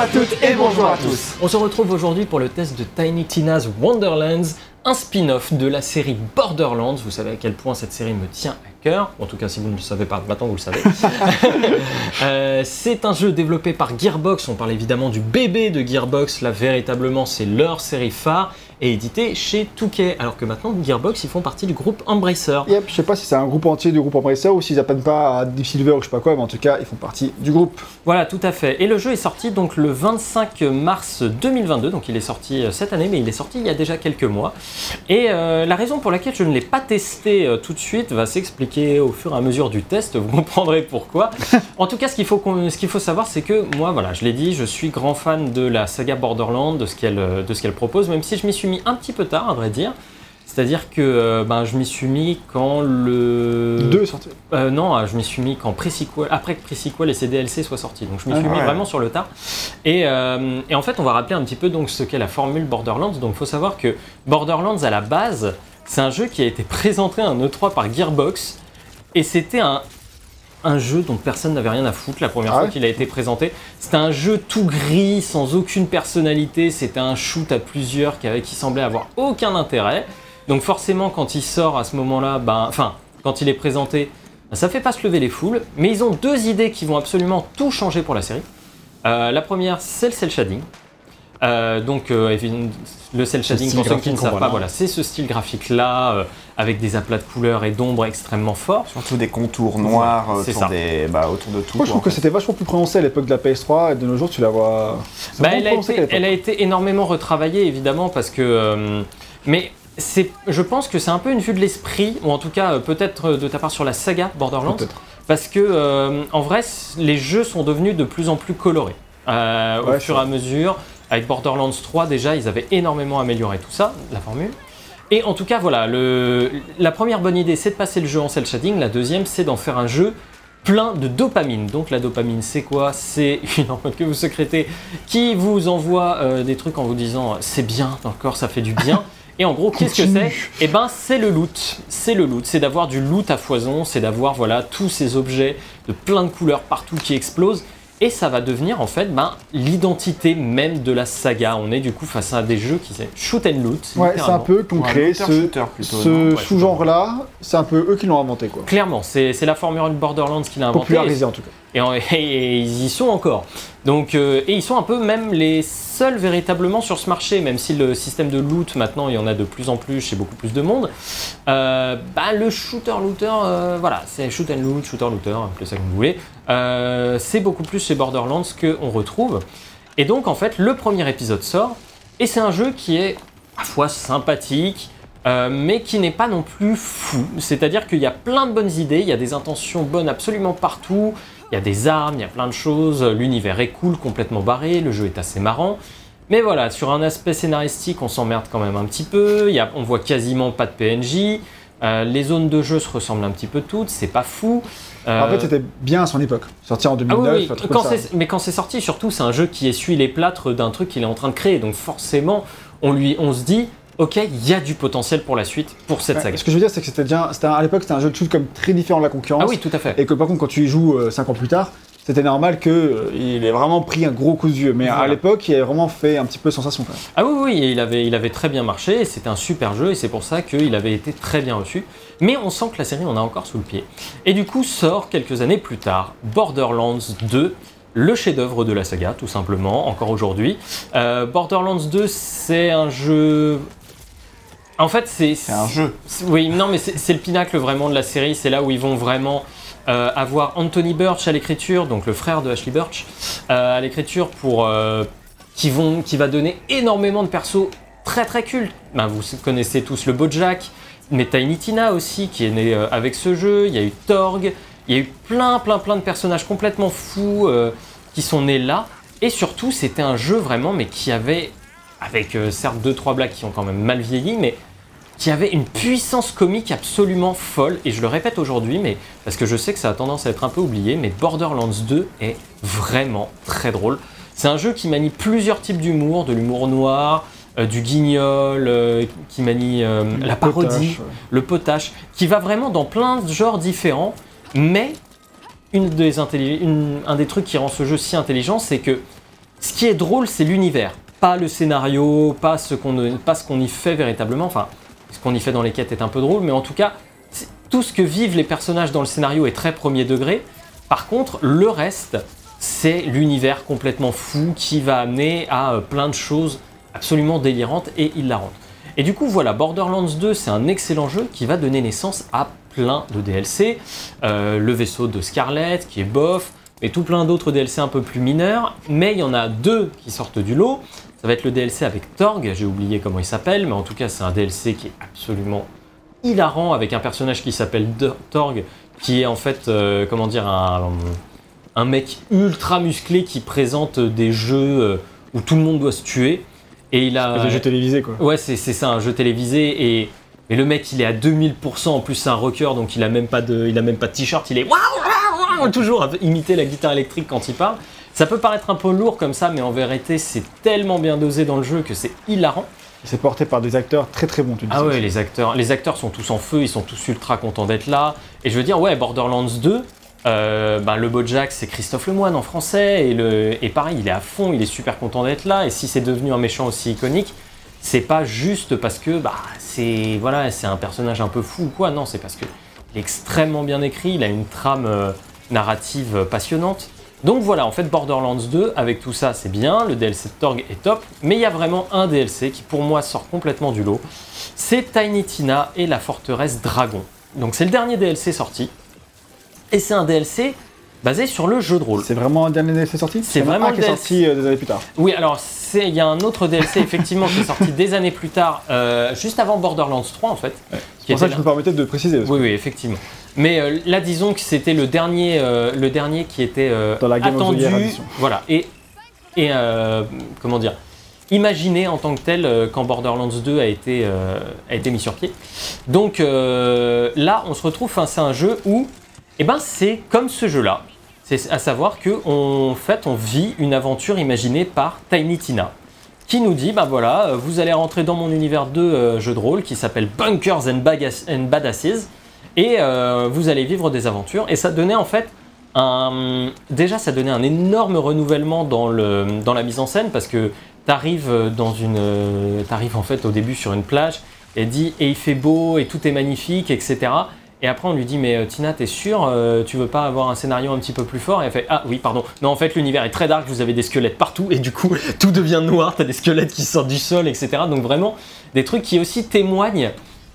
à toutes et bonjour à tous. On se retrouve aujourd'hui pour le test de Tiny Tina's Wonderlands, un spin-off de la série Borderlands. Vous savez à quel point cette série me tient à cœur. En tout cas, si vous ne le savez pas, maintenant vous le savez. Euh, c'est un jeu développé par Gearbox. On parle évidemment du bébé de Gearbox. Là, véritablement, c'est leur série phare et édité chez 2K. Alors que maintenant, Gearbox, ils font partie du groupe Embracer. Yep, je sais pas si c'est un groupe entier du groupe Embracer ou s'ils appellent pas à Deep Silver ou je sais pas quoi, mais en tout cas, ils font partie du groupe. Voilà, tout à fait. Et le jeu est sorti donc le 25 mars 2022, donc il est sorti euh, cette année, mais il est sorti il y a déjà quelques mois. Et euh, la raison pour laquelle je ne l'ai pas testé euh, tout de suite va s'expliquer au fur et à mesure du test, vous comprendrez pourquoi. en tout cas, ce qu'il faut, ce qu'il faut savoir, c'est que moi, voilà, je l'ai dit, je suis grand fan de la saga Borderlands, de ce qu'elle, de ce qu'elle propose, même si je m'y suis mis un petit peu tard, à vrai dire. C'est-à-dire que euh, ben, je m'y suis mis quand le... Deux sorties. Euh, non, euh, je m'y suis mis quand pre-sequel- après que pre-sequel et ses DLC soient sortis. Donc je m'y Ah, suis mis ouais. vraiment sur le tard. Et, euh, et en fait, on va rappeler un petit peu donc ce qu'est la formule Borderlands. Donc il faut savoir que Borderlands à la base, c'est un jeu qui a été présenté à un E3 par Gearbox. Et c'était un, un jeu dont personne n'avait rien à foutre la première Ah fois ouais qu'il a été présenté. C'était un jeu tout gris, sans aucune personnalité. C'était un shoot à plusieurs qui, avait, qui semblait avoir aucun intérêt. Donc forcément, quand il sort à ce moment-là, ben, enfin, quand il est présenté, ben, ça fait pas se lever les foules. Mais ils ont deux idées qui vont absolument tout changer pour la série. Euh, la première, c'est le cel shading. Euh, donc euh, le cel shading, pour ceux qui ne savent pas, voilà, c'est ce style graphique-là, avec des aplats de couleurs et d'ombres extrêmement forts. Surtout des contours noirs euh, C'est autour, ça. des, bah, autour de tout. Moi, je trouve que c'était vachement plus prononcé à l'époque de la PS3 et de nos jours, tu la vois. Bah, elle, a été, elle a été énormément retravaillée, évidemment, parce que. euh, mais c'est, je pense que c'est un peu une vue de l'esprit, ou en tout cas, euh, peut-être euh, de ta part sur la saga Borderlands, parce que, euh, en vrai, les jeux sont devenus de plus en plus colorés. Euh, au fur et à mesure, avec Borderlands 3, déjà, ils avaient énormément amélioré tout ça, la formule. Et en tout cas, voilà, le, la première bonne idée, c'est de passer le jeu en cel shading. La deuxième, c'est d'en faire un jeu plein de dopamine. Donc la dopamine, c'est quoi? C'est une hormone que vous sécrétez qui vous envoie euh, des trucs en vous disant c'est bien dans le corps, ça fait du bien. Et en gros, qu'est-ce que c'est? Eh ben, c'est le loot. C'est le loot. C'est d'avoir du loot à foison. C'est d'avoir voilà tous ces objets de plein de couleurs partout qui explosent. Et ça va devenir en fait ben, l'identité même de la saga. On est du coup face à des jeux qui c'est shoot and loot. Ouais, c'est un peu concret. Ouais, ce shooter Ouais, sous-genre-là, c'est un peu eux qui l'ont inventé, quoi. Clairement, c'est c'est la formule Borderlands qui l'a inventé. Popularisé en tout cas. Et, en- et- et ils y sont encore. Donc, euh, et ils sont un peu même les seuls véritablement sur ce marché, même si le système de loot maintenant il y en a de plus en plus chez beaucoup plus de monde. Euh, bah, le shooter-looter, euh, voilà, c'est shoot and loot, shooter-looter, appelez ça comme vous voulez. Euh, c'est beaucoup plus chez Borderlands qu'on retrouve. Et donc en fait, le premier épisode sort, et c'est un jeu qui est à fois sympathique, euh, mais qui n'est pas non plus fou. C'est-à-dire qu'il y a plein de bonnes idées, il y a des intentions bonnes absolument partout, il y a des armes, il y a plein de choses, l'univers est cool, complètement barré, le jeu est assez marrant. Mais voilà, sur un aspect scénaristique, on s'emmerde quand même un petit peu, y on voit quasiment pas de PNJ, euh, les zones de jeu se ressemblent un petit peu toutes, c'est pas fou. Euh, En fait, c'était bien à son époque. Sorti en ah 2009, oui, oui. un truc Quand comme ça. c'est- mais quand c'est sorti, surtout, c'est un jeu qui essuie les plâtres d'un truc qu'il est en train de créer. Donc forcément, on, lui, on se dit, ok, il y a du potentiel pour la suite, pour cette Ouais, saga. Ce que je veux dire, c'est que c'était déjà, un- à l'époque, c'était un jeu de shoot comme très différent de la concurrence. Ah oui, tout à fait. Et que par contre, quand tu y joues 5 ans plus tard, c'était normal qu'il ait vraiment pris un gros coup de vieux. Mais à l'époque, il a vraiment fait un petit peu sensation quand même. Ah oui, oui, il avait, il avait très bien marché, c'était un super jeu, et c'est pour ça qu'il avait été très bien reçu. Mais on sent que la série en a encore sous le pied. Et du coup, sort quelques années plus tard Borderlands 2, le chef-d'œuvre de la saga, tout simplement, encore aujourd'hui. Euh, Borderlands 2, c'est un jeu. En fait, c'est. C'est un jeu. Oui, non, mais c'est c'est le pinacle vraiment de la série. C'est là où ils vont vraiment euh, avoir Anthony Birch à l'écriture, donc le frère de Ashley Birch, euh, à l'écriture pour euh, qui vont, qui va donner énormément de persos très très cultes. Ben, vous connaissez tous le Bojack, mais Tiny Tina aussi qui est né euh, avec ce jeu. Il y a eu Torg, il y a eu plein plein plein de personnages complètement fous euh, qui sont nés là. Et surtout, c'était un jeu vraiment, mais qui avait, avec euh, certes deux trois blagues qui ont quand même mal vieilli, mais qui avait une puissance comique absolument folle. Et je le répète aujourd'hui, mais parce que je sais que ça a tendance à être un peu oublié, mais Borderlands 2 est vraiment très drôle. C'est un jeu qui manie plusieurs types d'humour, de l'humour noir, euh, du guignol, euh, qui manie euh, la parodie, Potache, le potache, qui va vraiment dans plein de genres différents, mais une des intelli- une- un des trucs qui rend ce jeu si intelligent, c'est que ce qui est drôle, c'est l'univers, pas le scénario, pas ce qu'on pas ce qu'on y fait véritablement. Enfin, ce qu'on y fait dans les quêtes est un peu drôle, mais en tout cas, tout ce que vivent les personnages dans le scénario est très premier degré. Par contre, le reste, c'est l'univers complètement fou qui va amener à plein de choses absolument délirantes et hilarantes. Et du coup, voilà, Borderlands 2, c'est un excellent jeu qui va donner naissance à plein de DLC. Euh, le vaisseau de Scarlet, qui est bof, et tout plein d'autres DLC un peu plus mineurs. Mais il y en a deux qui sortent du lot. Ça va être le DLC avec Torg, j'ai oublié comment il s'appelle, mais en tout cas, c'est un DLC qui est absolument hilarant avec un personnage qui s'appelle Torg, qui est en fait, euh, comment dire, un, un mec ultra musclé qui présente des jeux euh, où tout le monde doit se tuer. Et il a. Des jeux télévisés, quoi. Ouais, c'est c'est ça, un jeu télévisé. Et, et le mec, il est à 2000%. En plus, c'est un rocker, donc il a même pas de, il a même pas de t-shirt. Il est toujours à imiter la guitare électrique quand il parle. Ça peut paraître un peu lourd comme ça, mais en vérité, c'est tellement bien dosé dans le jeu que c'est hilarant. C'est porté par des acteurs très très bons, tu dis. Ah ouais, les acteurs, les acteurs sont tous en feu, ils sont tous ultra contents d'être là. Et je veux dire, ouais, Borderlands 2, euh, ben, le Bojack, c'est Christophe Lemoine en français. Et, le, pareil, il est à fond, il est super content d'être là. Et si c'est devenu un méchant aussi iconique, c'est pas juste parce que bah, c'est voilà, un personnage un peu fou ou quoi. Non, c'est parce que il est extrêmement bien écrit, il a une trame euh, narrative passionnante. Donc voilà, en fait, Borderlands 2, avec tout ça, c'est bien. Le DLC de Torg est top. Mais il y a vraiment un DLC qui, pour moi, sort complètement du lot. C'est Tiny Tina et la forteresse Dragon. Donc c'est le dernier DLC sorti. Et c'est un DLC basé sur le jeu de rôle. C'est vraiment un dernier DLC sorti C'est vraiment un qui est DLC. sorti euh, des années plus tard. Oui, alors c'est- il y a un autre DLC effectivement qui est sorti des années plus tard, euh, juste avant Borderlands 3 en fait. C'est qui pour ça que je me permettais de préciser. Oui, oui, effectivement. Mais euh, là, disons que c'était le dernier, le dernier qui était Dans la Game of the attendu, Year voilà, et, et comment dire, imaginé en tant que tel quand Borderlands 2 a été, a été mis sur pied. Donc là, on se retrouve face à un jeu où, eh ben, c'est comme ce jeu-là. C'est à savoir que on, en fait, on vit une aventure imaginée par Tiny Tina qui nous dit bah voilà, euh, vous allez rentrer dans mon univers de euh, jeu de rôle qui s'appelle Bunkers and, Badasses et euh, vous allez vivre des aventures et ça donnait en fait un déjà ça donnait un énorme renouvellement dans la mise en scène parce que tu arrives dans une t'arrives en fait au début sur une plage et dit et il fait beau et tout est magnifique etc et après on lui dit mais euh, Tina t'es sûre euh, tu veux pas avoir un scénario un petit peu plus fort? Et elle fait ah oui pardon. Non en fait l'univers est très dark vous avez des squelettes partout et du coup tout devient noir t'as des squelettes qui sortent du sol etc donc vraiment des trucs qui aussi témoignent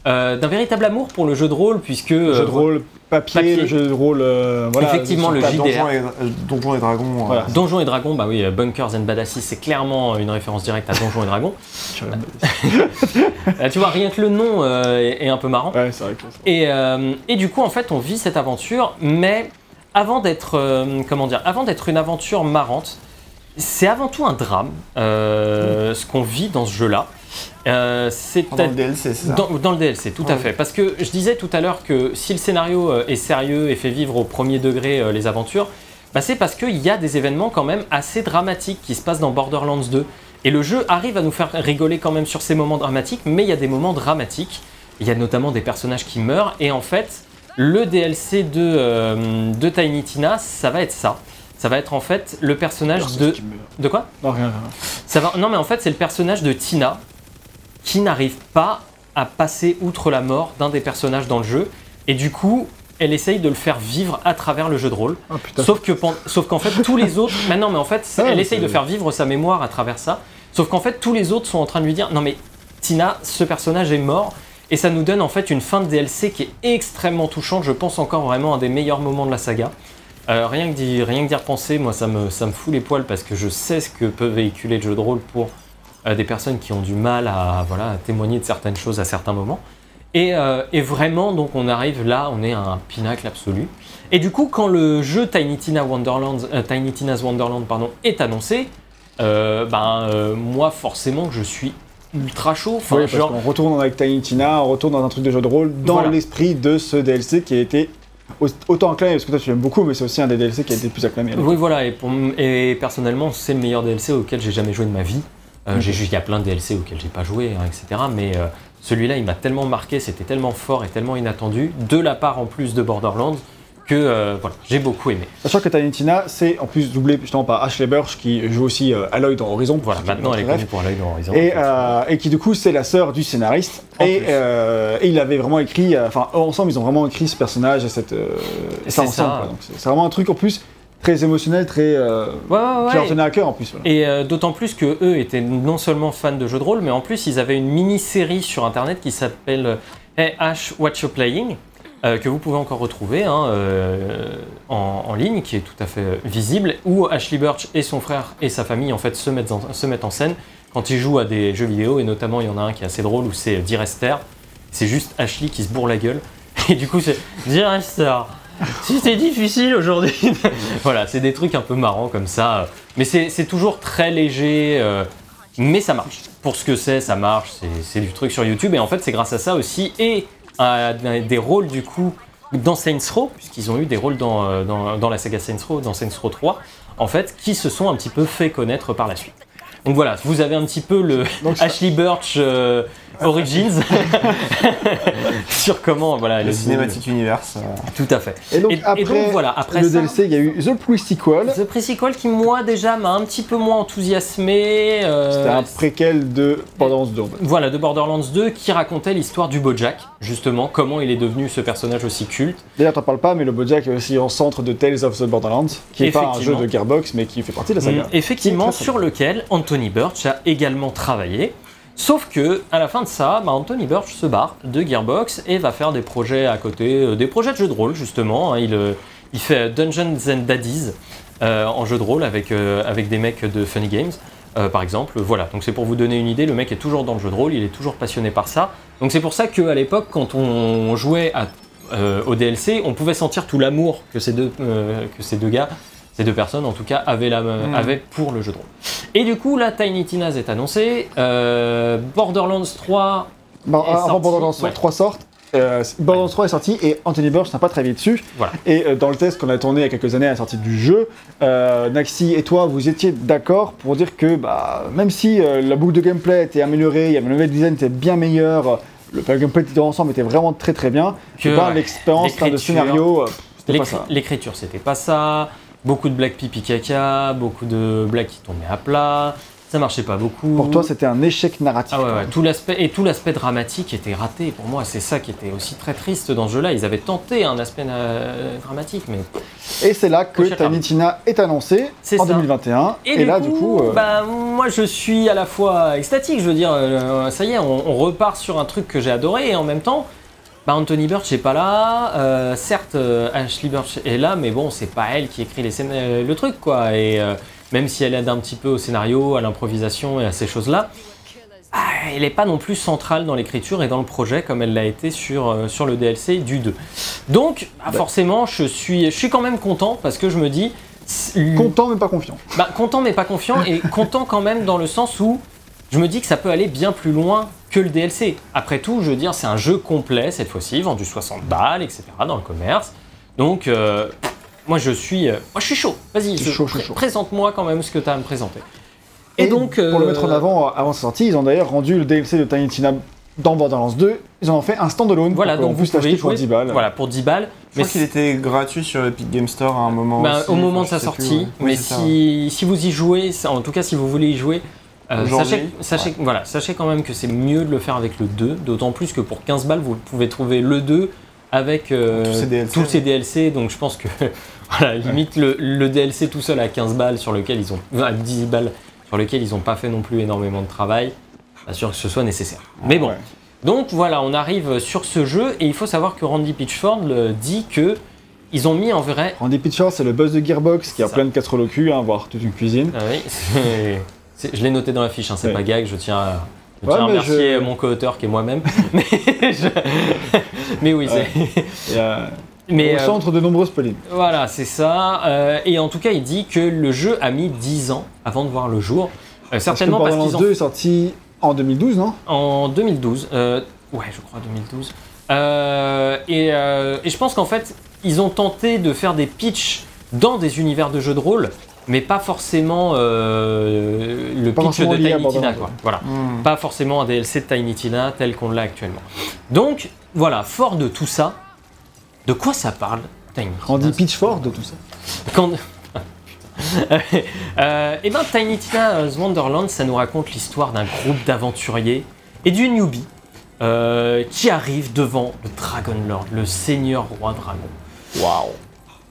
euh, d'un véritable amour pour le jeu de rôle puisque Le euh, jeu de rôle papier, papier. le jeu de rôle. euh, voilà, Effectivement, le JDR. Donjons et, euh, Donjons et Dragons. euh, Voilà. Donjons et Dragons, bah oui, euh, Bunkers and Badasses, c'est clairement une référence directe à Donjons et Dragons. Euh, tu vois, rien que le nom euh, est, est un peu marrant. Ouais, c'est vrai que c'est- Et, euh, et du coup, en fait, on vit cette aventure, mais avant d'être, euh, comment dire, avant d'être une aventure marrante, c'est avant tout un drame, euh, ce qu'on vit dans ce jeu-là. Euh, c'est Pendant le DLC, c'est ça dans, dans le DLC, tout à fait. Parce que je disais tout à l'heure que si le scénario euh, est sérieux et fait vivre au premier degré euh, les aventures, bah c'est parce qu'il y a des événements quand même assez dramatiques qui se passent dans Borderlands 2. Et le jeu arrive à nous faire rigoler quand même sur ces moments dramatiques, mais il y a des moments dramatiques. Il y a notamment des personnages qui meurent, et en fait, le DLC de, euh, de Tiny Tina, ça va être ça. Ça va être en fait le personnage de... De quoi Non, rien, rien. ça va... Non mais en fait c'est le personnage de Tina qui n'arrive pas à passer outre la mort d'un des personnages dans le jeu et du coup elle essaye de le faire vivre à travers le jeu de rôle. Oh putain. Sauf que pen- sauf qu'en fait tous les autres, mais non mais en fait Ah, elle essaye de faire vivre sa mémoire à travers ça. Sauf qu'en fait tous les autres sont en train de lui dire non mais Tina ce personnage est mort et ça nous donne en fait une fin de DLC qui est extrêmement touchante. Je pense encore vraiment un des meilleurs moments de la saga. Euh, rien que d'y rien que d'y repenser, moi ça me ça me fout les poils parce que je sais ce que peut véhiculer le jeu de rôle pour des personnes qui ont du mal à voilà à témoigner de certaines choses à certains moments. Et, euh, et vraiment, donc on arrive là, on est à un pinacle absolu. Et du coup, quand le jeu Tiny, Tina Wonderland, euh, Tiny Tina's Wonderland pardon, est annoncé, euh, ben, euh, moi forcément je suis ultra chaud. Enfin, Oui, genre, qu'on retourne avec Tiny Tina, on retourne dans un truc de jeu de rôle, dans Voilà. l'esprit de ce DLC qui a été au- autant acclamé, parce que toi tu l'aimes beaucoup, mais c'est aussi un des DLC qui a été le plus acclamé. Oui, voilà, et, pour m- et personnellement, c'est le meilleur DLC auquel j'ai jamais joué de ma vie. Euh, Ok. j'ai juste- Il y a plein de DLC auxquels j'ai pas joué, hein, etc. Mais euh, celui-là, il m'a tellement marqué, c'était tellement fort et tellement inattendu, de la part en plus de Borderlands, que euh, voilà, j'ai beaucoup aimé. Sachant que Tiny Tina, c'est en plus doublé justement par Ashley Burch qui joue aussi euh, Aloy dans Horizon. Voilà, maintenant elle est connue pour l'œil dans Horizon. Et, euh, et qui du coup c'est la sœur du scénariste et, et il avait vraiment écrit enfin ensemble ils ont vraiment écrit ce personnage et cette et ça ensemble ça. quoi. donc c'est c'est vraiment un truc en plus très émotionnel très euh, Ouais, ouais, qui leur tenait à cœur en plus voilà. Et euh, d'autant plus que eux étaient non seulement fans de jeux de rôle, mais en plus ils avaient une mini-série sur internet qui s'appelle Hey Ash, What You Playing, euh, que vous pouvez encore retrouver hein, euh, en, en ligne, qui est tout à fait visible, où Ashley Burch et son frère et sa famille en fait se mettent en, se mettent en scène quand ils jouent à des jeux vidéo, et notamment il y en a un qui est assez drôle où c'est Direster, c'est juste Ashley qui se bourre la gueule, et du coup c'est Direster. C'était difficile aujourd'hui. voilà, c'est des trucs un peu marrants comme ça. Mais c'est c'est toujours très léger. euh, mais ça marche. Pour ce que c'est, ça marche. c'est- C'est du truc sur YouTube. Et en fait, c'est grâce à ça aussi. Et à des rôles, du coup, dans Saints Row, puisqu'ils ont eu des rôles dans, euh, dans, dans la saga Saints Row, dans Saints Row 3, en fait, qui se sont un petit peu fait connaître par la suite. Donc voilà, vous avez un petit peu le Donc Ashley Birch euh, Origins sur comment voilà Le cinématique universe. euh, Tout à fait. et donc et- et après, donc, voilà, après le ça- DLC il y a eu The Pre-Sequel The Pre-Sequel qui, moi, déjà, m'a un petit peu moins enthousiasmé. euh, c'était un préquel de Borderlands 2 Voilà, de Borderlands 2 qui racontait l'histoire du Bojack, justement, comment il est devenu ce personnage aussi culte. D'ailleurs, t'en parles pas, mais le Bojack est aussi en centre de Tales of the Borderlands, qui est pas un jeu de Gearbox, mais qui fait partie de la saga. Mm, effectivement, sur lequel Anthony Birch a également travaillé. Sauf que, à la fin de ça, bah, Anthony Birch se barre de Gearbox et va faire des projets à côté, euh, des projets de jeux de rôle justement. hein. il, euh, il fait Dungeons and Daddies euh, en jeu de rôle avec, des mecs de Funny Games, par exemple. Voilà, donc c'est pour vous donner une idée, le mec est toujours dans le jeu de rôle, il est toujours passionné par ça. Donc c'est pour ça qu'à l'époque, quand on jouait au DLC, on pouvait sentir tout l'amour que ces deux gars, ces deux personnes en tout cas, avaient, la, Mm. avaient pour le jeu de rôle. Et du coup, là, Tiny Tina's est annoncé. euh, Borderlands 3. Bon, est avant sorti, Borderlands ouais. 3 sortent, euh, Borderlands 3 est sorti et Anthony Burch n'a pas travaillé dessus. Voilà. Et euh, dans le test qu'on a tourné il y a quelques années à la sortie du jeu, euh, Naxi et toi, vous étiez d'accord pour dire que bah, même si euh, la boucle de gameplay était améliorée, il y avait le level design était bien meilleur, le gameplay de l'ensemble était vraiment très très bien, Que, bah, ouais, l'expérience de l'écriture, scénario, euh, c'était pas ça. L'écriture, c'était pas ça. Beaucoup de blagues pipi caca, beaucoup de blagues qui tombaient à plat. Ça marchait pas beaucoup. Pour toi, c'était un échec narratif. Ah ouais, ouais, tout l'aspect et tout l'aspect dramatique était raté. Pour moi, c'est ça qui était aussi très triste dans ce jeu-là. Ils avaient tenté un aspect euh, dramatique, mais Et c'est là que Prochain Tiny Tina est annoncé C'est en ça. 2021. Et, Et, du là, coup, du coup, euh, bah, moi je suis à la fois extatique, je veux dire, euh, ça y est, on, on repart sur un truc que j'ai adoré et en même temps, bah, Anthony Birch n'est pas là. euh, certes, euh, Ashley Birch est là, mais bon, c'est pas elle qui écrit les euh, le truc, quoi. Et même si elle aide un petit peu au scénario, à l'improvisation et à ces choses-là, ah, elle n'est pas non plus centrale dans l'écriture et dans le projet comme elle l'a été sur, sur le DLC du 2. Donc, bah, forcément, je suis, je suis quand même content parce que je me dis. content mais pas confiant. bah, content mais pas confiant et content quand même dans le sens où je me dis que ça peut aller bien plus loin que le DLC. Après tout, je veux dire, c'est un jeu complet cette fois-ci, vendu 60 balles, etc. dans le commerce. Donc, euh, moi je suis, euh, moi je suis chaud. Vas-y, je- Chaud, chaud, pré- chaud. présente-moi quand même ce que tu as à me présenter. Et, donc, pour le euh, mettre en avant avant sa sortie, ils ont d'ailleurs rendu le DLC de Tiny Tina dans Borderlands 2. Ils en ont fait un standalone Voilà, donc vous pouvez pour jouer. 10 balles. Voilà, pour 10 balles. Je crois qu'il était gratuit sur Epic Game Store à un moment. Ben, aussi, au moment enfin, de sa plus, sortie. Oui, mais ça, si, si vous y jouez, en tout cas si vous voulez y jouer, euh, sachez, sachez, voilà, sachez quand même que c'est mieux de le faire avec le 2, d'autant plus que pour 15 balles, vous pouvez trouver le 2 avec euh, Tous ces DLC, tous ces ouais. DLC, donc je pense que voilà, limite le, le DLC tout seul à 15 balles sur lequel ils ont, à 10 balles sur lequel ils n'ont pas fait non plus énormément de travail, pas sûr que ce soit nécessaire. Mais bon, donc voilà, on arrive sur ce jeu et il faut savoir que Randy Pitchford dit que ils ont mis en vrai Randy Pitchford, c'est le boss de Gearbox qui a Ça. plein de casseroles au cul, hein, voire toute une cuisine. Ah oui, je l'ai noté dans la fiche, hein, c'est Ouais. pas gag, je tiens à, je Ouais, tiens à mais remercier je- mon co-auteur qui est moi-même. mais, je- mais oui, c'est. Euh, Mais au euh, centre de nombreuses polémiques. voilà, c'est ça. Euh, et en tout cas, il dit que le jeu a mis 10 ans avant de voir le jour. Euh, certainement parce parce que qu'ils Borderlands ont 2 est sorti en 2012, non? En 2012. euh, ouais, je crois 2012. Euh, et, euh, et je pense qu'en fait, ils ont tenté de faire des pitchs dans des univers de jeux de rôle, mais pas forcément euh, le Pas pitch forcément de Tiny Tina. Quoi. Voilà. Hmm. Pas forcément un DLC de Tiny Tina tel qu'on l'a actuellement. Donc, voilà, fort de tout ça, de quoi ça parle Tiny Randy Tina, Pitchford de tout ça. Quand... euh, et ben Tiny Tina's Wonderland, ça nous raconte l'histoire d'un groupe d'aventuriers et d'une newbie euh, qui arrive devant le Dragon Lord, le Seigneur Roi Dragon. Waouh.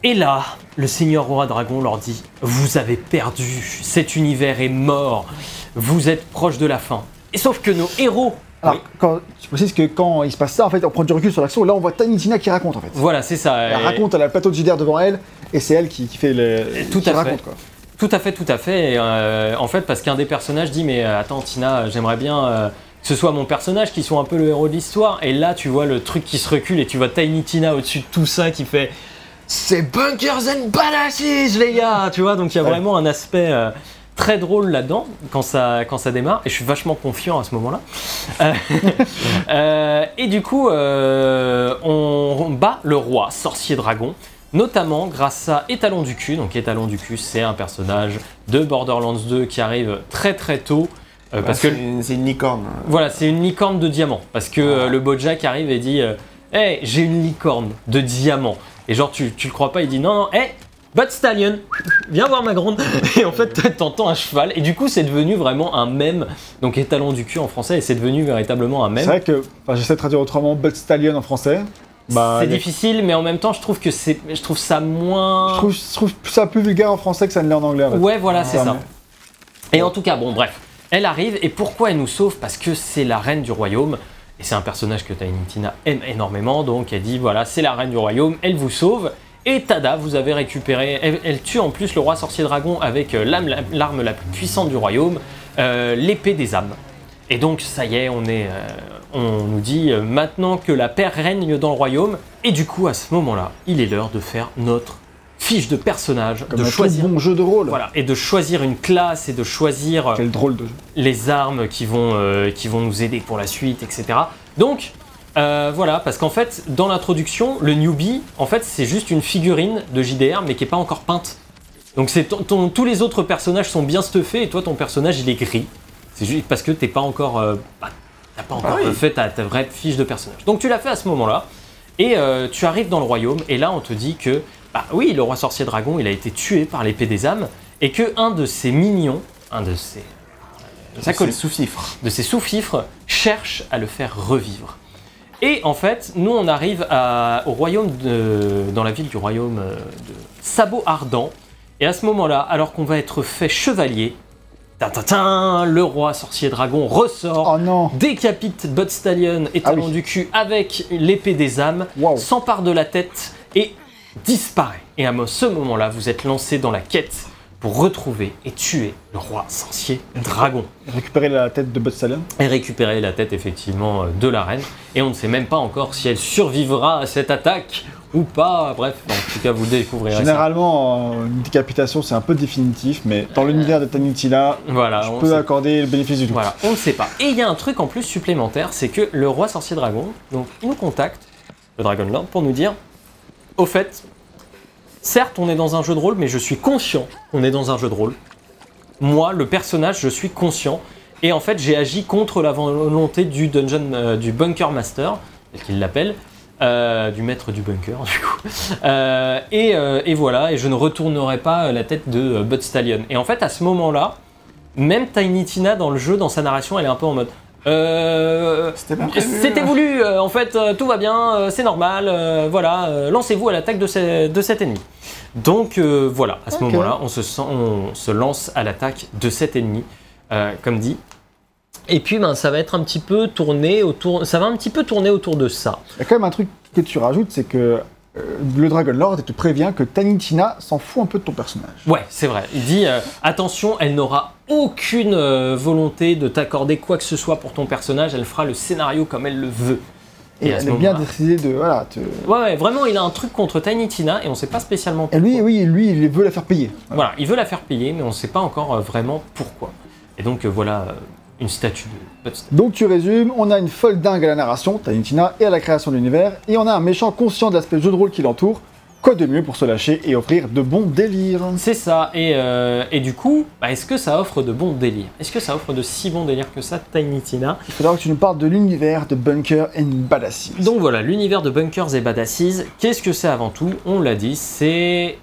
Et là, le Seigneur Roi Dragon leur dit Vous avez perdu, cet univers est mort, vous êtes proche de la fin. Et sauf que nos héros. Alors, Oui, quand, je précise que quand il se passe ça, en fait, on prend du recul sur l'action. Là, on voit Tiny Tina qui raconte, en fait. voilà, c'est ça. Elle Et- raconte, elle a le plateau de JDR devant elle, et c'est elle qui, qui fait le. Tout qui à fait. quoi. Tout à fait, tout à fait. Et, euh, en fait, parce qu'un des personnages dit Mais euh, attends, Tina, j'aimerais bien euh, que ce soit mon personnage qui soit un peu le héros de l'histoire. Et là, tu vois le truc qui se recule et tu vois Tiny Tina au-dessus de tout ça qui fait C'est Bunkers and Badasses, les gars Tu vois, donc il y a Ouais. vraiment un aspect. euh, Très drôle là-dedans quand ça, quand ça démarre et je suis vachement confiant à ce moment-là. Euh, euh, et du coup, on, on bat le roi sorcier dragon notamment grâce à Étalon du cul. Donc Étalon du cul, c'est un personnage de Borderlands 2 qui arrive très très tôt. parce que c'est une, licorne. voilà, c'est une licorne de diamant. Parce que le Bojack arrive et dit Hey, j'ai une licorne de diamant. Et genre, tu, tu le crois pas, il dit Non, non, hey, Bud Stallion, viens voir ma gronde. Et en fait, t'entends un cheval. Et du coup, c'est devenu vraiment un mème. Donc, étalon du cul en français, et c'est devenu véritablement un C'est mème. vrai que, enfin, j'essaie de traduire autrement Bud Stallion en français. Bah, c'est les- difficile, mais en même temps, je trouve que c'est, je trouve ça moins. Je trouve, je trouve ça plus vulgaire en français que ça ne l'est en anglais. En fait. Ouais, voilà, c'est Ça ça. Et en tout cas, bon, bref, elle arrive et pourquoi elle nous sauve? Parce que c'est la reine du royaume. Et c'est un personnage que Tiny Tina aime énormément, donc elle dit voilà, c'est la reine du royaume, elle vous sauve. Et tada, vous avez récupéré. Elle, tue en plus le roi sorcier dragon avec euh, l'arme la plus puissante du royaume, euh, l'épée des âmes. Et donc, ça y est, on, est, euh, on nous dit maintenant que la paix règne dans le royaume. Et du coup, à ce moment-là, il est l'heure de faire notre fiche de personnage, Comme de choisir. bon jeu de rôle. Voilà, et de choisir une classe et de choisir euh, Quel drôle de jeu. les armes qui vont, euh, qui vont nous aider pour la suite, etc. Donc, euh, voilà, parce qu'en fait, dans l'introduction, le newbie, en fait, c'est juste une figurine de JDR, mais qui n'est pas encore peinte. Donc, c'est ton- ton- tous les autres personnages sont bien stuffés, et toi, ton personnage, il est gris. C'est juste parce que t'es pas encore, euh, bah, t'as pas encore oui. euh, fait ta, ta vraie fiche de personnage. Donc, tu l'as fait à ce moment-là, et euh, tu arrives dans le royaume, et là, on te dit que, bah oui, le roi sorcier dragon, il a été tué par l'épée des âmes, et que un de ses minions, un de ses Ça acolytes, colle sous-fifre. de ces sous-fifres cherche à le faire revivre. Et en fait, nous on arrive à- au royaume de, dans la ville du royaume euh, de Sabot Ardent. Et à ce moment-là, alors qu'on va être fait chevalier, le roi sorcier dragon ressort, Oh non décapite Bud Stallion et Ah oui. du cul avec l'épée des âmes, s'empare de la tête et disparaît. Et à ce moment-là, vous êtes lancé dans la quête pour retrouver et tuer le roi sorcier dragon Récupérer la tête de Stallion. et récupérer la tête effectivement euh, de la reine. Et on ne sait même pas encore si elle survivra à cette attaque ou pas. Bref, en tout cas, vous découvrirez Généralement, une décapitation, c'est un peu définitif, mais dans l'univers de ça. Voilà, je on peux accorder le bénéfice du doute. voilà, on ne sait pas. Et il y a un truc en plus supplémentaire, c'est que le roi sorcier dragon, donc il nous contacte, le Dragon Lord, pour nous dire, au fait, certes on est dans un jeu de rôle, mais je suis conscient qu'on est dans un jeu de rôle. Moi, le personnage, je suis conscient. Et en fait, j'ai agi contre la volonté du dungeon, euh, du bunker master, tel qu'il l'appelle, euh, du maître du bunker, du coup. Euh, et, et voilà, et je ne retournerai pas la tête de Bud Stallion. Et en fait, à ce moment-là, même Tiny Tina dans le jeu, dans sa narration, elle est un peu en mode. Euh, C'était c'était voulu, euh, en fait, euh, tout va bien, euh, c'est normal, euh, voilà, euh, lancez-vous à l'attaque de, ce- de cet ennemi. Donc euh, voilà, à ce moment-là, on se, sent- on se lance à l'attaque de cet ennemi, euh, comme dit. Et puis ben, ça va être un petit peu tourné autour, ça va un petit peu tourner autour de ça. Il y a quand même un truc que tu rajoutes, c'est que euh, le Dragon Lord te prévient que Tiny Tina s'en fout un peu de ton personnage. Ouais, c'est vrai. Il dit euh, attention, elle n'aura aucune euh, volonté de t'accorder quoi que ce soit pour ton personnage. Elle fera le scénario comme elle le veut. Et, elle est bien décidé de. Voilà, te- Ouais, ouais, vraiment, il a un truc contre Tiny Tina et on sait pas spécialement Et pourquoi. lui, oui, lui, il veut la faire payer. Voilà, il veut la faire payer, mais on sait pas encore vraiment pourquoi. Et donc voilà, une statue de. Donc tu résumes, on a une folle dingue à la narration, Tiny Tina, et à la création de l'univers, et on a un méchant conscient de l'aspect jeu de rôle qui l'entoure, quoi de mieux pour se lâcher et offrir de bons délires C'est ça, et, euh, et du coup, bah, est-ce que ça offre de bons délires? Est-ce que ça offre de si bons délires que ça, Tiny Tina Il faudra que tu nous parles de l'univers de Bunker and Badasses. Donc voilà, l'univers de Bunkers et Badasses, qu'est-ce que c'est avant tout? On l'a dit, c'est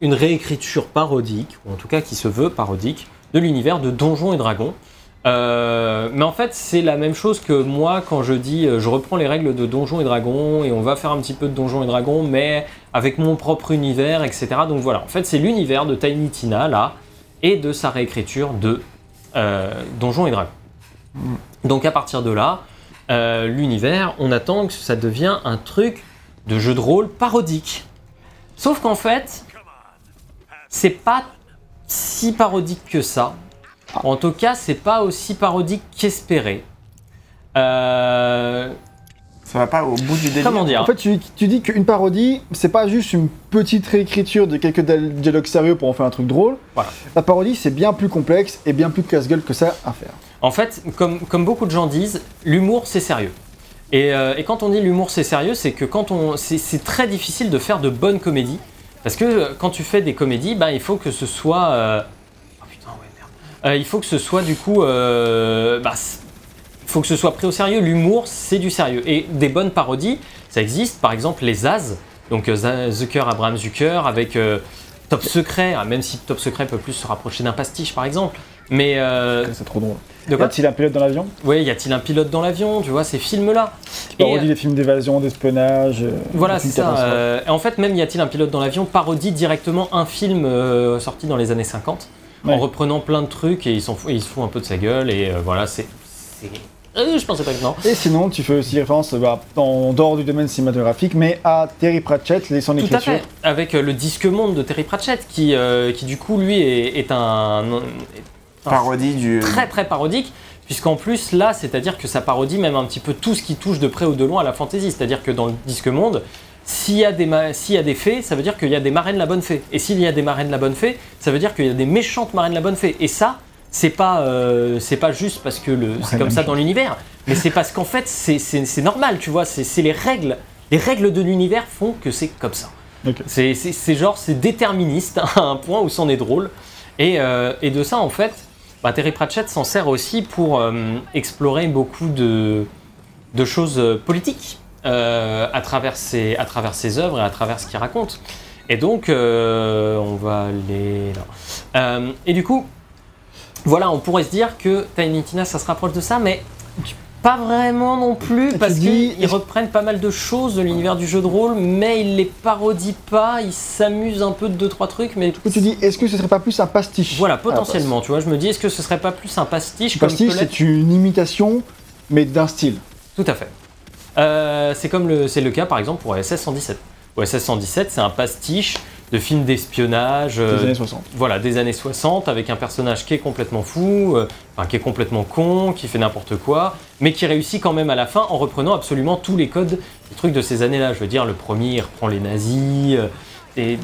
une réécriture parodique, ou en tout cas qui se veut parodique, de l'univers de Donjons et Dragons. Euh, mais en fait, c'est la même chose que moi quand je dis euh, je reprends les règles de Donjons et Dragons et on va faire un petit peu de Donjons et Dragons, mais avec mon propre univers, etc. Donc voilà, en fait, c'est l'univers de Tiny Tina là et de sa réécriture de euh, Donjons et Dragons. Donc à partir de là, euh, l'univers, on attend que ça devienne un truc de jeu de rôle parodique. Sauf qu'en fait, c'est pas si parodique que ça. En tout cas, c'est pas aussi parodique qu'espéré. Euh, Ça va pas au bout du délire. comment dire En fait, tu, tu dis qu'une parodie, c'est pas juste une petite réécriture de quelques dialogues sérieux pour en faire un truc drôle. Voilà. La parodie, c'est bien plus complexe et bien plus casse-gueule que ça à faire. En fait, comme, comme beaucoup de gens disent, l'humour c'est sérieux. Et, euh, et quand on dit l'humour c'est sérieux, c'est que quand on, c'est, c'est très difficile de faire de bonnes comédies. Parce que euh, quand tu fais des comédies, ben, il faut que ce soit. euh, Oh putain, ouais, merde. Euh, il faut que ce soit du coup. euh, bah, faut que ce soit pris au sérieux. L'humour, c'est du sérieux. Et des bonnes parodies, ça existe. Par exemple, les As, donc euh, Zucker, Abraham Zucker, avec euh, Top Secret, ah, même si Top Secret peut plus se rapprocher d'un pastiche, par exemple. Mais. C'est trop drôle. de Y a-t-il un pilote dans l'avion? Ouais, y a-t-il un pilote dans l'avion? Tu vois, ces films-là. Qui parodie des films d'évasion, d'espionnage. Voilà, c'est ça. Euh, en fait, même y a-t-il un pilote dans l'avion? Parodie directement un film euh, sorti dans les années 50 Ouais. en reprenant plein de trucs et ils, et se foutent un peu de sa gueule et euh, voilà, c'est. Euh, je pensais pas que non. Et sinon, tu fais aussi référence bah, en dehors du domaine cinématographique, mais à Terry Pratchett et son Tout à écriture. fait. Avec euh, le disque monde de Terry Pratchett qui, euh, qui du coup, lui, est, est un. est un- Parodie du. très très parodique, puisqu'en plus là, c'est-à-dire que ça parodie même un petit peu tout ce qui touche de près ou de loin à la fantasy, c'est-à-dire que dans le disque monde, s'il y, a des s'il y a des fées, ça veut dire qu'il y a des marraines la bonne fée. Et s'il y a des marraines la bonne fée, ça veut dire qu'il y a des méchantes marraines la bonne fée. Et ça, c'est pas, euh, c'est pas juste parce que le, c'est comme ça dans l'univers, mais c'est parce qu'en fait, c'est, normal, tu vois, c'est, les règles. Les règles de l'univers font que c'est comme ça. Ok. C'est, genre, c'est déterministe à un point où c'en est drôle. Et, euh, et de ça, en fait, bah, Terry Pratchett s'en sert aussi pour euh, explorer beaucoup de, de choses politiques euh, à, travers ses, à travers ses œuvres et à travers ce qu'il raconte. Et donc, euh, on va aller. Euh, et du coup, voilà, on pourrait se dire que Tiny Tina, ça se rapproche de ça, mais pas vraiment non plus, parce dis- qu'ils reprennent pas mal de choses de l'univers du jeu de rôle, mais ils les parodient pas, ils s'amusent un peu de deux trois trucs, mais Du coup, tu dis, est-ce que ce serait pas plus un pastiche voilà, potentiellement, tu vois, je me dis, est-ce que ce serait pas plus un pastiche comme Pastiche, c'est une imitation, mais d'un style. Tout à fait. Euh, c'est comme le, c'est le cas par exemple pour OSS 117. OSS 117, c'est un pastiche de film d'espionnage, Des euh, années 60. voilà, des années 60, avec un personnage qui est complètement fou, euh, enfin qui est complètement con, qui fait n'importe quoi, mais qui réussit quand même à la fin en reprenant absolument tous les codes, les trucs de ces années-là. Je veux dire, le premier, il reprend les nazis, euh, des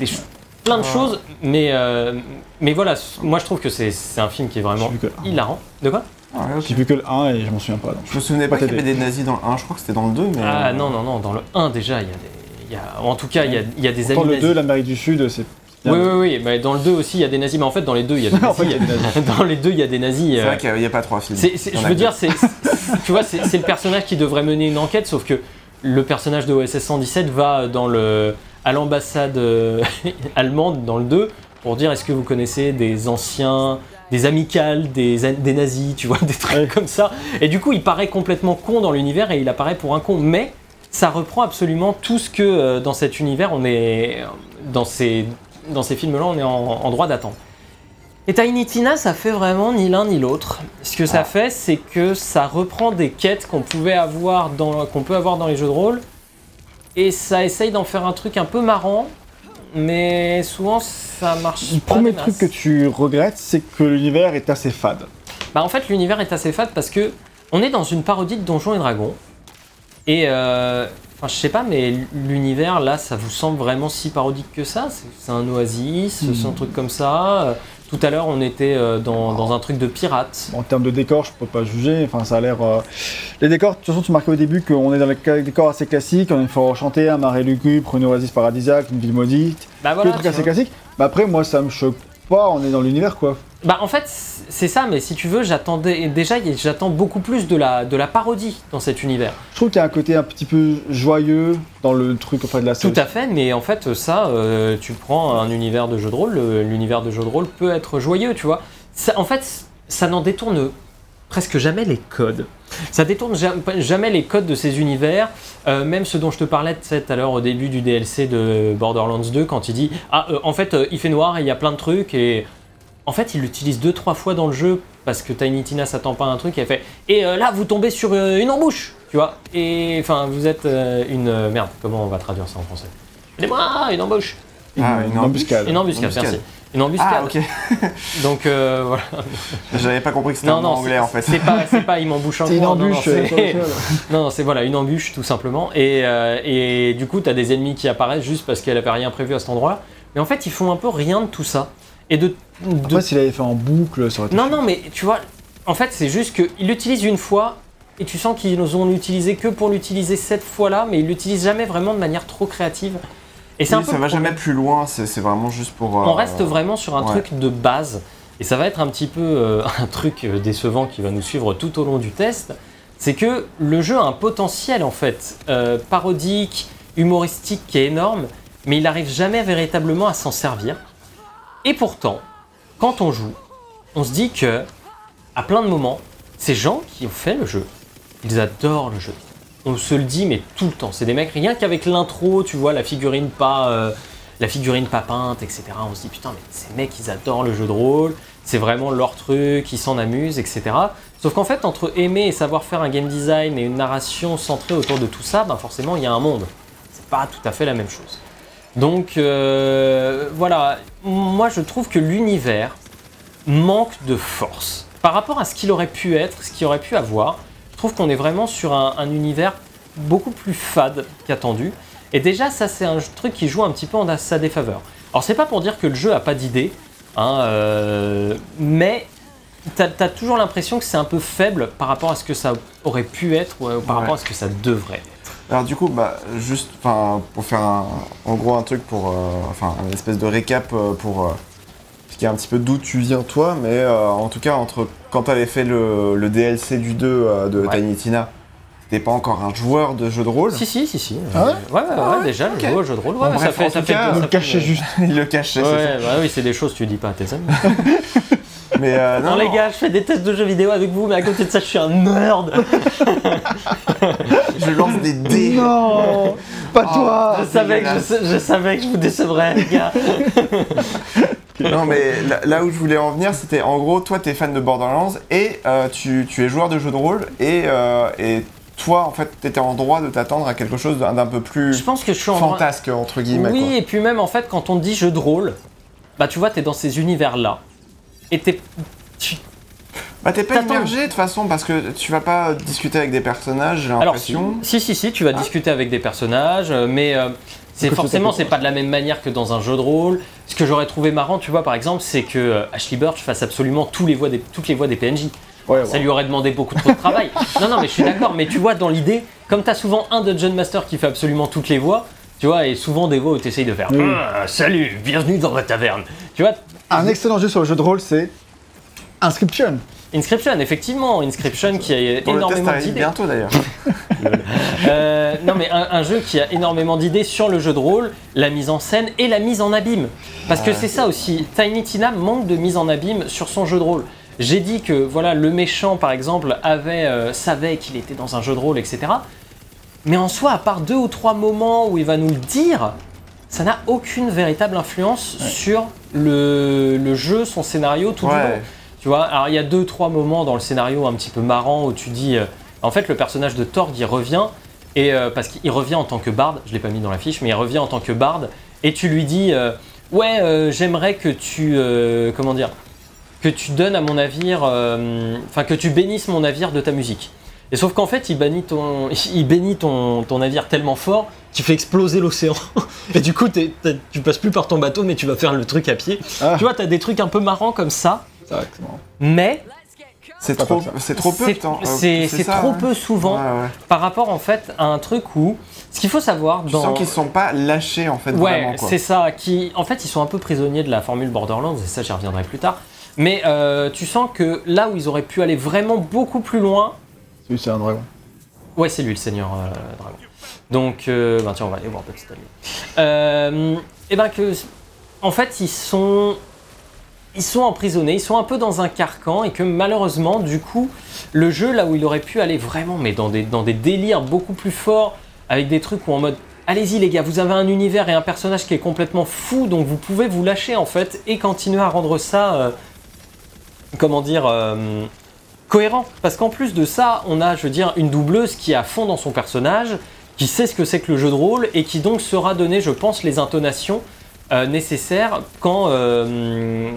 plein de choses, mais, euh, mais voilà, moi je trouve que c'est, c'est un film qui est vraiment hilarant. De quoi? Ah, ouais. J'ai vu que le 1 et je m'en souviens pas. donc. Je me souvenais pas qu'il y avait des nazis dans le 1, je crois que c'était dans le 2, mais. Ah euh, non, non, non, dans le 1 déjà, il y a des. il Y a, en tout cas, il y a, il y a des amis le nazis. 2, l'Amérique du Sud, c'est. Oui, oui, oui, mais dans le 2 aussi, il y a des nazis, mais en fait, dans les deux, il y a des En nazis. fait, a dans les deux, il y a des nazis. C'est euh, vrai qu'il n'y a, pas trois films. je veux dire, c'est, tu vois, c'est, c'est le personnage qui devrait mener une enquête, sauf que le personnage de OSS 117 va dans le, à l'ambassade euh, allemande dans le 2 pour dire est-ce que vous connaissez des anciens, des amicales, des, des nazis, tu vois, des trucs Ouais. comme ça. Et du coup, il paraît complètement con dans l'univers et il apparaît pour un con, mais ça reprend absolument tout ce que euh, dans cet univers on est dans ces dans ces films-là on est en, en droit d'attendre. Et Tiny Tina, ça fait vraiment ni l'un ni l'autre. Ce que ça Ah. fait, c'est que ça reprend des quêtes qu'on pouvait avoir dans qu'on peut avoir dans les jeux de rôle et ça essaye d'en faire un truc un peu marrant, mais souvent ça marche Le pas. premier truc masses. que tu regrettes, c'est que l'univers est assez fade. Bah en fait l'univers est assez fade parce que on est dans une parodie de Donjons et Dragons et euh, enfin je sais pas mais l'univers là ça vous semble vraiment si parodique que ça? C'est- C'est un oasis, c'est un truc comme ça. Tout à l'heure, on était euh, dans, dans un truc de pirate. En termes de décor, je peux pas juger. Enfin, ça a l'air. euh, Les décors, de toute façon, tu marquais au début qu'on est dans les décors assez classiques. On faut chanter un marais lugubre, une oasis paradisiaque, une ville maudite. Bah voilà. des assez vois. classiques. Mais après, moi, ça me choque pas. On est dans l'univers, quoi. Bah en fait, c'est ça, mais si tu veux, j'attendais. Déjà, j'attends beaucoup plus de la, de la parodie dans cet univers. Je trouve qu'il y a un côté un petit peu joyeux dans le truc, enfin, de la Tout série. à fait, mais en fait, ça, euh, tu prends un univers de jeu de rôle, le- l'univers de jeu de rôle peut être joyeux, tu vois. Ça, en fait, ça n'en détourne presque jamais les codes. Ça détourne ja- jamais les codes de ces univers, euh, même ce dont je te parlais tout à l'heure au début du DLC de Borderlands 2, quand il dit Ah, euh, en fait, euh, il fait noir et il y a plein de trucs, et en fait, il l'utilise deux, trois fois dans le jeu parce que Tiny Tina s'attend pas à un truc et elle fait Et euh, là, vous tombez sur euh, une embouche, tu vois. Et enfin, vous êtes euh, une. euh, merde, comment on va traduire ça en français? Aidez-moi, une embauche. Ah, une embuscade. Une embuscade, Embuscade. merci. Une embuscade. Ah, ok. Donc euh, voilà. J'avais pas compris que c'était non, anglais en fait. C'est pas, c'est pas, il m'embouche un C'est une coin, non, non, embûche. Non, non, c'est voilà, une embûche tout simplement. Et, euh, et du coup, tu as des ennemis qui apparaissent juste parce qu'elle avait rien prévu à cet endroit-là. Mais en fait, ils font un peu rien de tout ça. Et de. de- Après, s'il avait fait en boucle, ça aurait été. Non, non, mais tu vois, en fait, c'est juste qu'ils l'utilisent une fois et tu sens qu'ils ont l'utilisé que pour l'utiliser cette fois-là, mais ils l'utilisent jamais vraiment de manière trop créative. Et c'est Oui, un peu ça va jamais plus loin, c'est vraiment juste pour. euh, On reste vraiment sur un ouais. truc de base. Et ça va être un petit peu euh, un truc euh, décevant qui va nous suivre tout au long du test. C'est que le jeu a un potentiel en fait euh, parodique, humoristique qui est énorme, mais il n'arrive jamais véritablement à s'en servir. Et pourtant, quand on joue, on se dit que, à plein de moments, ces gens qui ont fait le jeu, ils adorent le jeu. On se le dit, mais tout le temps. C'est des mecs, rien qu'avec l'intro, tu vois, la figurine pas, euh, la figurine pas peinte, etc. On se dit, putain, mais ces mecs, ils adorent le jeu de rôle, c'est vraiment leur truc, ils s'en amusent, etc. Sauf qu'en fait, entre aimer et savoir faire un game design et une narration centrée autour de tout ça, ben forcément, il y a un monde. C'est pas tout à fait la même chose. Donc, euh, voilà, moi je trouve que l'univers manque de force. Par rapport à ce qu'il aurait pu être, ce qu'il aurait pu avoir, je trouve qu'on est vraiment sur un, un univers beaucoup plus fade qu'attendu. Et déjà, ça, c'est un truc qui joue un petit peu en sa défaveur. Alors, c'est pas pour dire que le jeu a pas d'idée, hein, euh, mais t'as as toujours l'impression que c'est un peu faible par rapport à ce que ça aurait pu être ou euh, par Ouais. rapport à ce que ça devrait être. Alors du coup, bah, juste, enfin, pour faire un, en gros un truc pour, euh, enfin, une espèce de récap euh, pour euh, expliquer un petit peu d'où tu viens toi, mais euh, en tout cas entre quand t'avais fait le, le DLC du 2 euh, de Ouais. Tiny Tina, t'étais pas encore un joueur de jeu de rôle? Si, si, si, si. Ah ouais? ouais, ouais, Ah ouais, ouais, déjà, le jeu de rôle, ouais, Bon, ça fait, en ça tout fait, cas, ça Vous le fait- cachez juste. Il le cachait. Ouais, bah oui, c'est des choses que tu dis pas à tes amis. Mais euh, Non, les gars, je fais des tests de jeux vidéo avec vous, mais à côté de ça, je suis un nerd. je lance des dés. Non Pas Oh, toi je, savais que je, je savais que je vous décevrais, les gars. Non, mais là, là où je voulais en venir, c'était en gros, toi, t'es fan de Borderlands et euh, tu, tu es joueur de jeu de rôle et, euh, et toi, en fait, t'étais en droit de t'attendre à quelque chose d'un peu Je plus pense que je suis en droit- fantasque, entre guillemets. Oui, quoi. et puis même en fait, quand on dit jeu de rôle, bah tu vois, t'es dans ces univers-là. Et t'es. tu- Bah t'es pas immergé de toute façon parce que tu vas pas discuter avec des personnages, j'ai Alors, l'impression. si, si, si, tu vas discuter avec des personnages, euh, mais euh, c'est forcément, c'est pas de la même manière que dans un jeu de rôle. Ce que j'aurais trouvé marrant, tu vois, par exemple, c'est que euh, Ashley Birch fasse absolument tous les voix des, toutes les voix des PNJ. Ouais, Ça lui aurait demandé beaucoup trop de travail. non, non, mais je suis d'accord. Mais tu vois, dans l'idée, comme tu as souvent un Dungeon Master qui fait absolument toutes les voix, tu vois, et souvent des voix où tu essayes de faire Oui. Ah, Salut, bienvenue dans ma taverne. Tu vois, Un excellent jeu sur le jeu de rôle, c'est Inscription. Inscription, effectivement, Inscription qui a énormément d'idées. bientôt d'ailleurs. Euh, non, mais un, un jeu qui a énormément d'idées sur le jeu de rôle, la mise en scène et la mise en abîme. Parce que c'est ça aussi, Tiny Tina manque de mise en abîme sur son jeu de rôle. J'ai dit que voilà, le méchant, par exemple, avait, euh, savait qu'il était dans un jeu de rôle, etc. Mais en soi, à part deux ou trois moments où il va nous le dire, ça n'a aucune véritable influence sur le, le jeu, son scénario, tout du long. Ouais. Tu vois, alors il y a deux, trois moments dans le scénario un petit peu marrant où tu dis. euh, en fait, le personnage de Thor, il revient, et, euh, parce qu'il revient en tant que barde, je l'ai pas mis dans la fiche, mais il revient en tant que barde, et tu lui dis euh, Ouais, j'aimerais que tu. comment dire Que tu donnes à mon navire. Enfin, que tu bénisses mon navire de ta musique. Et sauf qu'en fait, il bannit ton, il bénit ton, ton navire tellement fort qu'il fait exploser l'océan. et du coup, t'es- t'es- tu passes plus par ton bateau, mais tu vas faire le truc à pied. Ah, Tu vois, t'as des trucs un peu marrants comme ça, c'est vrai que c'est marrant. mais C'est trop, c'est trop peu. c'est putain. Euh, c'est- c'est ça, trop hein. peu souvent Ouais, ouais. par rapport en fait à un truc où ce qu'il faut savoir Tu dans sens qu'ils sont pas lâchés en fait Ouais, vraiment quoi. c'est ça. Qui, en fait, ils sont un peu prisonniers de la formule Borderlands, et ça, j'y reviendrai plus tard. Mais euh, tu sens que là où ils auraient pu aller vraiment beaucoup plus loin, C'est un dragon. ouais, c'est lui le Seigneur euh, Dragon. Donc, euh, ben, tiens, on va aller voir petit ami. Euh, et ben que, en fait, ils sont, ils sont emprisonnés, ils sont un peu dans un carcan, et que malheureusement, du coup, le jeu là où il aurait pu aller vraiment, mais dans des, dans des délires beaucoup plus forts, avec des trucs où en mode allez-y les gars, vous avez un univers et un personnage qui est complètement fou, donc vous pouvez vous lâcher en fait et continuer à rendre ça, euh, comment dire, euh, cohérent. Parce qu'en plus de ça, on a, je veux dire, une doubleuse qui est à fond dans son personnage, qui sait ce que c'est que le jeu de rôle et qui donc sera donné, je pense, les intonations euh, nécessaires quand, euh,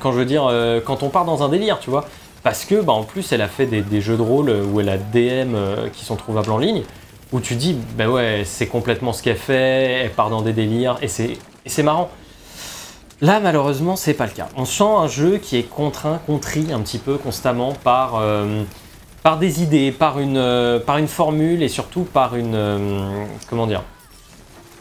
quand je veux dire, euh, quand on part dans un délire, tu vois. Parce que, bah, en plus, elle a fait des, des jeux de rôle où elle a DM qui sont trouvables en ligne, où tu dis, bah ouais, c'est complètement ce qu'elle fait, elle part dans des délires, et c'est marrant. Là, malheureusement, c'est pas le cas. On sent un jeu qui est contraint, contrit un petit peu constamment par, euh, par des idées, par une, euh, par une formule et surtout par une. euh, comment dire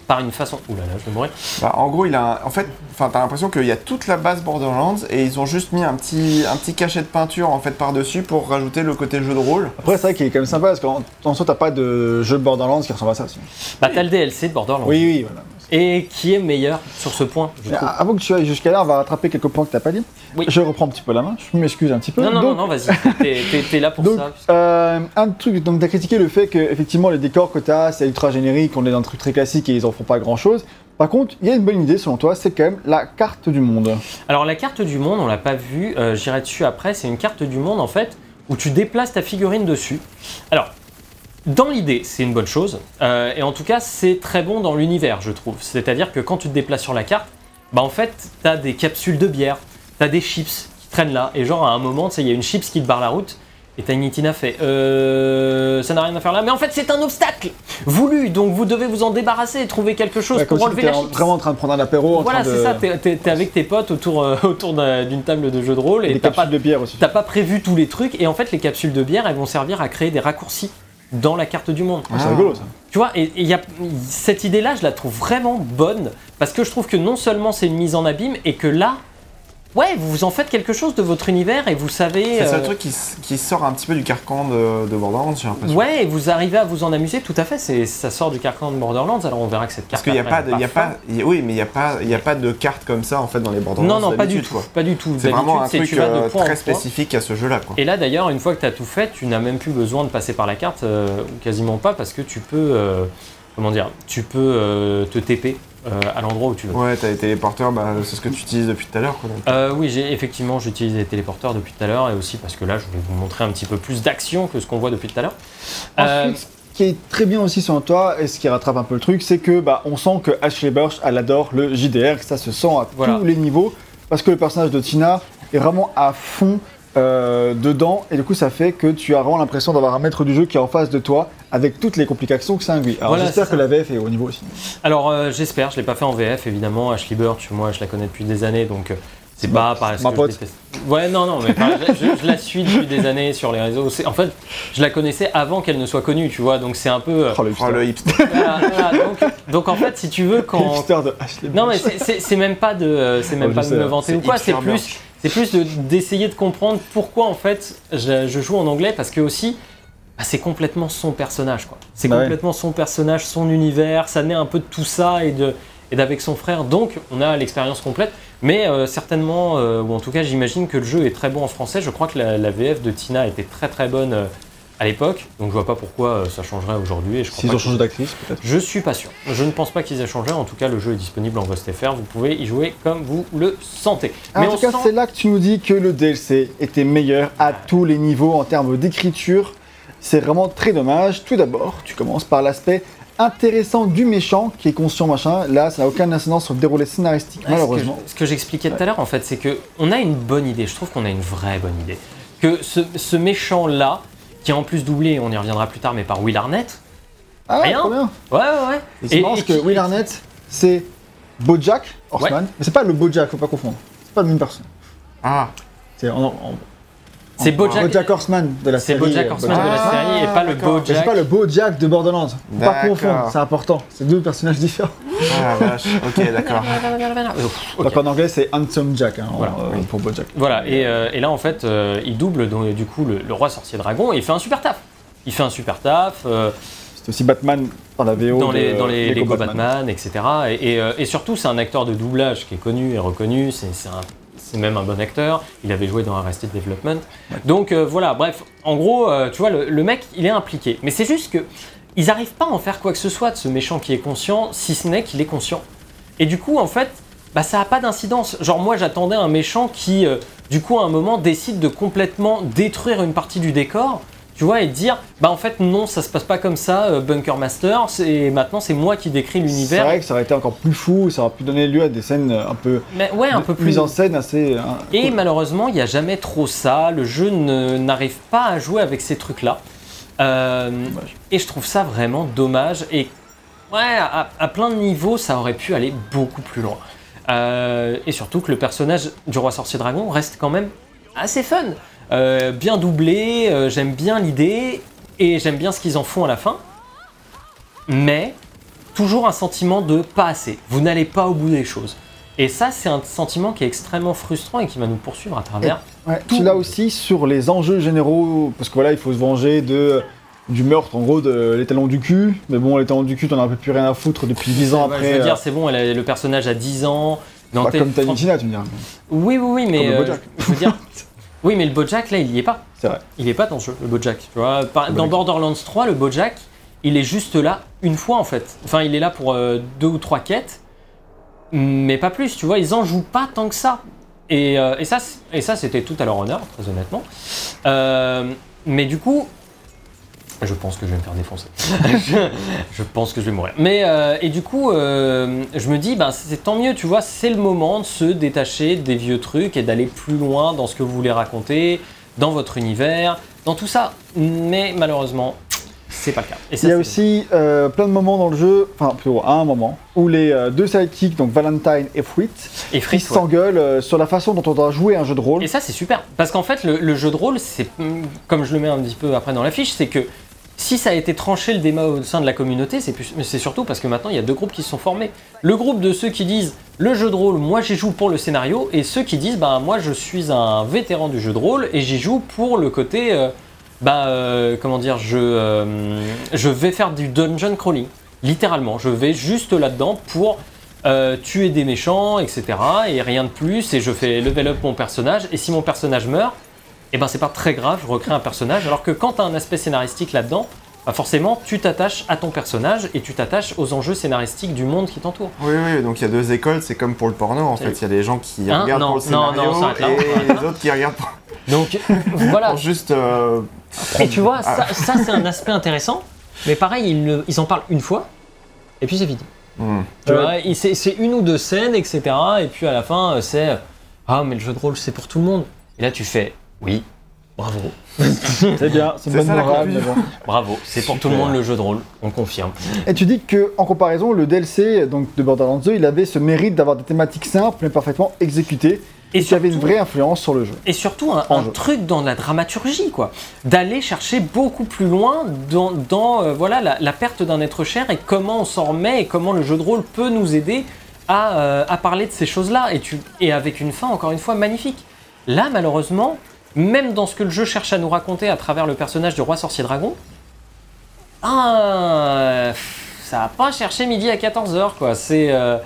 Par une façon. Ouh là là, je vais mourir. Bah, en gros, il a, en fait, enfin, t'as l'impression qu'il y a toute la base Borderlands et ils ont juste mis un petit, un petit cachet de peinture en fait par dessus pour rajouter le côté jeu de rôle. Après, c'est vrai qu'il est quand même sympa parce qu'en en soi, t'as pas de jeu Borderlands qui ressemble à ça. aussi. Bah, t'as le DLC de Borderlands. Oui, oui, voilà. Et qui est meilleur sur ce point, je avant que tu ailles jusqu'à là, on va rattraper quelques points que t'as pas dit. Oui. Je reprends un petit peu la main, je m'excuse un petit peu. Non, non, Donc, non, non, vas-y. T'es là pour Donc, ça. euh, un truc, donc t'as critiqué le fait que effectivement les décors que t'as, c'est ultra générique, on est dans un truc très classique et ils en font pas grand chose. Par contre, il y a une bonne idée selon toi, c'est quand même la carte du monde. Alors la carte du monde, on l'a pas vue, euh, j'irai dessus après, c'est une carte du monde en fait où tu déplaces ta figurine dessus. Alors, dans l'idée, c'est une bonne chose, euh, et en tout cas, c'est très bon dans l'univers, je trouve. C'est-à-dire que quand tu te déplaces sur la carte, bah en fait, t'as des capsules de bière, t'as des chips qui traînent là, et genre à un moment, il y a une chips qui te barre la route, et Tiny fait euh, ça n'a rien à faire là, mais en fait c'est un obstacle voulu, donc vous devez vous en débarrasser et trouver quelque chose Ouais, pour si enlever t'étais la en- chips. vraiment en train de prendre un apéro, en Voilà, de... c'est ça, t'es- t'es avec tes potes autour, euh, autour d'un- d'une table de jeu de rôle et t'as capsules pas, de bière aussi. t'as pas prévu tous les trucs. Et en fait, les capsules de bière, elles vont servir à créer des raccourcis dans la carte du monde. Ah, c'est rigolo ça. Tu vois, et y a, cette idée-là, je la trouve vraiment bonne parce que je trouve que non seulement c'est une mise en abîme et que là, ouais, vous vous en faites quelque chose de votre univers et vous savez. C'est seul euh, truc qui, sort un petit peu du carcan de, de Borderlands, j'ai l'impression. Ouais, et vous arrivez à vous en amuser, tout à fait. C'est, ça sort du carcan de Borderlands, alors on verra que cette Parce carte. qu'il n'y a pas, de, y a est folle. pas, y a- oui, mais il n'y a pas, y a pas de carte comme ça en fait dans les Borderlands. Non, non, pas du tout. quoi. Pas du tout. C'est vraiment un truc euh, très spécifique à ce jeu-là. Et là d'ailleurs, une fois que tu as tout fait, tu n'as même plus besoin de passer par la carte, euh, ou quasiment pas, parce que tu peux, comment dire, tu peux te TP euh, à l'endroit où tu veux. Ouais, t'as les téléporteurs, bah, c'est ce que tu utilises depuis tout à l'heure. Euh, oui, j'ai effectivement j'utilise les téléporteurs depuis tout à l'heure et aussi parce que là je voulais vous montrer un petit peu plus d'action que ce qu'on voit depuis tout à l'heure. Euh, Ensuite, ce qui est très bien aussi selon toi, et ce qui rattrape un peu le truc, c'est que bah, on sent que Ashley Burch, elle adore le JDR, que ça se sent à Voilà. tous les niveaux, parce que le personnage de Tina est vraiment à fond euh, dedans, et du coup ça fait que tu as vraiment l'impression d'avoir un maître du jeu qui est en face de toi, avec toutes les complications que ça induit. Alors Voilà, j'espère que la VF est au niveau aussi. alors euh, j'espère, je l'ai pas fait en VF évidemment. Ashley Burch, moi je la connais depuis des années donc. euh, c'est pas parce ma que pote. je. Ouais, non, non, mais par- je, la suis depuis des années sur les réseaux. En fait, je la connaissais avant qu'elle ne soit connue, tu vois, donc c'est un peu. Oh le Oh, le hipster, hipster. voilà, voilà, donc, donc en fait, si tu veux, le quand. hipster de Ashley Non, mais c'est- même pas de, c'est même Ouais, pas de me sais, vanter c'est ou quoi. C'est hipster plus. C'est plus de- d'essayer de, comprendre pourquoi en fait je, je joue en anglais parce que aussi. bah, c'est complètement son personnage quoi. C'est Bah ouais. complètement son personnage, son univers, ça naît un peu de tout ça et de et d'avec son frère. Donc on a l'expérience complète, mais euh, certainement euh, ou en tout cas j'imagine que le jeu est très bon en français. Je crois que la, la VF de Tina était très très bonne euh, à l'époque, donc je vois pas pourquoi euh, ça changerait aujourd'hui. et je crois S'ils ont changé d'actrice peut-être. je suis pas sûr. Je ne pense pas qu'ils aient changé. En tout cas, le jeu est disponible en GhostFR. Vous pouvez y jouer comme vous le sentez. En Mais tout on cas, sent- c'est là que tu nous dis que le DLC était meilleur à tous les niveaux en termes d'écriture. C'est vraiment très dommage. Tout d'abord, tu commences par l'aspect intéressant du méchant qui est conscient machin. Là, ça n'a aucune incidence sur le déroulé scénaristique, Ouais, ce que malheureusement. je- Ce que j'expliquais tout à l'heure, en fait, c'est que on a une bonne idée. Je trouve qu'on a une vraie bonne idée. Que ce, ce méchant-là, qui est en plus doublé, on y reviendra plus tard, mais par Will Arnett. Ah, Rien. trop bien. Ouais, ouais, ouais. Et c'est marrant parce que qui- Will Arnett, c'est Bojack Horseman, mais c'est pas le Bojack, faut pas confondre. C'est pas la même personne. Ah, C'est en- en- C'est Bojack- Bojack Horseman de la C'est série. Bojack euh, Horseman de la Bojack. série et pas le d'accord. Mais c'est Bojack. pas le Bojack de Borderlands. Faut pas confondre, c'est important. C'est deux personnages différents. ah vache, ok, d'accord. Ok. Donc en anglais, c'est Handsome Jack hein, en- Voilà, euh, pour Bojack. Voilà, et, euh, et là en fait, euh, il double donc, du coup le, le roi sorcier dragon et il fait un super taf. Il fait un super taf euh, C'est aussi Batman dans la VO. dans les, de dans les Lego Lego Batman, etc. Et, et, euh, et surtout, c'est un acteur de doublage qui est connu et reconnu. C'est c'est un- c'est même un bon acteur. Il avait joué dans Arrested Development. Donc euh, voilà, bref, en gros, euh, tu vois, le, mec, il est impliqué. Mais c'est juste que ils n'arrivent pas à en faire quoi que ce soit de ce méchant qui est conscient, si ce n'est qu'il est conscient. Et du coup, en fait, bah, ça n'a pas d'incidence. Genre, moi, j'attendais un méchant qui, euh, du coup, à un moment, décide de complètement détruire une partie du décor, tu vois, et dire, bah, en fait, non, ça se passe pas comme ça, euh, Bunker Master, c'est- maintenant, c'est moi qui décris C'est l'univers. vrai que ça aurait été encore plus fou, ça aurait pu donner lieu à des scènes un peu. Mais ouais, un peu plus. mise en scène assez. hein, Et cool. malheureusement, il n'y a jamais trop ça. Le jeu n'arrive pas à jouer avec ces trucs-là. Euh, et je trouve ça vraiment dommage. Et ouais, à, à plein de niveaux, ça aurait pu aller beaucoup plus loin. Euh, et surtout que le personnage du roi sorcier dragon reste quand même assez fun. Euh, bien doublé, euh, j'aime bien l'idée et j'aime bien ce qu'ils en font à la fin. Mais toujours un sentiment de pas assez. Vous n'allez pas au bout des choses. Et ça, c'est un sentiment qui est extrêmement frustrant et qui va nous poursuivre à travers. Ouais, tout. tu l'as aussi sur les enjeux généraux, parce que voilà, il faut se venger de, du meurtre, en gros, de l'étalon du cul. Mais bon, l'étalon du cul, t'en as un peu plus rien à foutre depuis 10 ans après. je veux euh, dire, c'est bon, elle a- le personnage a 10 ans. Dans bah, comme Tiny Tina, tu me diras. Oui, oui, oui, mais Comme euh, je veux dire, oui, mais le Bojack là, il y est pas. C'est vrai. Il est pas dans ce jeu, le Bojack. Tu vois, Par- Le dans. Borderlands 3, le Bojack, il est juste là une fois en fait. Enfin, il est là pour euh, deux ou trois quêtes, mais pas plus. Tu vois, ils en jouent pas tant que ça. Et, euh, et ça, c- et ça, c'était tout à leur honneur, très honnêtement. Euh, mais du coup, je pense que je vais me faire défoncer. je, je pense que je vais mourir. Mais euh, et du coup, euh, je me dis, ben c'est tant mieux, tu vois, c'est le moment de se détacher des vieux trucs et d'aller plus loin dans ce que vous voulez raconter, dans votre univers, dans tout ça. Mais malheureusement, c'est pas le cas. Et ça, Il y a aussi euh, plein de moments dans le jeu, enfin, plutôt un moment, où les euh, deux sidekicks, donc Valentine et et Fritz, ouais. s'engueulent euh, sur la façon dont on doit jouer un jeu de rôle. Et ça, c'est super. Parce qu'en fait, le, le jeu de rôle, c'est hum, comme je le mets un petit peu après dans la fiche, c'est que si ça a été tranché le débat au sein de la communauté, c'est surtout parce que maintenant il y a deux groupes qui se sont formés. Le groupe de ceux qui disent le jeu de rôle, moi j'y joue pour le scénario, et ceux qui disent bah moi je suis un vétéran du jeu de rôle et j'y joue pour le côté bah comment dire je euh, je vais faire du dungeon crawling littéralement je vais juste là-dedans pour tuer des méchants etc et rien de plus et je fais level up mon personnage et si mon personnage meurt et ben c'est pas très grave je recrée un personnage alors que quand tu as un aspect scénaristique là-dedans bah forcément tu t'attaches à ton personnage et tu t'attaches aux enjeux scénaristiques du monde qui t'entoure Oui, oui, donc il y a deux écoles, c'est comme pour le porno en fait. Il y a des gens qui Hein regardent Non, pour le non, non, scénario on s'arrête là, on et les autres qui regardent pour, donc voilà pour juste. euh, Et tu vois, Ah. ça, ça, c'est un aspect intéressant. Mais pareil, ils, le- ils en parlent une fois, et puis c'est vide. hmm. Tu vois, c'est une ou deux scènes, etc. Et puis à la fin, euh, c'est euh, Ah, mais le jeu de rôle, c'est pour tout le monde. Et là, tu fais Oui, bravo, C'est bien, c'est une C'est bonne ça, la morale. mais conclusion. bon. bravo, c'est pour tout le monde le jeu de rôle, on confirme. Et tu dis que en comparaison, le DLC donc, de Borderlands 2, il avait ce mérite d'avoir des thématiques simples mais parfaitement exécutées Et qui avait une surtout- vraie influence sur le jeu. Et surtout un, truc dans la dramaturgie, quoi. D'aller chercher beaucoup plus loin dans, dans, euh, voilà, la, la perte d'un être cher et comment on s'en remet et comment le jeu de rôle peut nous aider à, euh, à parler de ces choses-là. Et, tu- et avec une fin, encore une fois, magnifique. Là, malheureusement, même dans ce que le jeu cherche à nous raconter à travers le personnage du roi sorcier dragon, ah, ça a pas cherché midi à 14h, quoi. C'est. euh,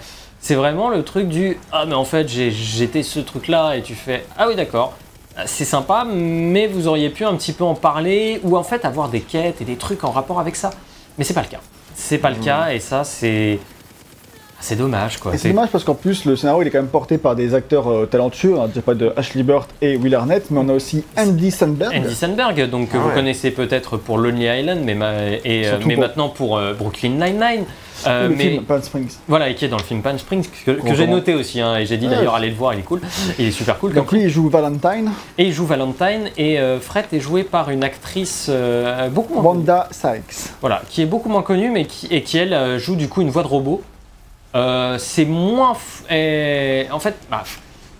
c'est vraiment le truc du ah mais en fait j'ai- j'étais ce truc là et tu fais ah oui d'accord c'est sympa mais vous auriez pu un petit peu en parler ou en fait avoir des quêtes et des trucs en rapport avec ça mais c'est pas le cas c'est pas le cas et ça c'est C'est dommage quoi. Et c'est dommage parce qu'en plus, le scénario il est quand même porté par des acteurs euh, talentueux. On n'a pas de Ashley Burt et Will Arnett, mais on a aussi Andy Samberg. Andy Samberg, donc que Ah vous ouais. connaissez peut-être pour Lonely Island, mais, ma- et, euh, mais pour- maintenant pour euh, Brooklyn Nine-Nine. Euh, le mais film Palm Springs. voilà, et qui est dans le film Palm Springs, que, j'ai noté aussi, hein, et j'ai dit Ouais. d'ailleurs allez le voir, il est cool, il est super cool. Donc lui, il joue Valentine, Et il joue Valentine, et euh, Fred est joué par une actrice euh, beaucoup moins connue. Wanda Sykes. Voilà, qui est beaucoup moins connue, mais qui, et qui elle joue du coup une voix de robot. Euh, c'est moins. f- et- en fait, bah,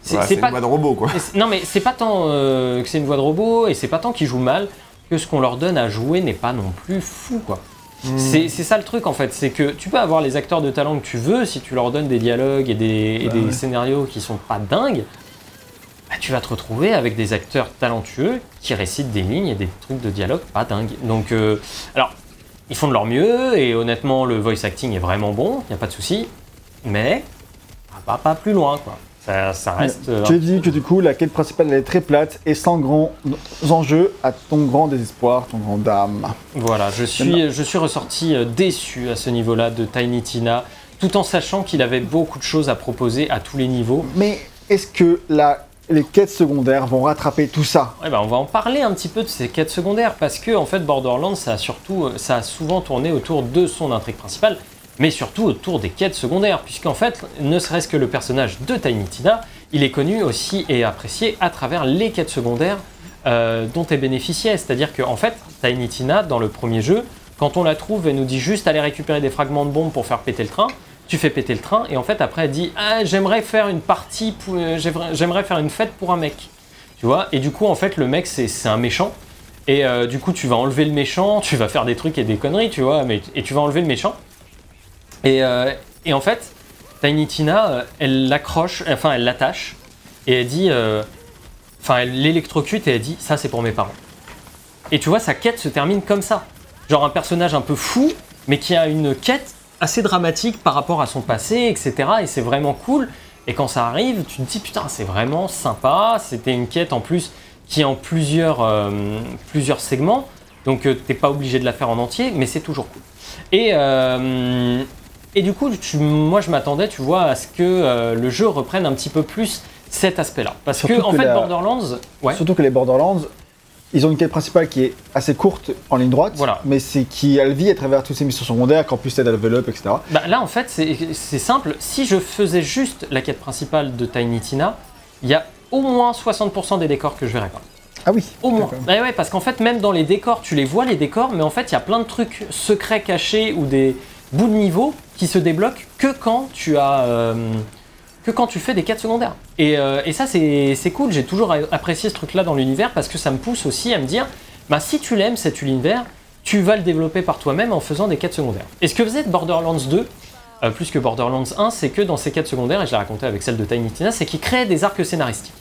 c'est c'est pas. une voix de robot quoi. Non, mais c'est pas tant euh, que c'est une voix de robot, et c'est pas tant qu'ils jouent mal, que ce qu'on leur donne à jouer n'est pas non plus fou, quoi. Hmm. C'est c'est ça le truc en fait, c'est que tu peux avoir les acteurs de talent que tu veux si tu leur donnes des dialogues et des, et Bah des ouais. scénarios qui sont pas dingues. bah, tu vas te retrouver avec des acteurs talentueux qui récitent des lignes et des trucs de dialogue pas dingues. Donc, euh, alors, ils font de leur mieux et honnêtement, le voice acting est vraiment bon, il n'y a pas de souci, mais pas, pas plus loin quoi. Ça, ça reste. euh, Tu as dit que du coup, la quête principale elle est très plate et sans grands enjeux à ton grand désespoir, ton grand dame. Voilà, je suis, je suis ressorti euh, déçu à ce niveau-là de Tiny Tina, tout en sachant qu'il avait beaucoup de choses à proposer à tous les niveaux. Mais est-ce que la, les quêtes secondaires vont rattraper tout ça? Ouais, bah, on va en parler un petit peu de ces quêtes secondaires parce que en fait Borderlands ça a surtout euh, ça a souvent tourné autour de son intrigue principale mais surtout autour des quêtes secondaires puisqu'en fait ne serait-ce que le personnage de Tiny Tina il est connu aussi et apprécié à travers les quêtes secondaires euh, dont elle bénéficiait c'est-à-dire que en fait Tiny Tina dans le premier jeu quand on la trouve elle nous dit juste aller récupérer des fragments de bombes pour faire péter le train. Tu fais péter le train et en fait après elle dit ah j'aimerais faire une partie euh, j'aimerais faire une fête pour un mec tu vois et du coup en fait le mec c'est un méchant. Et euh, du coup tu vas enlever le méchant tu vas faire des trucs et des conneries tu vois et tu vas enlever le méchant et, euh, et en fait Tiny Tina euh, elle l'accroche enfin elle l'attache et elle dit euh, enfin elle l'électrocute et elle dit ça c'est pour mes parents et tu vois sa quête se termine comme ça genre un personnage un peu fou mais qui a une quête assez dramatique par rapport à son passé etc et c'est vraiment cool et quand ça arrive, tu te dis putain, c'est vraiment sympa. C'était une quête en plus qui est en plusieurs, plusieurs segments. Donc t'es pas obligé de la faire en entier, mais c'est toujours cool. Et, euh, et du coup, tu- moi je m'attendais, tu vois, à ce que euh, le jeu reprenne un petit peu plus cet aspect-là. Parce Surtout que en que fait, la- Borderlands, ouais. Surtout que les Borderlands, ils ont une quête principale qui est assez courte en ligne droite, Voilà. mais c'est qui elle vit à travers toutes ces missions secondaires, qu'en plus t'aides à level up, etc. Bah, là, en fait, c'est simple. Si je faisais juste la quête principale de Tiny Tina, il y a au moins 60% des décors que je verrais pas. Ah oui. Au moins. Ouais, ouais, parce qu'en fait, même dans les décors, tu les vois, les décors, mais en fait, il y a plein de trucs secrets cachés ou des bouts de niveau qui se débloquent que quand tu as. euh, que quand tu fais des quêtes secondaires. Et, euh, ça, c'est cool. J'ai toujours apprécié ce truc-là dans l'univers parce que ça me pousse aussi à me dire bah, si tu l'aimes, cet univers, tu vas le développer par toi-même en faisant des quêtes secondaires. Et ce que faisait Borderlands 2, euh, plus que Borderlands 1, c'est que dans ces quêtes secondaires, et je l'ai raconté avec celle de Tiny Tina, c'est qu'il crée des arcs scénaristiques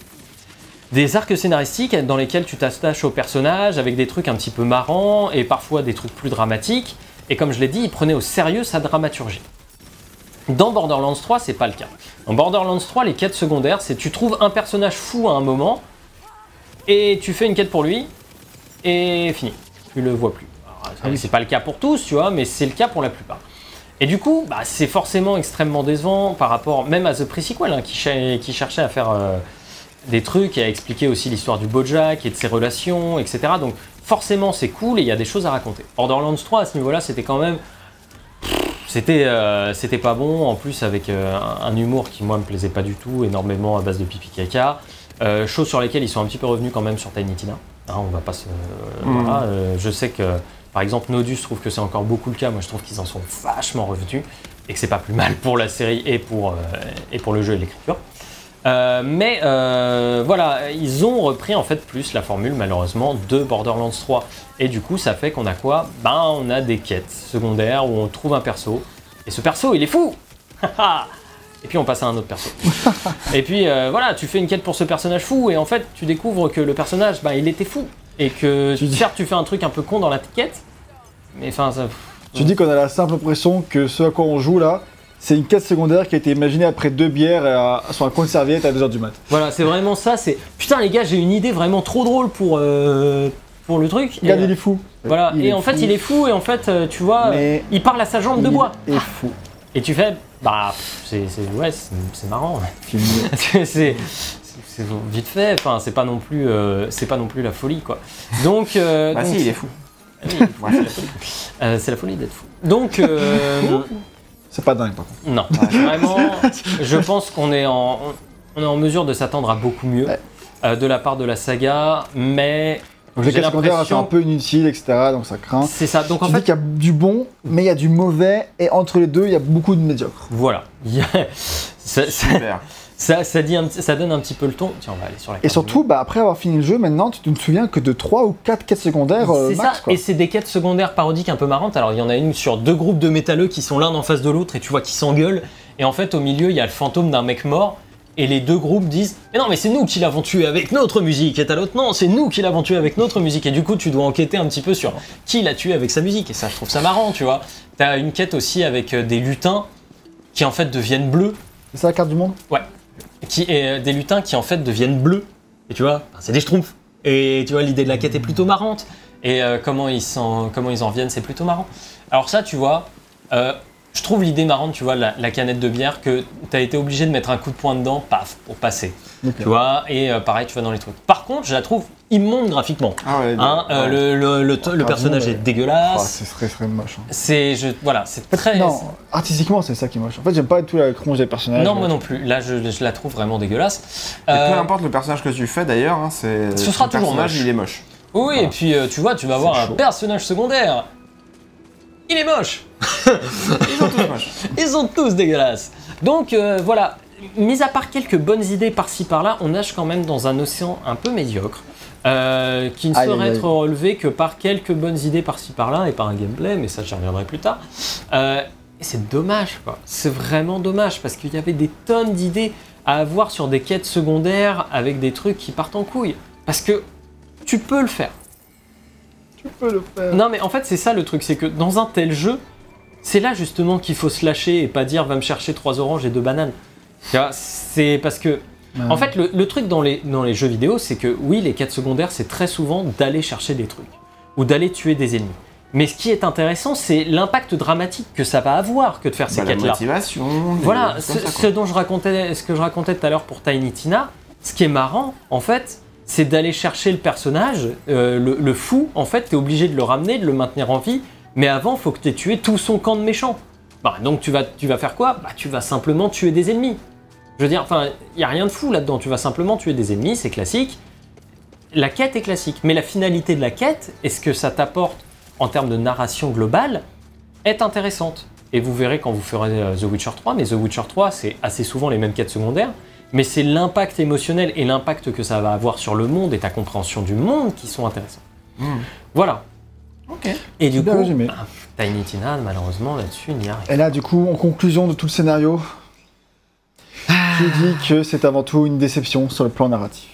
des arcs scénaristiques dans lesquels tu t'attaches au personnage avec des trucs un petit peu marrants et parfois des trucs plus dramatiques. Et comme je l'ai dit, il prenait au sérieux sa dramaturgie. Dans Borderlands 3, c'est pas le cas. Dans Borderlands 3, les quêtes secondaires, c'est tu trouves un personnage fou à un moment et tu fais une quête pour lui et fini. Tu le vois plus. Alors, Ah. C'est pas le cas pour tous, tu vois, mais c'est le cas pour la plupart. Et du coup, bah, c'est forcément extrêmement décevant par rapport même à The Pre-Sequel, hein, qui cherchait à faire euh, des trucs et à expliquer aussi l'histoire du Bojack et de ses relations, etc. Donc forcément c'est cool et il y a des choses à raconter. Borderlands 3 à ce niveau-là c'était quand même... C'était euh, c'était pas bon, en plus avec euh, un un humour qui moi me plaisait pas du tout, énormément à base de pipi caca. Euh, choses sur lesquelles ils sont un petit peu revenus quand même sur Tiny Tina. Hein, on va pas se... Voilà, euh, je sais que par exemple Nodus trouve que c'est encore beaucoup le cas, moi je trouve qu'ils en sont vachement revenus et que c'est pas plus mal pour la série et pour, et pour le jeu et l'écriture. Euh, mais euh, voilà, ils ont repris en fait plus la formule malheureusement de Borderlands 3. Et du coup, ça fait qu'on a quoi? Ben, on a des quêtes secondaires où on trouve un perso. Et ce perso, il est fou Et puis on passe à un autre perso. et puis euh, voilà, tu fais une quête pour ce personnage fou et en fait, tu découvres que le personnage, ben, il était fou. Et que Tu dis- certes, tu fais un truc un peu con dans la quête, mais enfin, ça- Tu dis qu'on a la simple impression que ce à quoi on joue là, c'est une quête secondaire qui a été imaginée après deux bières à- sur un coin de serviette à 2h du mat. Voilà, c'est vraiment ça. C'est putain, les gars, j'ai une idée vraiment trop drôle pour euh, pour le truc. Regarde, euh, il est fou. voilà. Il et en fait, fou, il est fou et en fait, euh, tu vois, Mais il parle à sa jambe de il bois. est fou. Et tu fais, bah, c'est c'est- ouais, c'est marrant. C'est vite fait. Enfin, c'est pas non plus, euh, c'est pas non plus la folie, quoi. Donc, euh, Bah donc- si, il est fou. oui, c'est la folie. Euh, c'est la folie d'être fou. Donc, euh, C'est pas dingue par contre. non, vraiment, je pense qu'on est en, on est en mesure de s'attendre à beaucoup mieux Ouais. euh, de la part de la saga, mais Donc les J'ai cas secondaires sont l'impression- un peu inutiles, etc. Donc ça craint. c'est ça. Donc en tu dis fait, qu'il y a du bon, mais il y a du mauvais, et entre les deux, il y a beaucoup de médiocres. voilà. Il Super. Ça- ça dit un petit- ça donne un petit peu le ton. Tiens, on va aller sur la Et carte surtout, bah, après avoir fini le jeu, maintenant, tu ne te souviens que de 3 ou 4 quêtes secondaires euh, C'est ça, quoi. et c'est des quêtes secondaires parodiques un peu marrantes. Alors il y en a une sur deux groupes de métalleux qui sont l'un en face de l'autre et tu vois qu'ils s'engueulent. Et en fait au milieu il y a le fantôme d'un mec mort et les deux groupes disent Mais non mais c'est nous qui l'avons tué avec notre musique. Et t'as l'autre non c'est nous qui l'avons tué avec notre musique. Et du coup tu dois enquêter un petit peu sur qui l'a tué avec sa musique. Et ça je trouve ça marrant tu vois. T'as une quête aussi avec euh, des lutins qui en fait deviennent bleus. C'est ça la carte du monde? Qui, et, euh, des lutins qui en fait deviennent bleus. Et tu vois, c'est des schtroumpfs. Et tu vois, l'idée de la quête est plutôt marrante. Et euh, comment, ils comment ils en viennent, c'est plutôt marrant. Alors ça, tu vois, euh, je trouve l'idée marrante, tu vois, la, la canette de bière, que tu as été obligé de mettre un coup de poing dedans, paf, pour passer. Tu vois, et euh, pareil, tu vas dans les trucs. Par contre, je la trouve immonde graphiquement. Ah ouais, Hein, euh, ouais. le, le, le, le Ah, personnage bon, est ouais. Ah, dégueulasse. ce serait, serait moche. hein. c'est je, voilà, c'est très. Non, artistiquement, c'est ça qui est moche. En fait, j'aime pas tout la tronche des personnages. Non, moi non plus. Là, je, je la trouve vraiment dégueulasse. Et Euh, peu importe le personnage que tu fais d'ailleurs, hein, c'est. Ce sera toujours personnage, moche. il est moche. Oui, Voilà. et puis euh, tu vois, tu vas avoir un personnage secondaire. Il est moche. Ils sont tous moches. Ils sont tous dégueulasses. Donc euh, voilà, mis à part quelques bonnes idées par-ci par-là, on nage quand même dans un océan un peu médiocre. euh, qui ne Aïe, saurait aïe, aïe. être relevé que par quelques bonnes idées par-ci par-là et par un gameplay, mais ça j'y reviendrai plus tard. Euh, et c'est dommage quoi, c'est vraiment dommage parce qu'il y avait des tonnes d'idées à avoir sur des quêtes secondaires avec des trucs qui partent en couille. Parce que tu peux le faire. Tu peux le faire. Non, mais en fait, c'est ça le truc, c'est que dans un tel jeu, c'est là justement qu'il faut se lâcher et pas dire va me chercher trois oranges et deux bananes. Tu vois, C'est parce que, en fait, le, le truc dans les, dans les jeux vidéo, c'est que oui, les quêtes secondaires, c'est très souvent d'aller chercher des trucs ou d'aller tuer des ennemis. Mais ce qui est intéressant, c'est l'impact dramatique que ça va avoir que de faire ces Bah, la quêtes-là. motivation. les- Voilà, ça, ce dont je racontais, ce que je racontais tout à l'heure pour Tiny Tina, ce qui est marrant, en fait, c'est d'aller chercher le personnage, euh, le, fou, en fait, t'es obligé de le ramener, de le maintenir en vie, mais avant, faut que t'aies tué tout son camp de méchants. Bah, donc tu vas, tu vas faire quoi? Bah, tu vas simplement tuer des ennemis. Je veux dire, enfin, il y a rien de fou là-dedans, tu vas simplement tuer des ennemis, c'est classique. La quête est classique, mais la finalité de la quête, et ce que ça t'apporte en termes de narration globale, est intéressante. Et vous verrez quand vous ferez euh, The Witcher 3, mais The Witcher 3, c'est assez souvent les mêmes quêtes secondaires, mais c'est l'impact émotionnel et l'impact que ça va avoir sur le monde et ta compréhension du monde qui sont intéressants. Hmm. Voilà. Ok. Et du Bien coup, résumé. ah, Tiny Tina, malheureusement, là-dessus, n'y arrive Et là, du coup, en conclusion de tout le scénario, tu dis que c'est avant tout une déception sur le plan narratif.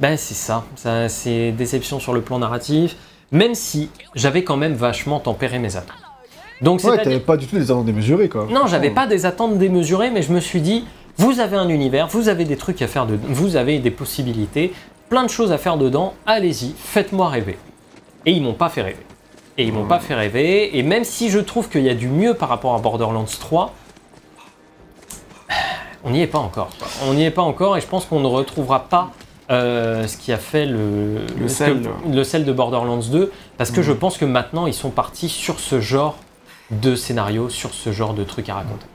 Ben c'est ça, ça c'est déception sur le plan narratif, même si j'avais quand même vachement tempéré mes attentes. Donc Ouais, t'avais pas du tout des attentes démesurées, quoi. non, j'avais Oh. pas des attentes démesurées, mais je me suis dit, vous avez un univers, vous avez des trucs à faire, de, vous avez des possibilités, plein de choses à faire dedans, allez-y, faites-moi rêver. Et ils m'ont pas fait rêver. Et ils m'ont pas fait rêver, et même si je trouve qu'il y a du mieux par rapport à Borderlands 3, on n'y est pas encore. On n'y est pas encore, et je pense qu'on ne retrouvera pas euh, ce qui a fait le, sel. que- le sel de Borderlands 2, parce que je pense que maintenant ils sont partis sur ce genre de scénario, sur ce genre de trucs à raconter.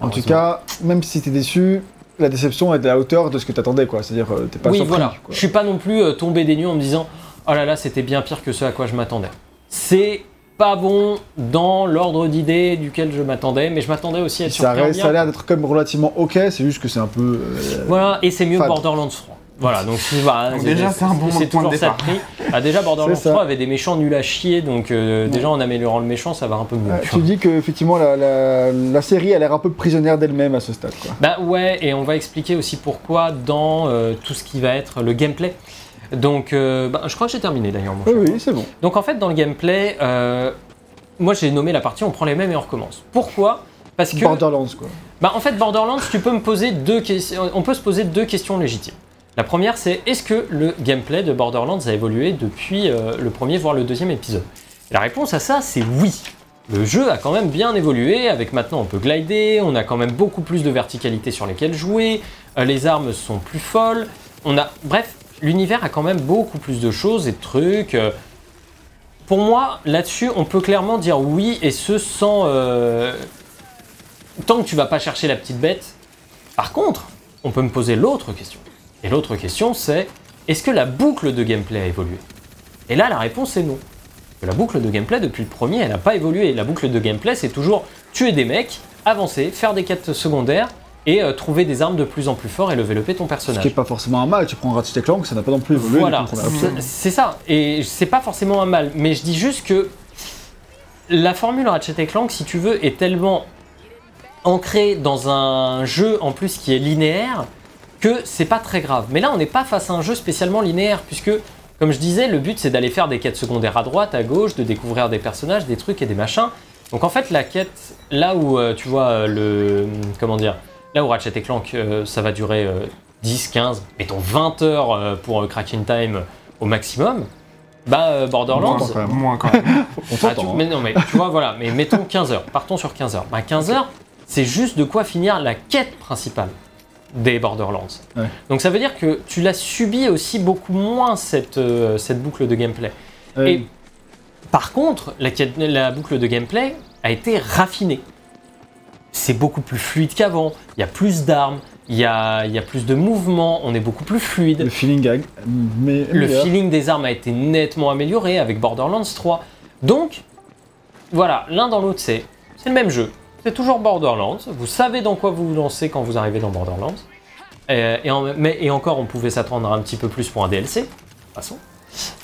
En tout cas, même si t'es déçu, la déception est à la hauteur de ce que t'attendais, quoi. C'est-à-dire, euh, t'es pas oui, surpris. voilà. quoi. Je suis pas non plus euh, tombé des nues en me disant oh là là, c'était bien pire que ce à quoi je m'attendais. C'est pas bon dans l'ordre d'idées duquel je m'attendais, mais je m'attendais aussi à être Ça, surpris en reste- ça a l'air d'être quand même relativement ok, c'est juste que c'est un peu. euh, Voilà, et c'est mieux que Fade. Borderlands 3. Voilà, donc. Donc déjà, c'est un bon point de toujours ça départ. de prix. Ah, déjà, Borderlands C'est ça. 3 avait des méchants nuls à chier, donc euh, Ouais. déjà en améliorant le méchant, ça va un peu mieux. ouais, tu dis que effectivement la, la- la série a l'air un peu prisonnière d'elle-même à ce stade, quoi. Bah ouais, et on va expliquer aussi pourquoi dans euh, tout ce qui va être le gameplay. Donc, euh, bah, je crois que j'ai terminé d'ailleurs. mon Oui, oui, c'est bon. Donc en fait, dans le gameplay, euh, moi j'ai nommé la partie on prend les mêmes et on recommence. Pourquoi? Parce que, Borderlands, quoi. bah, en fait, Borderlands, tu peux me poser deux questions. On peut se poser deux questions légitimes. La première, c'est est-ce que le gameplay de Borderlands a évolué depuis euh, le premier voire le deuxième épisode? La réponse à ça, c'est oui. le jeu a quand même bien évolué, avec maintenant on peut glider, on a quand même beaucoup plus de verticalité sur lesquelles jouer, euh, les armes sont plus folles, on a... Bref, l'univers a quand même beaucoup plus de choses et de trucs. euh. Pour moi, là-dessus, on peut clairement dire oui, et ce sans... Tant que tu vas pas chercher la petite bête. Par contre, on peut me poser l'autre question. Et l'autre question, c'est est-ce que la boucle de gameplay a évolué? Et là, la réponse est non. La boucle de gameplay, depuis le premier, elle n'a pas évolué. La boucle de gameplay, c'est toujours tuer des mecs, avancer, faire des quêtes secondaires et euh, trouver des armes de plus en plus fort et lever ton Ce personnage. qui est pas forcément un mal, tu prends Ratchet Clank, ça n'a pas non plus évolué. Voilà, le c'est ça. Et c'est pas forcément un mal, mais je dis juste que la formule Ratchet Clank, si tu veux, est tellement ancrée dans un jeu en plus qui est linéaire que c'est pas très grave. Mais là, on n'est pas face à un jeu spécialement linéaire, puisque, comme je disais, le but c'est d'aller faire des quêtes secondaires à droite, à gauche, de découvrir des personnages, des trucs et des machins. Donc en fait, la quête, là où euh, tu vois euh, le. Comment dire Là où Ratchet Clank, euh, ça va durer euh, 10, 15, mettons 20 heures euh, pour euh, Cracking Time au maximum, bah euh, Borderlands. Moins, quand même. Moins quand même. On Ah, tu- hein. mais non, mais tu vois, voilà, mais mettons 15 heures, partons sur 15 heures. Bah, 15 heures, c'est juste de quoi finir la quête principale des Borderlands. Ouais. Donc ça veut dire que tu l'as subi aussi beaucoup moins cette, euh, cette boucle de gameplay. Euh, Et par contre, la, la boucle de gameplay a été raffinée. C'est beaucoup plus fluide qu'avant, il y a plus d'armes, il y a, y a plus de mouvements, on est beaucoup plus fluide. Le feeling. Mais Le feeling des armes a été nettement amélioré avec Borderlands 3. Donc, voilà, l'un dans l'autre, c'est le même jeu. C'est toujours Borderlands. Vous savez dans quoi vous vous lancez quand vous arrivez dans Borderlands. Et, encore, on pouvait s'attendre un petit peu plus pour un DLC. De toute façon.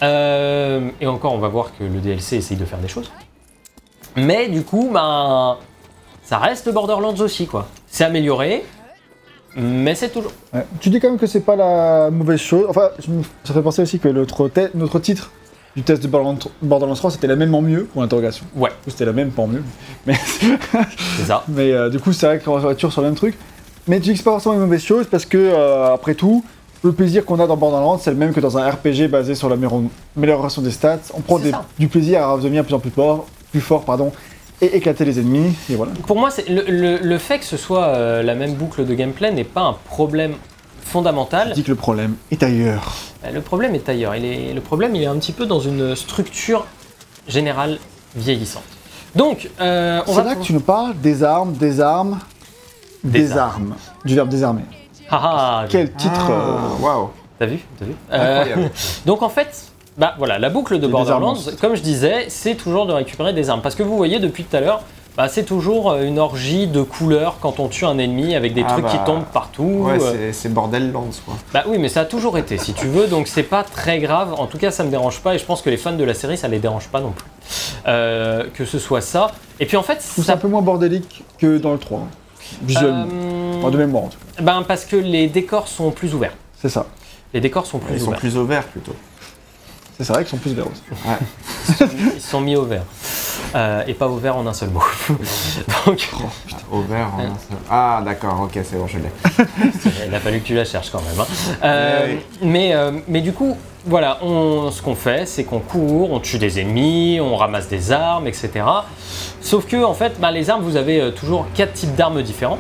Euh, et encore, on va voir que le DLC essaye de faire des choses. Mais du coup, ben, ça reste Borderlands aussi, quoi. C'est amélioré, mais c'est toujours. Tu dis quand même que c'est pas la mauvaise chose. Enfin, ça fait penser aussi que notre titre du test de Borderlands Borderlands 3 c'était la même en mieux pour l'interrogation. Ouais. C'était la même pas en mieux. Mais, C'est ça. mais euh, du coup, c'est vrai qu'on va toujours sur le même truc. Mais tu dis que c'est pas forcément une mauvaise chose parce que, euh, après tout, le plaisir qu'on a dans Borderlands, c'est le même que dans un RPG basé sur l'amélioration des stats. On prend des- du plaisir à devenir de plus en plus fort, plus fort pardon, et éclater les ennemis. Et voilà. Pour moi, c'est le, le- le fait que ce soit euh, la même boucle de gameplay n'est pas un problème Je fondamental. dis que le problème est ailleurs. Euh, Le problème est ailleurs. Il est, le problème, il est un petit peu dans une structure générale vieillissante. Donc, euh, on C'est va. là que tu nous parles des armes, des armes, des, Des armes. Du verbe désarmer. Ah, ah, Quel titre Ah, euh, Waouh. T'as vu, T'as vu Euh, Incroyable. Donc en fait, bah voilà, la boucle de Borderlands, comme je disais, c'est toujours de récupérer des armes. Parce que vous voyez depuis tout à l'heure, bah, c'est toujours euh, une orgie de couleurs quand on tue un ennemi avec des Ah trucs qui bah, tombent partout. Ouais, euh, c'est- c'est Borderlands quoi. Bah oui, mais ça a toujours été, si tu veux, donc c'est pas très grave. En tout cas, ça me dérange pas et je pense que les fans de la série, ça les dérange pas non plus. Euh, que ce soit ça. Et puis en fait, trouve ça un peu moins bordélique que dans le 3. hein, Visuellement. Euh, Enfin, de mémoire en tout cas. ben parce que les décors sont plus ouverts. C'est ça. Les décors sont plus Ils sont ouverts. plus au vert plutôt. C'est vrai qu'ils sont plus verts aussi. Ils sont mis au vert. Euh, et pas au vert en un seul mot. donc, Au vert. en un seul. Ah d'accord, ok, c'est bon, je l'ai. il a fallu que tu la cherches quand même. hein. Euh, Oui, mais, euh, mais du coup, voilà, on, ce qu'on fait, c'est qu'on court, on tue des ennemis, on ramasse des armes, etc. Sauf que, en fait, bah, les armes, vous avez toujours quatre types d'armes différents.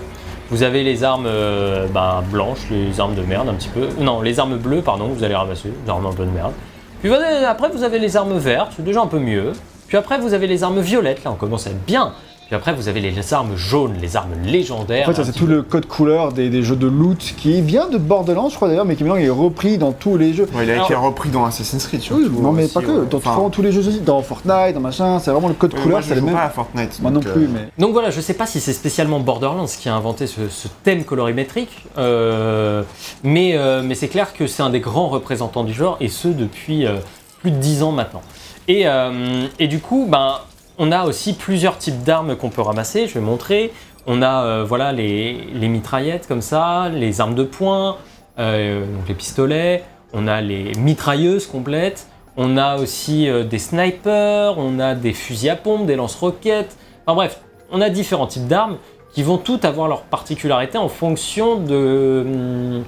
Vous avez les armes euh, bah, blanches, les armes de merde un petit peu. Non, les armes bleues, pardon, vous allez ramasser, les armes un peu de merde. Puis après, vous avez les armes vertes, c'est déjà un peu mieux. Puis après, vous avez les armes violettes, là, on commence à être bien. Puis après, vous avez les armes jaunes, les armes légendaires. En fait, c'est tout peu. le code couleur des, des jeux de loot qui vient de Borderlands, je crois d'ailleurs, mais qui maintenant est repris dans tous les jeux. Ouais, il a Alors- été repris dans Assassin's Creed surtout. Oui, non mais aussi, pas que, ouais. dans Enfin, tous les jeux aussi, dans Fortnite, dans machin, c'est vraiment le code ouais, couleur, moi, je c'est le même. pas à Fortnite. Moi non donc, plus, euh, mais. Donc voilà, je sais pas si c'est spécialement Borderlands qui a inventé ce, ce thème colorimétrique, euh, mais, euh, mais c'est clair que c'est un des grands représentants du genre, et ce depuis euh, plus de 10 ans maintenant. Et, euh, et du coup, ben, on a aussi plusieurs types d'armes qu'on peut ramasser, je vais montrer. On a euh, voilà, les, mitraillettes comme ça, les armes de poing, euh, les pistolets, on a les mitrailleuses complètes, on a aussi euh, des snipers, on a des fusils à pompe, des lance-roquettes, enfin bref, on a différents types d'armes qui vont toutes avoir leur particularité en fonction de,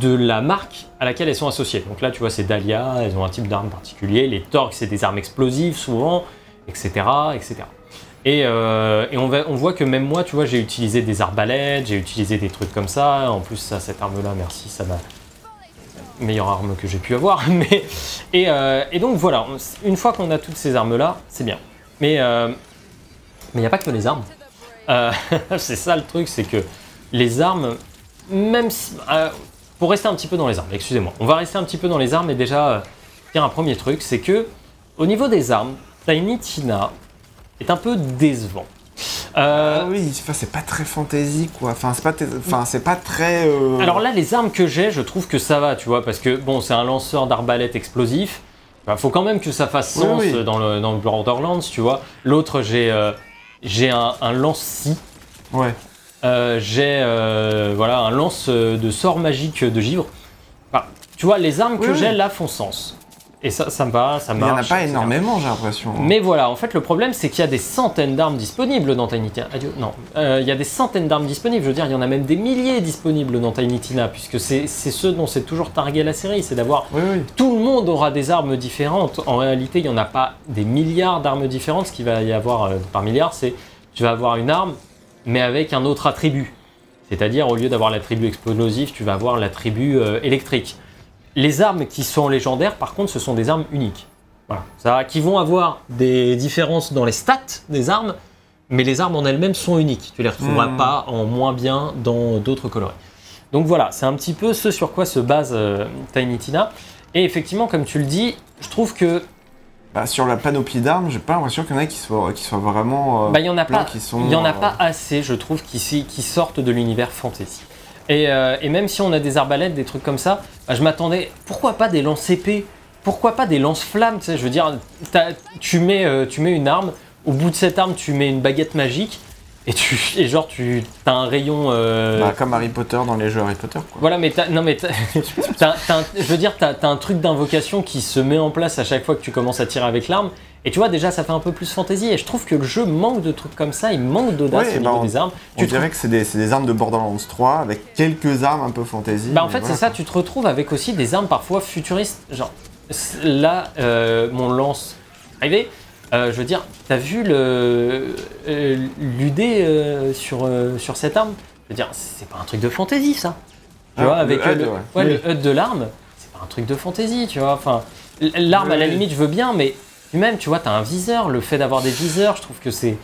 de la marque à laquelle elles sont associées. Donc là, tu vois, c'est Dahlia, elles ont un type d'arme particulier. Les Torx, c'est des armes explosives souvent. Etc. etc. Et, euh, on, voit que même moi, tu vois, j'ai utilisé des arbalètes, j'ai utilisé des trucs comme ça. En plus, ça, cette arme-là, merci, ça m'a meilleure arme que j'ai pu avoir. Mais, et, euh, et donc voilà, une fois qu'on a toutes ces armes-là, c'est bien. Mais euh, il n'y a pas que les armes. C'est ça le truc, c'est que les armes, même si... pour rester un petit peu dans les armes, excusez-moi, on va rester un petit peu dans les armes et déjà dire un premier truc, c'est que au niveau des armes, Tiny Tina est un peu décevant. Euh, Ah oui, enfin, c'est pas très fantasy quoi. Enfin, c'est pas, t- enfin, c'est pas très. euh, Alors là, les armes que j'ai, je trouve que ça va, tu vois, parce que bon, c'est un lanceur d'arbalète explosif. Il faut quand même que ça fasse sens oui. Dans, le, dans le Borderlands, tu vois. L'autre, j'ai euh, j'ai un, un lance-scie. Ouais. J'ai voilà, un lance de sort magique de givre. Enfin, tu vois, les armes que Oui, j'ai là font sens. Et ça, ça me va, ça Mais il y en a marche. pas énormément, j'ai l'impression. Mais voilà, en fait, le problème, c'est qu'il y a des centaines d'armes disponibles dans Tiny Tina. Adieu, non, Euh, il y a des centaines d'armes disponibles. Je veux dire, il y en a même des milliers disponibles dans Tiny Tina, puisque c'est c'est ce dont c'est toujours targué la série, c'est d'avoir Oui, oui. tout le monde aura des armes différentes. En réalité, il n'y en a pas des milliards d'armes différentes. Ce qu'il va y avoir euh, par milliard, c'est tu vas avoir une arme, mais avec un autre attribut. C'est-à-dire, au lieu d'avoir l'attribut explosif, tu vas avoir l'attribut euh, électrique. Les armes qui sont légendaires, par contre, ce sont des armes uniques. Voilà. Ça, qui vont avoir des différences dans les stats des armes, mais les armes en elles-mêmes sont uniques. Tu les retrouveras Hmm. pas en moins bien dans d'autres coloris. Donc voilà, c'est un petit peu ce sur quoi se base euh, Tiny Tina. Et effectivement, comme tu le dis, je trouve que Bah, sur la panoplie d'armes, j'ai pas l'impression qu'il y en a qui soient, qui soient vraiment. euh, bah, il y en a plein pas, il y en a euh, pas assez, je trouve, qui, qui sortent de l'univers fantasy. Et, euh, et même si on a des arbalètes, des trucs comme ça, bah, je m'attendais. Pourquoi pas des lance-épées Pourquoi pas des lance-flammes Tu sais, je veux dire, tu mets, euh, tu mets une arme. Au bout de cette arme, tu mets une baguette magique. Et tu, et genre, tu as un rayon. euh, bah, comme Harry Potter dans les jeux Harry Potter, quoi. Voilà, mais t'as- non, mais un- je veux dire, t'as as un truc d'invocation qui se met en place à chaque fois que tu commences à tirer avec l'arme. Et tu vois, déjà, ça fait un peu plus fantasy. Et je trouve que le jeu manque de trucs comme ça. Il manque d'audace Ouais, au bah, niveau on- des armes. On Tu te dirait que c'est des, c'est des armes de Borderlands 3 avec quelques armes un peu fantasy. Bah en fait voilà, c'est ça, tu te retrouves avec aussi des armes parfois futuristes. Genre là, euh, mon lance arrivé, euh, je veux dire, t'as vu le euh, l'UD euh, sur, euh, sur cette arme? Je veux dire, c'est pas un truc de fantaisie ça. Tu Ah, vois, le avec HUD, le, ouais. ouais, Oui. le HUD de l'arme, c'est pas un truc de fantaisie, tu vois. Enfin, l'arme à la limite je veux bien, mais même tu vois, t'as un viseur, le fait d'avoir des viseurs, je trouve que c'est,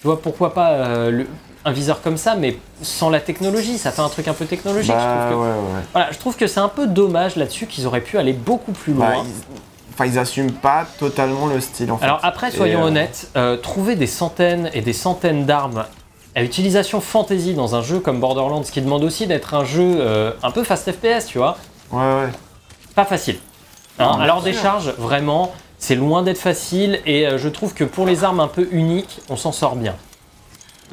tu vois, pourquoi pas euh, le- un viseur comme ça, mais sans la technologie, ça fait un truc un peu technologique. je Bah, trouve que- ouais, ouais, voilà, je trouve que c'est un peu dommage là-dessus qu'ils auraient pu aller beaucoup plus loin. Bah, ils... Enfin, ils assument pas totalement le style, en fait. Alors après, soyons euh, honnêtes, euh, trouver des centaines et des centaines d'armes à utilisation fantasy dans un jeu comme Borderlands, qui demande aussi d'être un jeu euh, un peu fast FPS, tu vois, Ouais, ouais. pas facile. Hein, alors des charges, vraiment, c'est loin d'être facile et euh, je trouve que pour les armes un peu uniques, on s'en sort bien.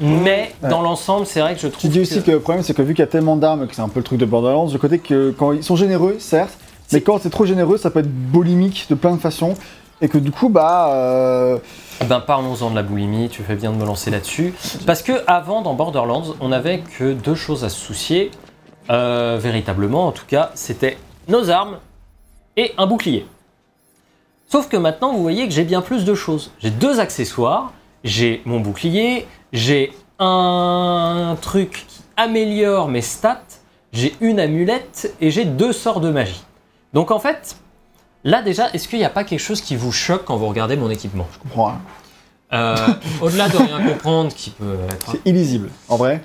Mais Ouais. dans l'ensemble, c'est vrai que je Tu trouve dis aussi que le problème, c'est que vu qu'il y a tellement d'armes, que c'est un peu le truc de Borderlands, le côté que quand ils sont généreux, certes, mais quand c'est trop généreux, ça peut être boulimique de plein de façons. Et que du coup, bah. euh, Eh Ben parlons-en de la boulimie, tu fais bien de me lancer là-dessus. Parce que avant, dans Borderlands, on n'avait que deux choses à se soucier, euh, véritablement en tout cas, c'était nos armes et un bouclier. Sauf que maintenant, vous voyez que j'ai bien plus de choses. J'ai deux accessoires, j'ai mon bouclier, j'ai un truc qui améliore mes stats, j'ai une amulette et j'ai deux sorts de magie. Donc en fait, là déjà, est-ce qu'il n'y a pas quelque chose qui vous choque quand vous regardez mon équipement? Je comprends euh, Au-delà de rien comprendre, qui peut être C'est illisible. En vrai,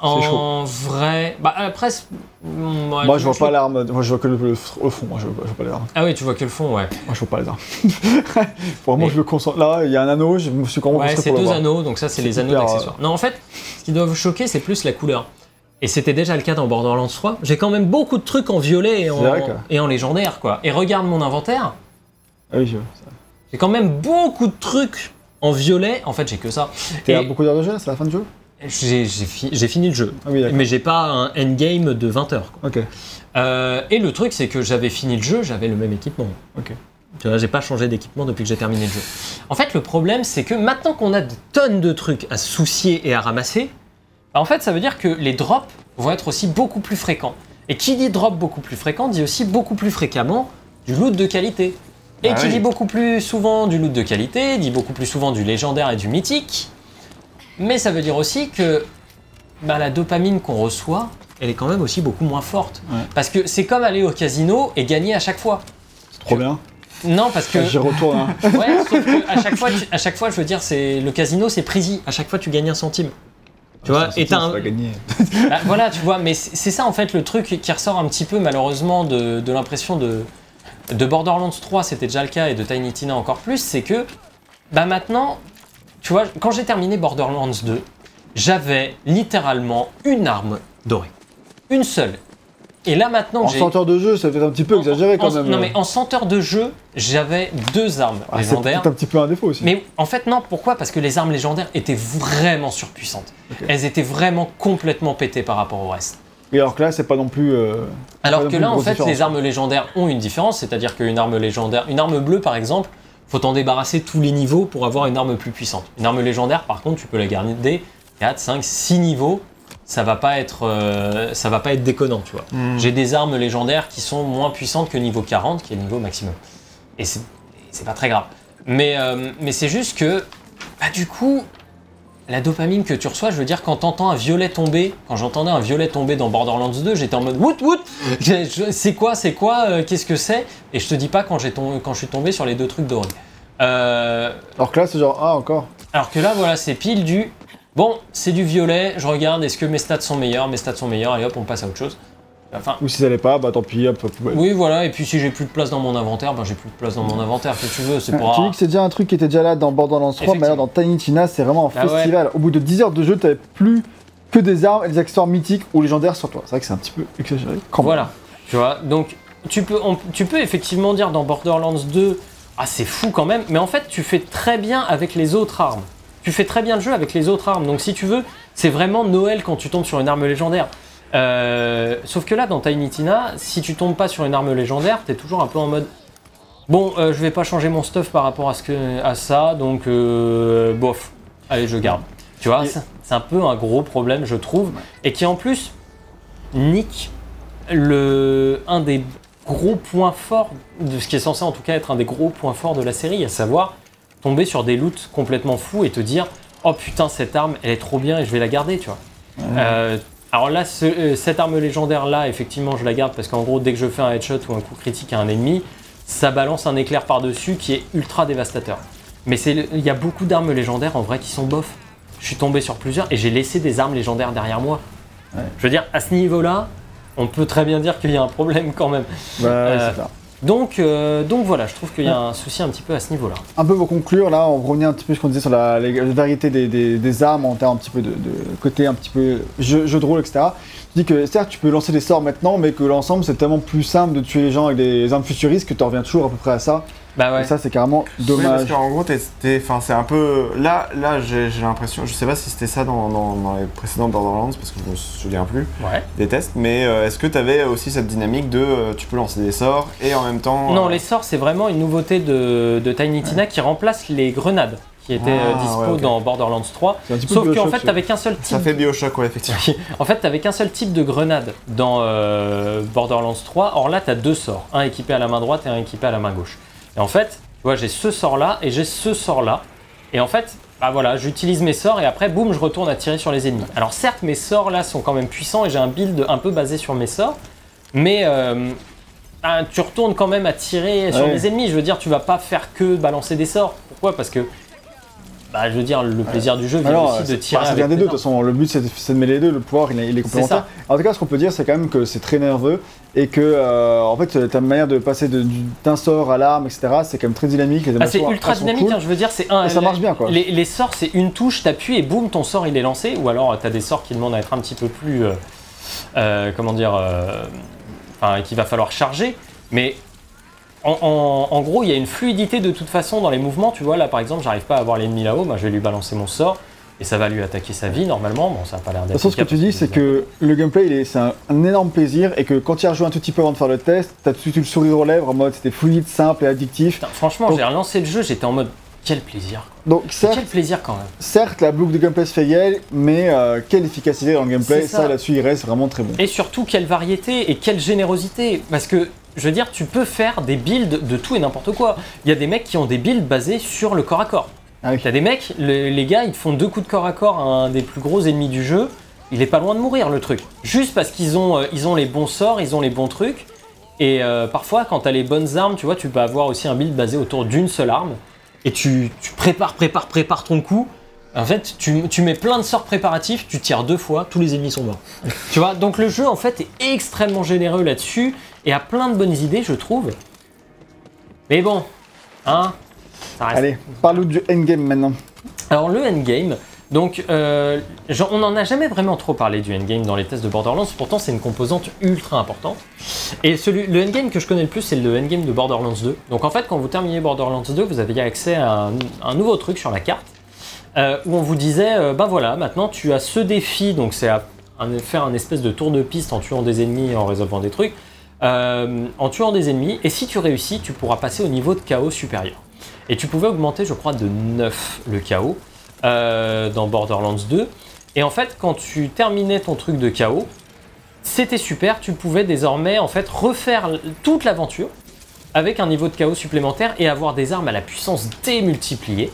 en vrai, bah après, c'est- mm, moi je vois pas l'arme. Moi je vois que le, le- fond. Moi je, vois- je vois pas les armes. Ah oui, tu vois que le fond, ouais. Moi je vois pas les armes. Vraiment, je me concentre. Là, il y a un anneau, je me suis vraiment Ouais, c'est deux anneaux, donc ça c'est les anneaux hyper, d'accessoires. Non, en fait, ce qui doit vous choquer, c'est plus la couleur. Et c'était déjà le cas dans Borderlands 3. J'ai quand même beaucoup de trucs en violet et en, et en légendaire, quoi. Et regarde mon inventaire, Ah oui, je. j'ai quand même beaucoup de trucs en violet. En fait, j'ai que ça. T'es Et à beaucoup d'heures de jeu, c'est la fin du jeu? J'ai j'ai fi- j'ai fini le jeu. Ah oui. Mais j'ai pas un endgame de 20 heures. quoi. Euh, et le truc, c'est que j'avais fini le jeu, j'avais le même équipement. Ok. Tu vois, j'ai pas changé d'équipement depuis que j'ai terminé le jeu. En fait, le problème, c'est que maintenant qu'on a des tonnes de trucs à soucier et à ramasser, bah, en fait, ça veut dire que les drops vont être aussi beaucoup plus fréquents. Et qui dit drop beaucoup plus fréquent dit aussi beaucoup plus fréquemment du loot de qualité. Et Ah qui oui. dit beaucoup plus souvent du loot de qualité, dit beaucoup plus souvent du légendaire et du mythique. Mais ça veut dire aussi que bah, la dopamine qu'on reçoit, elle est quand même aussi beaucoup moins forte. Ouais. Parce que c'est comme aller au casino et gagner à chaque fois. C'est trop bien. Non, parce que. J'y retourne. hein. Ouais, sauf que à chaque fois, tu- à chaque fois, je veux dire, c'est le casino, c'est prisi. À chaque fois, tu gagnes un centime. Tu vois, et un-. Bah, voilà, tu vois, mais c'est c'est ça en fait le truc qui ressort un petit peu malheureusement de, de l'impression de, de Borderlands 3, c'était déjà le cas, et de Tiny Tina encore plus, c'est que bah maintenant, tu vois, quand j'ai terminé Borderlands 2, j'avais littéralement une arme dorée. Une seule. Et là maintenant En j'ai... senteur de jeu, c'est peut-être un petit peu exagéré quand en- même. Non mais en senteur de jeu, j'avais deux armes Ah, c'est légendaires. peut-être un petit peu un défaut aussi. Mais en fait, non, pourquoi? Parce que les armes légendaires étaient vraiment surpuissantes. Elles étaient vraiment complètement pétées par rapport au reste. Et alors que là, c'est pas non plus. euh, Alors Pas non que plus là, une en grosse fait, différence. les armes légendaires ont une différence, c'est-à-dire qu'une arme légendaire, une arme bleue par exemple, faut t'en débarrasser tous les niveaux pour avoir une arme plus puissante. Une arme légendaire, par contre, tu peux la garder 4, 5, 6 niveaux, ça va pas être, euh, ça va pas être déconnant, tu vois. Hmm. J'ai des armes légendaires qui sont moins puissantes que niveau 40, qui est le niveau maximum. Et c'est c'est pas très grave. Mais, euh, mais c'est juste que, bah, du coup, la dopamine que tu reçois, je veux dire, quand t'entends un violet tomber, quand j'entendais un violet tomber dans Borderlands 2, j'étais en mode wout wout C'est quoi, c'est quoi, euh, qu'est-ce que c'est? Et je te dis pas quand je suis tombé sur les deux trucs dorés. Euh, Alors que là, c'est genre, ah, encore. alors que là, voilà, c'est pile du. Bon, c'est du violet, je regarde, est-ce que mes stats sont meilleurs? Mes stats sont meilleurs, allez hop, on passe à autre chose. Enfin, Ou si ça allait pas, bah tant pis, hop, poubelle. oui, voilà, et puis si j'ai plus de place dans mon inventaire, ben j'ai plus de place dans mon inventaire, si tu veux, c'est Ouais, pour. Tu dis que c'est déjà un truc qui était déjà là dans Borderlands 3, mais là dans Tiny Tina, c'est vraiment un Ah ouais. festival. Au bout de 10 heures de jeu, t'avais plus que des armes et des accessoires mythiques ou légendaires sur toi. C'est vrai que c'est un petit peu exagéré. quand même. Voilà, tu vois, donc tu peux, on- tu peux effectivement dire dans Borderlands 2, ah c'est fou quand même, mais en fait tu fais très bien avec les autres armes. Tu fais très bien le jeu avec les autres armes, donc si tu veux, c'est vraiment Noël quand tu tombes sur une arme légendaire. Euh, sauf que là, dans Tiny Tina, si tu tombes pas sur une arme légendaire, t'es toujours un peu en mode. Bon, euh, je vais pas changer mon stuff par rapport à, ce que, à ça, donc euh, bof, allez, je garde. Tu vois, c'est un peu un gros problème, je trouve, et qui en plus nique le, un des gros points forts, de ce qui est censé en tout cas être un des gros points forts de la série, à savoir tomber sur des loots complètement fous et te dire oh putain cette arme elle est trop bien et je vais la garder tu vois. Euh, alors là ce- euh, cette arme légendaire là effectivement je la garde parce qu'en gros dès que je fais un headshot ou un coup critique à un ennemi ça balance un éclair par dessus qui est ultra dévastateur. Mais il y a beaucoup d'armes légendaires en vrai qui sont bof. Je suis tombé sur plusieurs et j'ai laissé des armes légendaires derrière moi. Ouais. Je veux dire à ce niveau là on peut très bien dire qu'il y a un problème quand même. Bah, Euh, c'est. Donc, euh, donc voilà, je trouve qu'il y a un souci un petit peu à ce niveau-là. Un peu pour conclure, là, on revenait un petit peu sur ce qu'on disait sur la, la- la variété des, des- des armes en termes un petit peu de, de côté un petit peu jeu, jeu de rôle, etc. Tu dis que certes, tu peux lancer des sorts maintenant, mais que l'ensemble, c'est tellement plus simple de tuer les gens avec des armes futuristes que tu reviens toujours à peu près à ça. Bah ouais. Et ça, c'est carrément Oui, parce dommage. qu'en gros, c'est un peu. Là, là j'ai l'impression. Je sais pas si c'était ça dans, dans- dans les précédents Borderlands, parce que je me souviens plus Ouais. des tests, mais euh, est-ce que t'avais aussi cette dynamique de euh, tu peux lancer des sorts et en même temps. Non, euh, les sorts, c'est vraiment une nouveauté de, de Tiny Tina qui remplace les grenades qui étaient Ah, dispo ouais, dans Borderlands 3. C'est un petit peu Sauf qu'en fait, ça. t'avais qu'un seul type. Ça fait Bioshock, ouais, effectivement. En fait, t'avais qu'un seul type de grenade dans euh, Borderlands 3. Or là, t'as deux sorts, un équipé à la main droite et un équipé à la main gauche. Et en fait, tu vois, j'ai ce sort-là et j'ai ce sort-là. Et en fait, bah voilà, j'utilise mes sorts et après, boum, je retourne à tirer sur les ennemis. Alors certes, mes sorts là sont quand même puissants et j'ai un build un peu basé sur mes sorts, mais euh, ah, tu retournes quand même à tirer sur Ouais. les ennemis. Je veux dire, tu vas pas faire que balancer des sorts. Pourquoi? Parce que, bah, je veux dire, le plaisir du jeu vient Alors, aussi de tirer. bah, ça vient des deux, de toute façon. Le but, c'est de, mêler les deux. Le pouvoir, il est, il est complémentaire. En tout cas, ce qu'on peut dire, c'est quand même que c'est très nerveux et que, euh, en fait, ta manière de passer d'un sort à l'arme, etc., c'est quand même très dynamique. Ah, c'est ultra dynamique, cool. hein, je veux dire, c'est un. Et ça marche bien, quoi. Les, les sorts, c'est une touche, t'appuies et boum, ton sort il est lancé. Ou alors t'as des sorts qui demandent à être un petit peu plus. euh, euh, comment dire. Enfin, qu'il va falloir charger. Mais en, en- en gros, il y a une fluidité de toute façon dans les mouvements. Tu vois, là par exemple, j'arrive pas à voir l'ennemi là-haut, bah, je vais lui balancer mon sort. Et ça va lui attaquer sa vie normalement. Bon, ça a pas l'air De d'être. toute façon, ce que tu dis, c'est que le gameplay, c'est un, un énorme plaisir et que quand tu as rejoué un tout petit peu avant de faire le test, t'as tout de suite eu le sourire aux lèvres en mode c'était fluide, simple et addictif. Putain, franchement, j'ai relancé le jeu, j'étais en mode. Quel plaisir. Donc, certes, Quel plaisir quand même. certes la boucle de gameplay se fait gueule, mais euh, quelle efficacité dans le gameplay, ça, ça. là-dessus, il reste vraiment très bon. Et surtout, quelle variété et quelle générosité Parce que je veux dire, tu peux faire des builds de tout et n'importe quoi. Il y a des mecs qui ont des builds basés sur le corps à corps. Ah oui. T'as des mecs, le- les gars, ils font deux coups de corps à corps à un des plus gros ennemis du jeu. Il est pas loin de mourir le truc. Juste parce qu'ils ont, euh, ils ont les bons sorts, ils ont les bons trucs. Et euh, parfois, quand t'as les bonnes armes, tu vois, tu peux avoir aussi un build basé autour d'une seule arme. Et tu, tu prépares, prépares, prépares ton coup. En fait, tu, tu mets plein de sorts préparatifs, tu tires deux fois, tous les ennemis sont morts. tu vois, donc le jeu en fait est extrêmement généreux là-dessus et a plein de bonnes idées, je trouve. Mais bon, hein, ça reste Allez, parle-nous du endgame maintenant. alors le endgame, donc euh, genre, on n'en a jamais vraiment trop parlé du endgame dans les tests de Borderlands, pourtant c'est une composante ultra importante. Et celui, le endgame que je connais le plus c'est le endgame de Borderlands 2. Donc en fait quand vous terminez Borderlands 2, vous avez accès à un, un nouveau truc sur la carte euh, où on vous disait, euh, ben voilà, maintenant tu as ce défi, donc c'est à- faire un espèce de tour de piste en tuant des ennemis et en résolvant des trucs, euh, en tuant des ennemis, et si tu réussis, tu pourras passer au niveau de chaos supérieur. Et tu pouvais augmenter, je crois, de 9 le chaos euh, dans Borderlands 2. Et en fait, quand tu terminais ton truc de chaos, c'était super, tu pouvais désormais en fait refaire toute l'aventure avec un niveau de chaos supplémentaire et avoir des armes à la puissance démultipliée.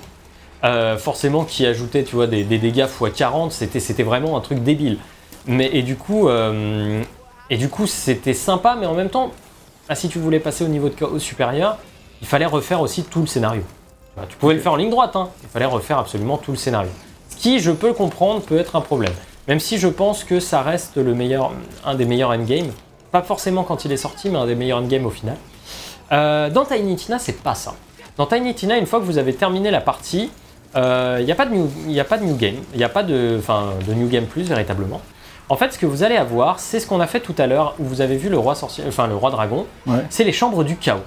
Euh, forcément qui ajoutait tu vois des, dégâts x 40 c'était vraiment un truc débile mais et du coup et du coup c'était sympa mais en même temps ah, si tu voulais passer au niveau de chaos supérieur il fallait refaire aussi tout le scénario. Tu vois, tu pouvais le faire en ligne droite hein. il fallait refaire absolument tout le scénario. Ce qui je peux le comprendre peut être un problème. Même si je pense que ça reste le meilleur un des meilleurs endgames. Pas forcément quand il est sorti mais un des meilleurs endgames au final. Euh, dans Tiny Tina, c'est pas ça. Dans Tiny Tina, une fois que vous avez terminé la partie, il n'y a, pas de new- y a pas de new game, il n'y a pas de, enfin, de new game plus véritablement. En fait, ce que vous allez avoir, c'est ce qu'on a fait tout à l'heure, où vous avez vu le roi sorcier, enfin le roi dragon, Ouais. c'est les chambres du chaos.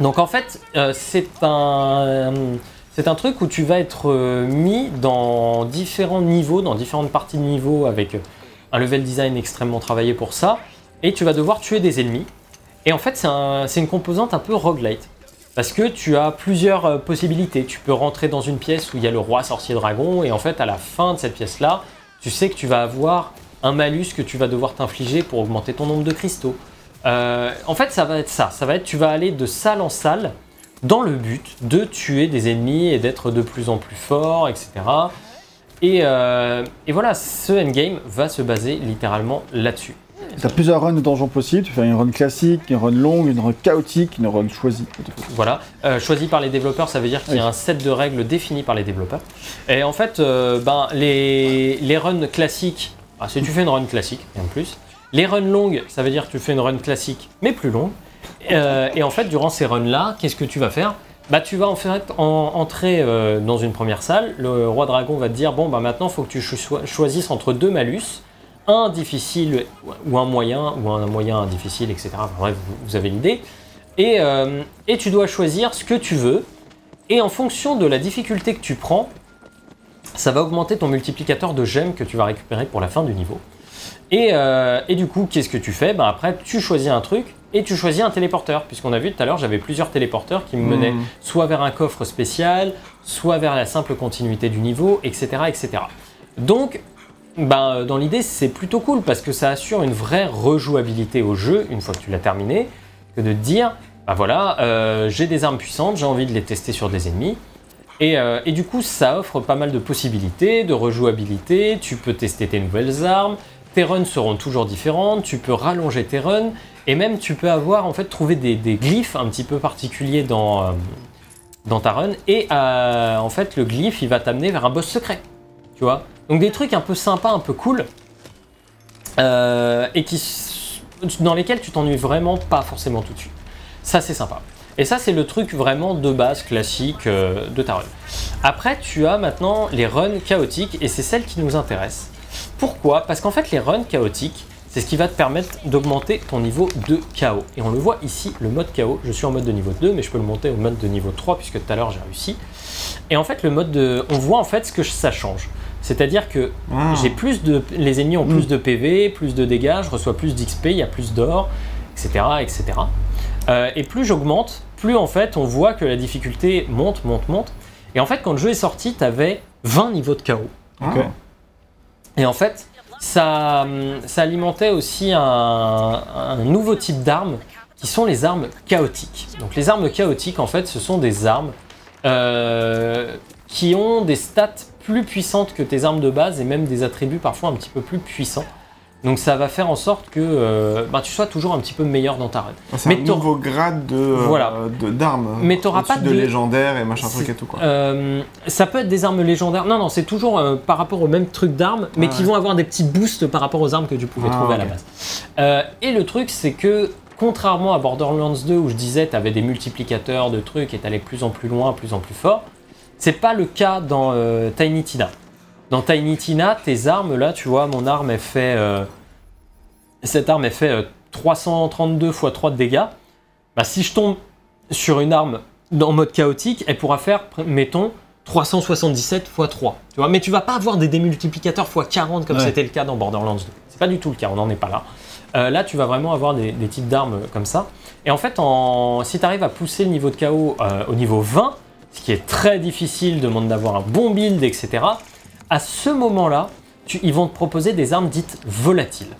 Donc en fait, euh, c'est un, c'est un truc où tu vas être euh, mis dans différents niveaux, dans différentes parties de niveau, avec un level design extrêmement travaillé pour ça, et tu vas devoir tuer des ennemis. Et en fait, c'est un- c'est une composante un peu roguelite. Parce que tu as plusieurs euh, possibilités. Tu peux rentrer dans une pièce où il y a le roi sorcier dragon, et en fait, à la fin de cette pièce-là, tu sais que tu vas avoir un malus que tu vas devoir t'infliger pour augmenter ton nombre de cristaux. Euh, en fait, ça va être ça. Ça va être, tu vas aller de salle en salle dans le but de tuer des ennemis et d'être de plus en plus fort, etc. Et, euh, et voilà, ce endgame va se baser littéralement là-dessus. Tu as plusieurs runs de donjons possibles. Tu fais une run classique, une run longue, une run chaotique, une run choisie. Voilà, Euh, choisi par les développeurs, ça veut dire qu'il y a Oui. un set de règles défini par les développeurs. Et en fait, euh, ben, les, les runs classiques, ah, si tu fais une run classique, de plus. Les runs longues, ça veut dire que tu fais une run classique, mais plus longue. Euh, et en fait, durant ces runs-là, qu'est-ce que tu vas faire? Bah, tu vas en fait en- entrer euh, dans une première salle. Le roi dragon va te dire bon, bah, maintenant, il faut que tu cho- choisisses entre deux malus un difficile ou un moyen, ou un moyen, un difficile, etc. Bref, vous, avez l'idée. Et, euh, et tu dois choisir ce que tu veux. Et en fonction de la difficulté que tu prends, ça va augmenter ton multiplicateur de gemmes que tu vas récupérer pour la fin du niveau. Et, euh, et du coup, qu'est-ce que tu fais? Ben Après, tu choisis un truc et tu choisis un téléporteur. Puisqu'on a vu tout à l'heure, j'avais plusieurs téléporteurs qui me menaient Mhm. soit vers un coffre spécial, soit vers la simple continuité du niveau, etc. etc. Donc, ben, euh, dans l'idée, c'est plutôt cool parce que ça assure une vraie rejouabilité au jeu une fois que tu l'as terminé, que de dire, bah voilà, euh, j'ai des armes puissantes, j'ai envie de les tester sur des ennemis. Et, euh, et du coup, ça offre pas mal de possibilités, de rejouabilité, tu peux tester tes nouvelles armes, tes runs seront toujours différentes, tu peux rallonger tes runs, et même tu peux avoir, en fait, trouver des, glyphes un petit peu particuliers dans, dans ta run, et en fait, le glyphe, il va t'amener vers un boss secret, tu vois? Donc des trucs un peu sympas, un peu cool, euh, et qui, dans lesquels tu t'ennuies vraiment pas forcément tout de suite. Ça, c'est sympa. Et ça, c'est le truc vraiment de base classique euh, de ta run. Après, tu as maintenant les runs chaotiques, et c'est celles qui nous intéressent. Pourquoi? Parce qu'en fait, les runs chaotiques, c'est ce qui va te permettre d'augmenter ton niveau de chaos. Et on le voit ici, le mode chaos. Je suis en mode de niveau 2, mais je peux le monter au mode de niveau 3, puisque tout à l'heure j'ai réussi. Et en fait, le mode de. On voit en fait ce que ça change. C'est-à-dire que Mmh. j'ai plus de. Les ennemis ont plus de PV, plus de dégâts, je reçois plus d'XP, il y a plus d'or, etc. etc. Euh, et plus j'augmente, plus en fait on voit que la difficulté monte, monte, monte. Et en fait, quand le jeu est sorti, tu avais 20 niveaux de chaos. Ah. Et en fait, ça, hum, ça alimentait aussi un, un nouveau type d'arme qui sont les armes chaotiques. Donc les armes chaotiques, en fait, ce sont des armes euh, qui ont des stats plus puissantes que tes armes de base et même des attributs parfois un petit peu plus puissants. Donc ça va faire en sorte que euh, bah, tu sois toujours un petit peu meilleur dans ta run. Ah, C'est Mais un nouveau grade de euh, Voilà. d'armes. Mais t'auras pas de de- légendaire et machin truc et tout quoi. Euh, ça peut être des armes légendaires. Non, non, c'est toujours euh, par rapport au même truc d'armes, mais Ah qui ouais. vont avoir des petits boosts par rapport aux armes que tu pouvais Ah, trouver à la base. Euh, et le truc, c'est que contrairement à Borderlands 2 où je disais tu avais des multiplicateurs de trucs et t'allais plus en plus loin, plus en plus fort, c'est pas le cas dans euh, Tiny Tina. Dans Tiny Tina, tes armes, là, tu vois, mon arme, elle fait. euh, cette arme, elle fait euh, 332 x 3 de dégâts. Bah, si je tombe sur une arme en mode chaotique, elle pourra faire, mettons, 377 x 3. Tu vois Mais tu vas pas avoir des démultiplicateurs x 40 comme Ouais. c'était le cas dans Borderlands 2. C'est pas du tout le cas, on n'en est pas là. Euh, là, tu vas vraiment avoir des, des types d'armes comme ça. Et en fait, en, si tu arrives à pousser le niveau de chaos euh, au niveau 20, ce qui est très difficile, demande d'avoir un bon build, etc., à ce moment-là, ils vont te proposer des armes dites volatiles.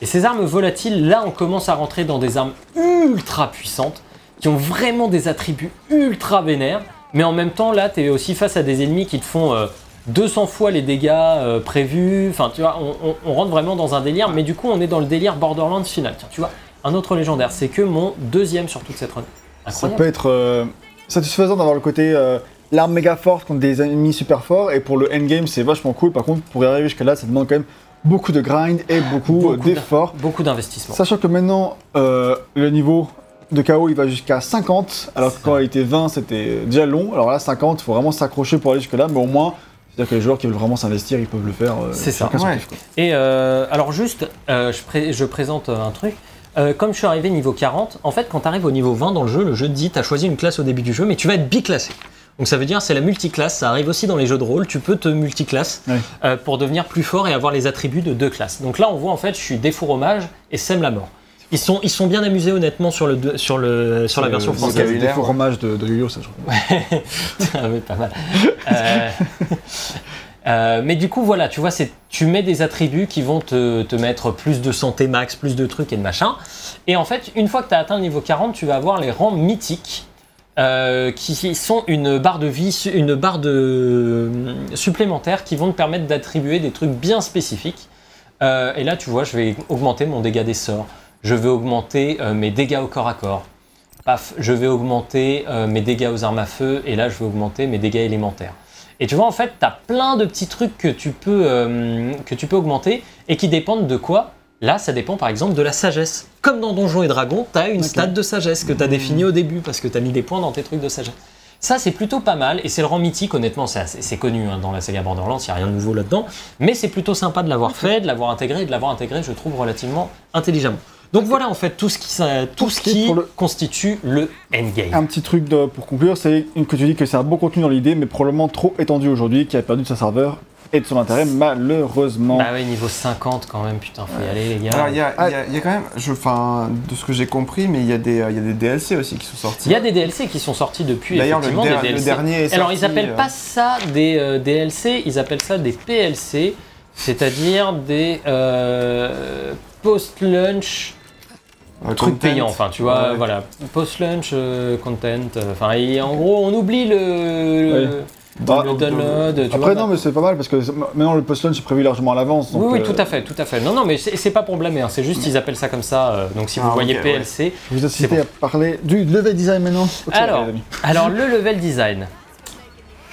Et ces armes volatiles, là, on commence à rentrer dans des armes ultra puissantes, qui ont vraiment des attributs ultra vénères, mais en même temps, là, tu es aussi face à des ennemis qui te font euh, 200 fois les dégâts euh, prévus. Enfin, tu vois, on, on- on rentre vraiment dans un délire, mais du coup, on est dans le délire Borderlands final. Tiens, tu vois, un autre légendaire, c'est que mon deuxième sur toute cette run. Ça peut être euh, satisfaisant d'avoir le côté euh, l'arme méga forte contre des ennemis super forts, et pour le endgame, c'est vachement cool. Par contre, pour y arriver jusqu'à là, ça demande quand même beaucoup de grind et beaucoup, Beaucoup d'efforts. Beaucoup d'investissement. Sachant que maintenant, euh, le niveau de KO il va jusqu'à 50, alors que quand il était 20, c'était déjà long. Alors là, 50, il faut vraiment s'accrocher pour aller jusque-là, mais au moins, c'est-à-dire que les joueurs qui veulent vraiment s'investir, ils peuvent le faire. euh, C'est ça. Ouais. kiff. Et euh, alors juste, euh, je, pré- je présente euh, un truc. Euh, comme je suis arrivé niveau 40, en fait quand tu arrives au niveau 20 dans le jeu, le jeu te dit tu as choisi une classe au début du jeu, mais tu vas être biclassé. Donc ça veut dire c'est la multiclasse, ça arrive aussi dans les jeux de rôle, tu peux te multiclasse euh, pour devenir plus fort et avoir les attributs de deux classes. Donc là on voit en fait je suis défouromage et sème la mort. Ils sont, ils sont bien amusés honnêtement sur, le, deux- sur, le, sur la version française. C'est le de, de ça je crois. Ah pas mal. Euh, euh, mais du coup, voilà, tu vois, tu mets des attributs qui vont te, mettre plus de santé max, plus de trucs et de machin. Et en fait, une fois que tu as atteint le niveau 40, tu vas avoir les rangs mythiques. euh, qui sont une barre de vie, une barre de euh, supplémentaire qui vont te permettre d'attribuer des trucs bien spécifiques. Et là, tu vois, je vais augmenter mon dégât des sorts. Je vais augmenter mes dégâts au corps à corps. Paf, je vais augmenter mes dégâts aux armes à feu et là je vais augmenter mes dégâts élémentaires. Et tu vois en fait, tu as plein de petits trucs que tu, peux, euh, que tu peux augmenter et qui dépendent de quoi? Là, ça dépend par exemple de la sagesse. Comme dans Donjons et Dragons, tu as une stat de sagesse que tu as définie au début parce que tu as mis des points dans tes trucs de sagesse. Ça, c'est plutôt pas mal et c'est le rang mythique, honnêtement, c'est connu hein, dans la saga Borderlands, il n'y a rien de nouveau là-dedans. Mais c'est plutôt sympa de l'avoir fait, de l'avoir intégré et de l'avoir intégré, je trouve, relativement intelligemment. Donc voilà en fait tout ce qui, ça- tout ce Ok, qui pour le- constitue le endgame. Un petit truc de- pour conclure, c'est une- que tu dis que c'est un bon contenu dans l'idée, mais probablement trop étendu aujourd'hui, qui a perdu de sa serveur et de son intérêt, malheureusement. Bah ouais, niveau 50 quand même, putain, faut y aller les gars. Alors il y a, Ah. il y a- il y a quand même, je, enfin, de ce que j'ai compris, mais il y, a des, euh, il y a des DLC aussi qui sont sortis. Il y a des DLC qui sont sortis depuis, D'ailleurs, le, effectivement, der- des le DLC. dernier est Alors, sorti, ils appellent euh, pas ça des euh, DLC, ils appellent ça des PLC, c'est-à-dire des euh, post-lunch euh, trucs content. payants. Enfin, tu vois, Ouais. voilà, post-lunch euh, content. euh, Enfin, et en gros, on oublie le, le- Bah, le download. tu Après, vois, non, mais c'est pas mal parce que maintenant le post-lunch est prévu largement à l'avance. Oui, oui, euh, tout à fait, tout à fait. Non, non, mais c'est pas pour blâmer, hein, c'est juste qu'ils appellent ça comme ça. euh, donc si vous Ah, voyez ouais. PLC. Je vous incite C'est à parler du level design maintenant. Alors. Alors, le level design.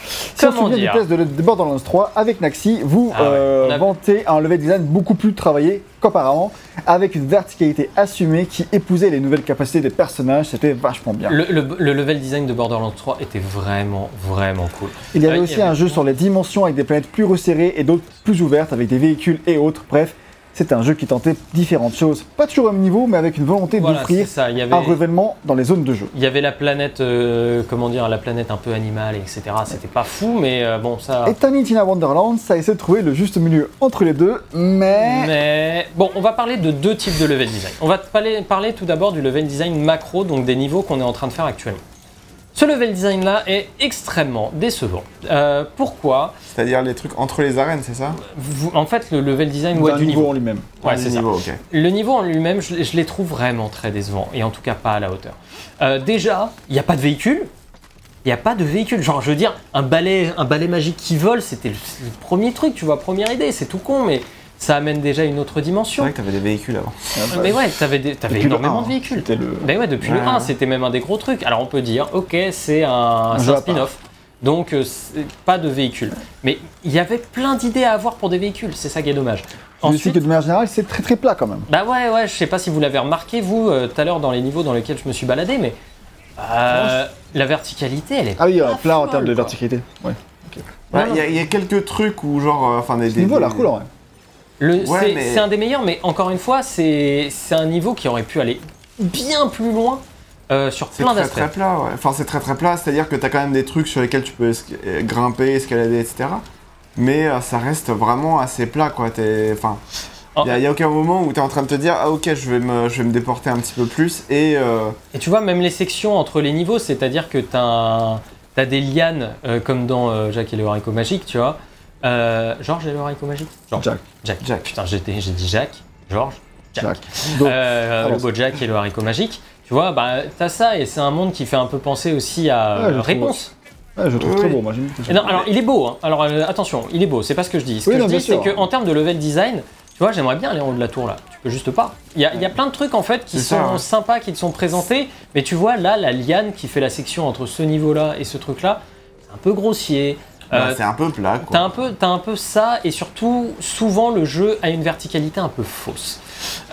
Si on se Comment souvient du test de, de Borderlands 3, avec Naxi, vous Ah ouais, euh, a- vantez un level design beaucoup plus travaillé qu'auparavant, avec une verticalité assumée qui épousait les nouvelles capacités des personnages, c'était vachement bien. Le, le- le level design de Borderlands 3 était vraiment, vraiment cool. Il y avait Ouais, aussi il y avait- un jeu sur les dimensions avec des planètes plus resserrées et d'autres plus ouvertes avec des véhicules et autres. Bref, c'est un jeu qui tentait différentes choses. Pas toujours au même niveau, mais avec une volonté Voilà, d'offrir ça. Il y avait, un revêtement dans les zones de jeu. il y avait la planète, euh, comment dire, la planète un peu animale, etc. C'était pas fou, mais euh, bon, ça. Et Tiny Tina Wonderland, ça essaie de trouver le juste milieu entre les deux, mais... Mais bon, on va parler de deux types de level design. On va parler, parler tout d'abord du level design macro, donc des niveaux qu'on est en train de faire actuellement. Ce level design là est extrêmement décevant. Euh, pourquoi C'est-à-dire les trucs entre les arènes, c'est ça Vous- En fait, le level design ouais, D'un du niveau, niveau. en lui-même. Ouais, c'est ça. niveau, ok. Le niveau en lui-même, je, je les trouve vraiment très décevants, et en tout cas pas à la hauteur. Euh, déjà, il n'y a pas de véhicule. Il n'y a pas de véhicule. Genre, je veux dire, un balai, un balai magique qui vole, c'était le, le premier truc, tu vois, première idée. C'est tout con, mais ça amène déjà une autre C'est dimension. vrai que t'avais des véhicules avant. Mais ouais, t'avais, des- t'avais énormément de véhicules. Le. Ben ouais, depuis le Ouais. 1, c'était même un des gros trucs. Alors on peut dire, ok, c'est un, c'est spin-off. Donc euh, c'est pas de véhicule. Mais il y avait plein d'idées à avoir pour des véhicules, c'est ça qui est dommage. Je sais Ensuite, que de manière générale, c'est très très plat quand même. bah ouais, ouais, je sais pas si vous l'avez remarqué, vous, euh, tout à l'heure dans les niveaux dans lesquels je me suis baladé, mais euh, la verticalité, elle est Ah oui, euh, pas plat en termes de verticalité. Ouais. Ouais, Il y, a- il y a quelques trucs où, genre, euh, enfin, des. Ce des- niveau des- cool en vrai. Le- Ouais, c'est, mais- c'est un des meilleurs, mais encore une fois, c'est, c'est un niveau qui aurait pu aller bien plus loin euh, sur C'est plein d'aspects. très plat, ouais. Enfin, c'est très très plat, c'est-à-dire que t'as quand même des trucs sur lesquels tu peux esca- euh, grimper, escalader, etc. Mais euh, ça reste vraiment assez plat, quoi. Enfin, Oh. il n'y a, aucun moment où t'es en train de te dire, ah ok, je vais me, je vais me déporter un petit peu plus et. euh, Et tu vois, même les sections entre les niveaux, c'est-à-dire que tu as, des lianes, comme dans Jacques et le haricot magique, tu vois. Euh, Georges et le haricot magique Georges. Jack. Jack. Jack. Putain, j'ai j'ai dit Jacques, Georges, Jack. Jack. Donc, Euh, le beau Jack et le haricot magique. Tu vois, bah, t'as ça, et c'est un monde qui fait un peu penser aussi à Ouais, euh, Réponse. ouais, je le trouve Oui, très beau. Moi, non, alors, il est beau, hein. alors euh, attention, il est beau, c'est pas ce que je dis. Ce Oui, que non, je dis, c'est qu'en termes de level design, tu vois, j'aimerais bien aller en haut de la tour là. Tu peux juste pas. Il y a, il y a plein de trucs en fait qui C'est sont ça, ouais. sympas, qui te sont présentés, mais tu vois, là, la liane qui fait la section entre ce niveau-là et ce truc-là, c'est un peu grossier. Bah, Euh, c'est un peu plat, quoi. T'as un, peu, t'as un peu ça, et surtout, souvent le jeu a une verticalité un peu fausse.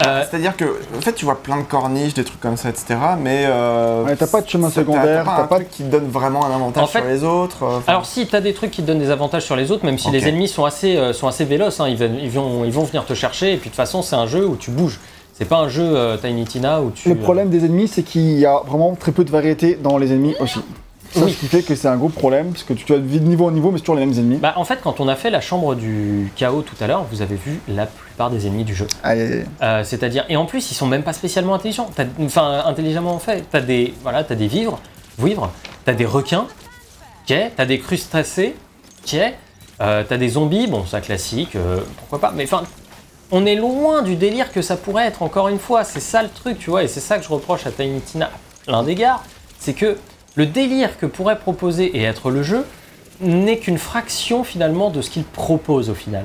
Euh, C'est-à-dire que, en fait, tu vois plein de corniches, des trucs comme ça, etc. Mais. euh, Ouais, t'as pas de chemin secondaire, T'as pas un pas truc qui te donne vraiment un avantage En fait- sur les autres. euh, alors si, t'as des trucs qui te donnent des avantages sur les autres, même si les ennemis sont assez, euh, sont assez véloces, hein, ils, viennent- ils vont, ils vont venir te chercher, et puis de toute façon, c'est un jeu où tu bouges. C'est pas un jeu euh, Tiny Tina où tu... Le problème des ennemis, c'est qu'il y a vraiment très peu de variété dans les ennemis aussi. Ça, Oui. ce qui fait que c'est un gros problème, parce que tu as de niveau en niveau, mais c'est toujours les mêmes ennemis. Bah, en fait, quand on a fait la chambre du chaos tout à l'heure, vous avez vu la plupart des ennemis du jeu. Aïe. Euh, C'est-à-dire, et en plus, ils sont même pas spécialement intelligents. T'as- Enfin, intelligemment fait. T'as des, voilà, t'as des vivres, vivres. T'as des requins, ok. T'as des crustacés, ok. Euh, t'as des zombies, bon, ça classique, euh, pourquoi pas. Mais enfin, on est loin du délire que ça pourrait être. Encore une fois, c'est ça le truc, tu vois. Et c'est ça que je reproche à Tiny Tina, à plein d'égards, c'est que le délire que pourrait proposer et être le jeu n'est qu'une fraction finalement de ce qu'il propose au final.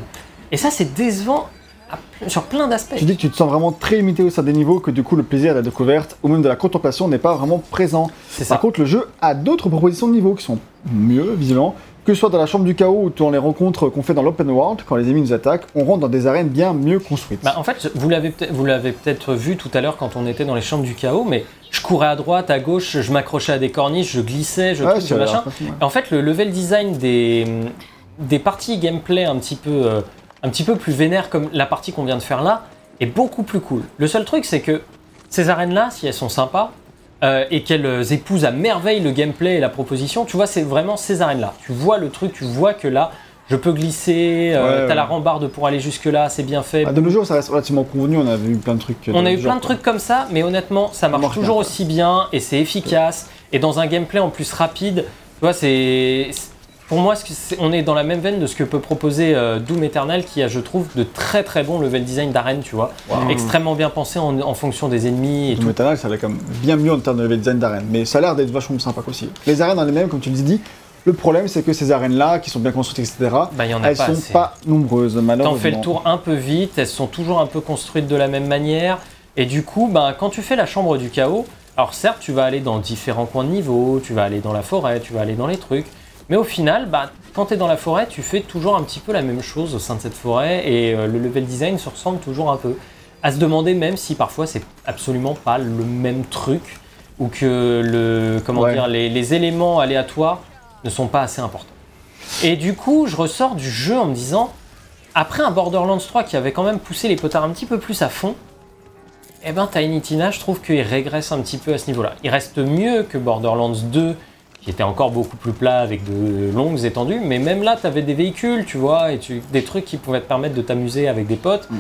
Et ça, c'est décevant à sur plein d'aspects. Tu dis que tu te sens vraiment très limité au sein des niveaux, que du coup le plaisir de la découverte ou même de la contemplation n'est pas vraiment présent. C'est ça. Par contre, le jeu a d'autres propositions de niveaux qui sont mieux, visiblement, que ce soit dans la chambre du chaos ou dans les rencontres qu'on fait dans l'open world, quand les ennemis nous attaquent, on rentre dans des arènes bien mieux construites. Bah, en fait, vous l'avez peut-être vu tout à l'heure quand on était dans les chambres du chaos, mais je courais à droite, à gauche, je m'accrochais à des corniches, je glissais, je Ouais, je machin. ouais. En fait, le level design des, des parties gameplay un petit peu euh, un petit peu plus vénère comme la partie qu'on vient de faire là est beaucoup plus cool. Le seul truc, c'est que ces arènes-là, si elles sont sympas euh, et qu'elles épousent à merveille le gameplay et la proposition, tu vois, c'est vraiment ces arènes-là. Tu vois le truc, tu vois que là, je peux glisser, euh, Ouais, t'as ouais. la rambarde pour aller jusque-là, c'est bien fait. Ah, de nos jours, ça reste relativement convenu, on a vu plein de trucs. On a eu plein de trucs comme ça, mais honnêtement, ça marche marche toujours bien, aussi bien et c'est efficace. Et dans un gameplay en plus rapide, tu vois, c'est. Pour moi, on est dans la même veine de ce que peut proposer euh, Doom Eternal, qui a, je trouve, de très très bons level design d'arène, tu vois. Wow. Extrêmement bien pensé en, en fonction des ennemis et Doom tout. Eternal, ça va quand même bien mieux en termes de level design d'arène, mais ça a l'air d'être vachement sympa aussi. Les arènes en elles-mêmes, comme tu le dis, le problème c'est que ces arènes-là, qui sont bien construites, etc., Bah, il y en a elles pas sont assez. pas nombreuses, T'en malheureusement. fais le tour un peu vite, elles sont toujours un peu construites de la même manière. Et du coup, ben, quand tu fais la chambre du chaos, alors certes, tu vas aller dans différents coins de niveau, tu vas aller dans la forêt, tu vas aller dans les trucs. Mais au final, bah, quand tu es dans la forêt, tu fais toujours un petit peu la même chose au sein de cette forêt et euh, le level design se ressemble toujours un peu. À se demander même si parfois c'est absolument pas le même truc ou que le, comment Ouais. dire, les, les éléments aléatoires ne sont pas assez importants. Et du coup, je ressors du jeu en me disant, après un Borderlands 3 qui avait quand même poussé les potards un petit peu plus à fond, eh ben Tiny Tina, je trouve qu'il régresse un petit peu à ce niveau-là. Il reste mieux que Borderlands 2, qui était encore beaucoup plus plat avec de longues étendues, mais même là, tu avais des véhicules, tu vois, et tu- des trucs qui pouvaient te permettre de t'amuser avec des potes. Mm.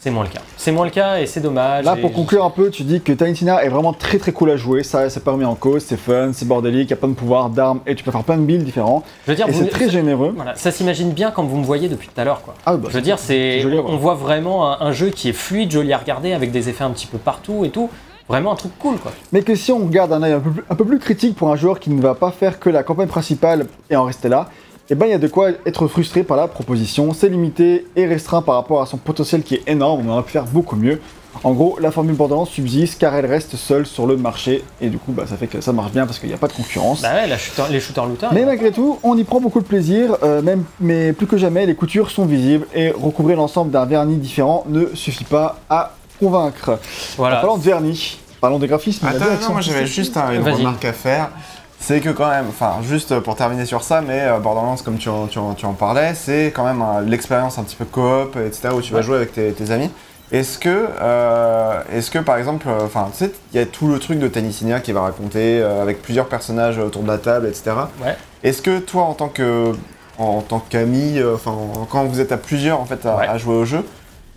C'est moins le cas. C'est moins le cas et c'est dommage. Là, pour conclure un peu, tu dis que Tiny Tina est vraiment très très cool à jouer, ça c'est pas remis en cause, c'est fun, c'est bordélique, il y a plein de pouvoirs, d'armes, et tu peux faire plein de builds différents, Je veux dire, c'est très généreux. Voilà, ça s'imagine bien comme vous me voyez depuis tout à l'heure, quoi. Ah, bah, Je veux dire, c'est, on voit vraiment un, un jeu qui est fluide, joli à regarder, avec des effets un petit peu partout et tout. Vraiment un truc cool, quoi. Mais que si on regarde un œil un peu, plus, un peu plus critique pour un joueur qui ne va pas faire que la campagne principale et en rester là, eh ben il y a de quoi être frustré par la proposition. C'est limité et restreint par rapport à son potentiel qui est énorme, on aurait pu faire beaucoup mieux. En gros, la formule Borderlands subsiste car elle reste seule sur le marché et du coup bah, ça fait que ça marche bien parce qu'il n'y a pas de concurrence. Bah ouais, la shooter- les shooters-looters. Mais malgré tout, on y prend beaucoup de plaisir, euh, même, mais plus que jamais, les coutures sont visibles et recouvrir l'ensemble d'un vernis différent ne suffit pas à convaincre. En voilà. parlant de vernis, parlons des graphismes. Attends, non, moi j'avais juste un- une remarque à faire. C'est que quand même, enfin juste pour terminer sur ça, mais euh, Borderlands, comme tu en, tu en- tu en parlais, c'est quand même euh, l'expérience un petit peu coop, etc., où tu vas jouer avec tes, tes amis. Est-ce que, euh, est-ce que par exemple, euh, enfin tu sais, il y a tout le truc de Tennisina qui va raconter euh, avec plusieurs personnages autour de la table, etc. Ouais. Est-ce que toi, en tant que, en tant qu'ami, euh, enfin quand vous êtes à plusieurs en fait à, Ouais. à jouer au jeu,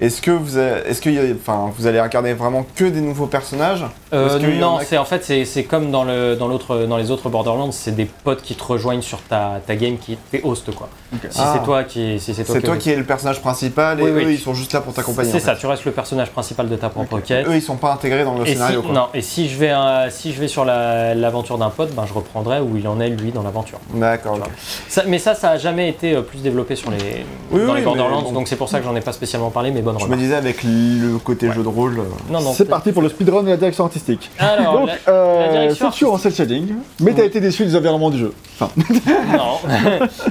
est-ce que vous, a- est-ce que, y a- enfin vous allez incarner vraiment que des nouveaux personnages Euh, non, a c'est en fait c'est, c'est comme dans le dans l'autre dans les autres Borderlands, c'est des potes qui te rejoignent sur ta, ta game qui t'es host quoi. Si Ah. c'est toi qui si c'est toi, C'est qui toi qui es le personnage principal et Oui, eux oui. ils sont juste là pour t'accompagner. C'est en ça, tu restes le personnage principal de ta propre Ok. quête. Eux ils sont pas intégrés dans le Et si, scénario quoi. non, et si je vais, euh, si je vais sur la- l'aventure d'un pote, ben je reprendrai où il en est lui dans l'aventure. D'accord. Ça- mais ça, ça a jamais été euh, plus développé sur les, Oui, dans oui, les Borderlands, bon. donc c'est pour ça que j'en ai pas spécialement parlé, mais bonne Je me disais avec le côté Ouais. jeu de rôle. euh, Non, non. C'est parti pour le speedrun de la direction artistique. Alors, Donc, la- euh, la direction en cel shading, mais t'as été déçu des environnements du jeu. Enfin, Non.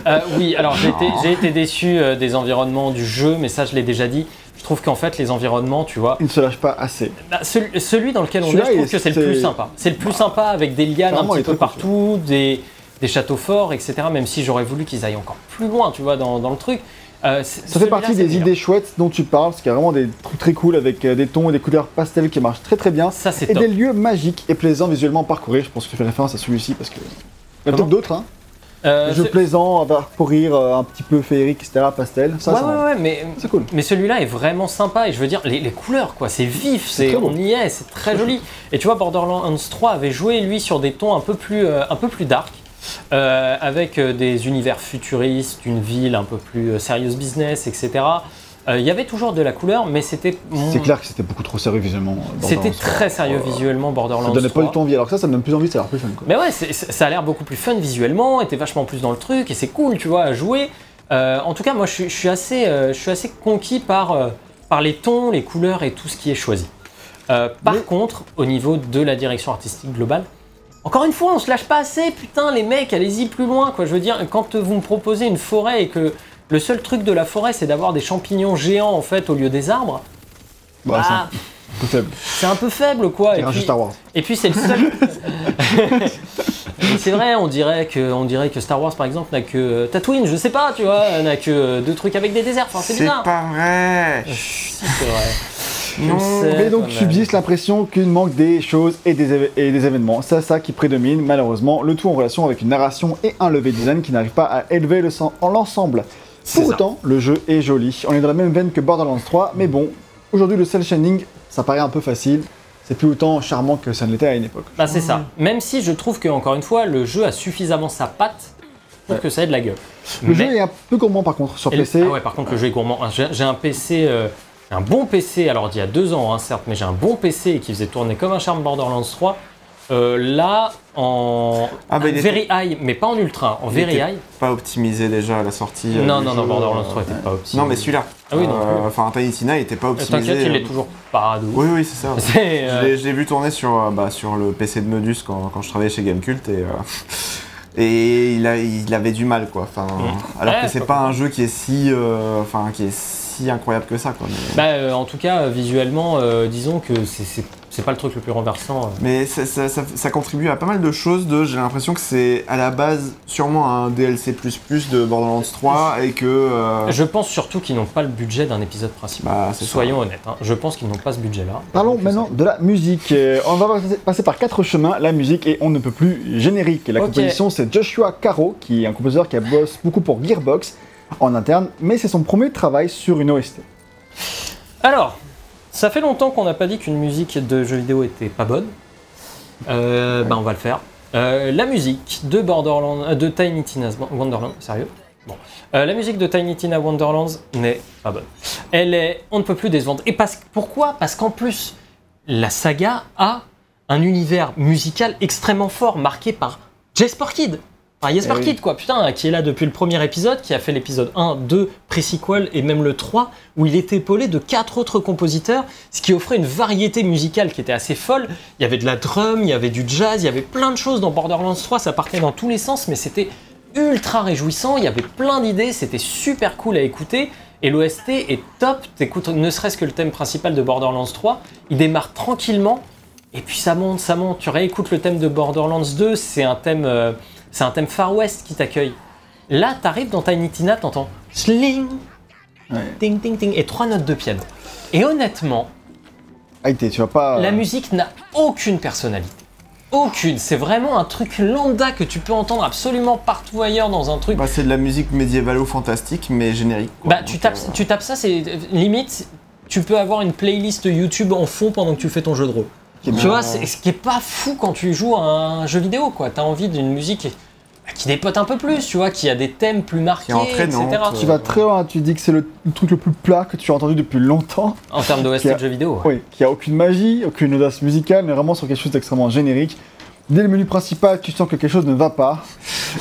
Euh, oui, alors j'ai été, j'ai été déçu euh, des environnements du jeu, mais ça je l'ai déjà dit. Je trouve qu'en fait les environnements, tu vois, il ne se lâche pas assez. bah, celui, celui dans lequel on est, Celui-là, je trouve que c'est le plus sympa. C'est le plus sympa avec des lianes un petit est peu partout, des, des châteaux forts, etc. Même si j'aurais voulu qu'ils aillent encore plus loin, tu vois, dans, dans le truc. Euh, Ça fait partie des idées chouettes dont tu parles, parce qu'il y a vraiment des trucs très cool avec euh, des tons et des couleurs pastel qui marchent très très bien. Ça c'est Et top. des lieux magiques et plaisants visuellement à parcourir. Je pense que je fais référence à celui-ci parce que. Il y a peut-être d'autres, hein. Euh, ce- plaisants à parcourir, euh, un petit peu féerique, etc. pastel. Ça, ouais, ça- ouais, ouais, mais c'est cool. Mais celui-là est vraiment sympa et je veux dire les, les couleurs quoi, c'est vif, C'est c'est on y est, c'est très joli. Et tu vois Borderlands 3 avait joué lui sur des tons un peu plus euh, un peu plus dark. Euh, avec euh, des univers futuristes, une ville un peu plus euh, serious business, etc. Euh, Il y avait toujours de la couleur, mais c'était C'est clair que c'était beaucoup trop sérieux visuellement. c'était très 3. sérieux Euh, visuellement Borderlands Ça donnait pas 3. du tout envie. Alors que ça, ça me donne plus envie, ça a l'air plus fun. Quoi. Mais ouais, ça a l'air beaucoup plus fun visuellement, et t'es vachement plus dans le truc, et c'est cool, tu vois, à jouer. Euh, en tout cas, moi, je suis, je suis assez, je suis assez conquis par, par les tons, les couleurs et tout ce qui est choisi. Par Mais- contre, au niveau de la direction artistique globale, encore une fois, on se lâche pas assez, putain, les mecs, allez-y plus loin, quoi. Je veux dire, quand vous me proposez une forêt et que le seul truc de la forêt, c'est d'avoir des champignons géants, en fait, au lieu des arbres, Bah, c'est bah, un peu faible. c'est un peu faible, quoi. C'est Et puis- Star Wars. et puis c'est le seul. C'est vrai, on dirait que, on dirait que Star Wars par exemple n'a que Tatooine, je sais pas, tu vois, n'a que deux trucs avec des déserts. Enfin, c'est C'est bizarre. pas vrai. Si, c'est vrai. Non. Mais donc subsiste l'impression qu'il manque des choses et des, éve- et des événements. C'est ça qui prédomine malheureusement, le tout en relation avec une narration et un level design qui n'arrive pas à élever le sang en l'ensemble. Pour ça. autant, le jeu est joli. On est dans la même veine que Borderlands 3, mais bon, aujourd'hui le cel shading, ça paraît un peu facile. C'est plus autant charmant que ça ne l'était à une époque. Bah, c'est ça. Même si je trouve que encore une fois, le jeu a suffisamment sa patte pour Ouais. que ça ait de la gueule. Le Mais- jeu est un peu gourmand par contre sur Et le- PC. Ah ouais, par contre, le jeu est gourmand. J'ai j'ai un PC, euh, un bon PC, alors d'il y a deux ans, hein, certes, mais j'ai un bon PC qui faisait tourner comme un charme Borderlands 3. Euh, là, en Ah, bah, était- very high, mais pas en ultra, en Il very high. Pas optimisé déjà à la sortie. euh, Non, non, non, Borderlands euh, 3 était pas optimisé. Non, mais celui-là. Ah oui, non Euh. Enfin, Tiny Tina était pas Euh, optimisé. T'inquiète, il euh, est toujours pas. Oui, oui, c'est ça. Euh, l'ai- Je l'ai vu tourner sur, euh, bah, sur le PC de Modus quand, quand je travaillais chez Gamecult et, euh, et il, a- il avait du mal quoi. Enfin, alors Ouais, que c'est pas pas un jeu qui est si, euh, enfin, qui est si incroyable que ça quoi. Mais, bah, euh, en tout cas, euh, visuellement, euh, disons que c'est- pas le truc le plus renversant. euh. mais ça, ça- ça- ça contribue à pas mal de choses. De, j'ai l'impression que c'est à la base sûrement un DLC de Borderlands 3 et que. euh, Je pense surtout qu'ils n'ont pas le budget d'un épisode principal. bah, ça. Soyons honnêtes, hein. je pense qu'ils n'ont pas ce budget-là. Parlons Donc, maintenant de la musique. On va passer- par quatre chemins. La musique et on ne peut plus générique. La composition, c'est Joshua Caro, qui est un compositeur qui a bossé beaucoup pour Gearbox en interne, mais c'est son premier travail sur une OST. Alors, ça fait longtemps qu'on n'a pas dit qu'une musique de jeu vidéo était pas bonne. Euh, Ben on va le faire. Euh, la musique de Borderlands, euh, de Tiny Tina's Wonderland, sérieux? Bon. Euh, la musique de Tiny Tina Wonderlands n'est pas bonne. Elle est, on ne peut plus décevante. Et parce, pourquoi? Parce qu'en plus, la saga a un univers musical extrêmement fort, marqué par Jesper Kid. Enfin, Jesper Eh oui. Kid, quoi, putain, qui est là depuis le premier épisode, qui a fait l'épisode 1, 2, pré-sequel et même le 3, où il était épaulé de quatre autres compositeurs, ce qui offrait une variété musicale qui était assez folle. Il y avait de la drum, il y avait du jazz, il y avait plein de choses dans Borderlands 3, ça partait dans tous les sens, mais c'était ultra réjouissant, il y avait plein d'idées, c'était super cool à écouter. Et l'OST est top, t'écoutes ne serait-ce que le thème principal de Borderlands 3, il démarre tranquillement, et puis ça monte, ça monte. Tu réécoutes le thème de Borderlands 2, c'est un thème, euh, c'est un thème Far West qui t'accueille. Là, t'arrives dans Tiny Tina, t'entends sling, Ouais. ting ting ting, et trois notes de piano. Et honnêtement, Ah, tu vas pas. la musique n'a aucune personnalité. Aucune. C'est vraiment un truc lambda que tu peux entendre absolument partout ailleurs dans un truc. Bah, c'est de la musique médiévalo-fantastique, mais générique. quoi. Bah, tu tapes, euh, tu tapes ça, c'est limite. Tu peux avoir une playlist YouTube en fond pendant que tu fais ton jeu de rôle. Qui Tu vois, c'est ce qui est pas fou quand tu joues à un jeu vidéo, quoi. T'as envie d'une musique qui dépote un peu plus, tu vois, qui a des thèmes plus marqués, Qui est entraînante, etc. Tu vas très loin, tu dis que c'est le truc le plus plat que tu as entendu depuis longtemps. En termes d'OST a- de jeux vidéo. Oui, qui a aucune magie, aucune audace musicale, mais vraiment sur quelque chose d'extrêmement générique. Dès le menu principal, tu sens que quelque chose ne va pas.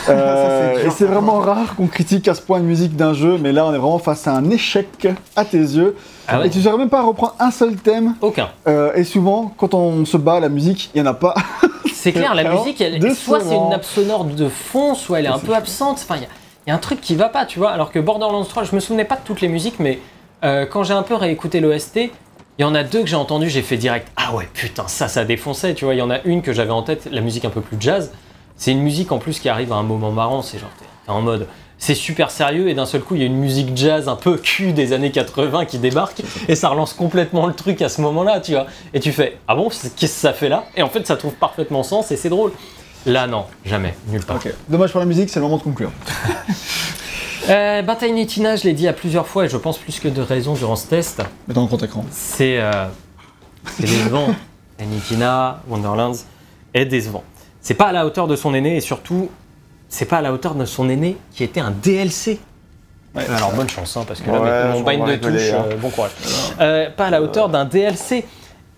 Euh, et c'est vraiment rare qu'on critique à ce point une musique d'un jeu, mais là on est vraiment face à un échec à tes yeux. Ah ouais Et tu ne saurais même pas reprendre un seul thème. Aucun. Euh, et souvent, quand on se bat, la musique, il n'y en a pas. C'est clair, la musique, elle, soit c'est une nappe sonore de fond, soit elle est un peu absente. Enfin, il y a- il y, a un truc qui va pas, tu vois. Alors que Borderlands 3, je me souvenais pas de toutes les musiques, mais euh, quand j'ai un peu réécouté l'OST, il y en a deux que j'ai entendu, j'ai fait direct. Ah ouais, putain, ça, ça défonçait, tu vois. Il y en a une que j'avais en tête, la musique un peu plus jazz. C'est une musique en plus qui arrive à un moment marrant, c'est genre, t'es en mode. C'est super sérieux et d'un seul coup il y a une musique jazz un peu cul des années 80 qui débarque et ça relance complètement le truc à ce moment-là, tu vois. Et tu fais ah bon qu'est-ce que ça fait là? Et en fait ça trouve parfaitement sens et c'est drôle. Là non, jamais, nulle part. Dommage pour la musique, c'est le moment de conclure. Euh, bah, Tiny Tina, je l'ai dit à plusieurs fois et je pense plus que de raison durant ce test. Mais dans le grand écran. C'est euh, c'est décevant. Tiny Tina, Wonderlands est décevant. C'est pas à la hauteur de son aîné et surtout c'est pas à la hauteur de son aîné qui était un DLC. Ouais, Alors bonne chance hein, parce que là Ouais, on bind de touche, hein. euh, bon courage. Euh, pas à la hauteur d'un DLC.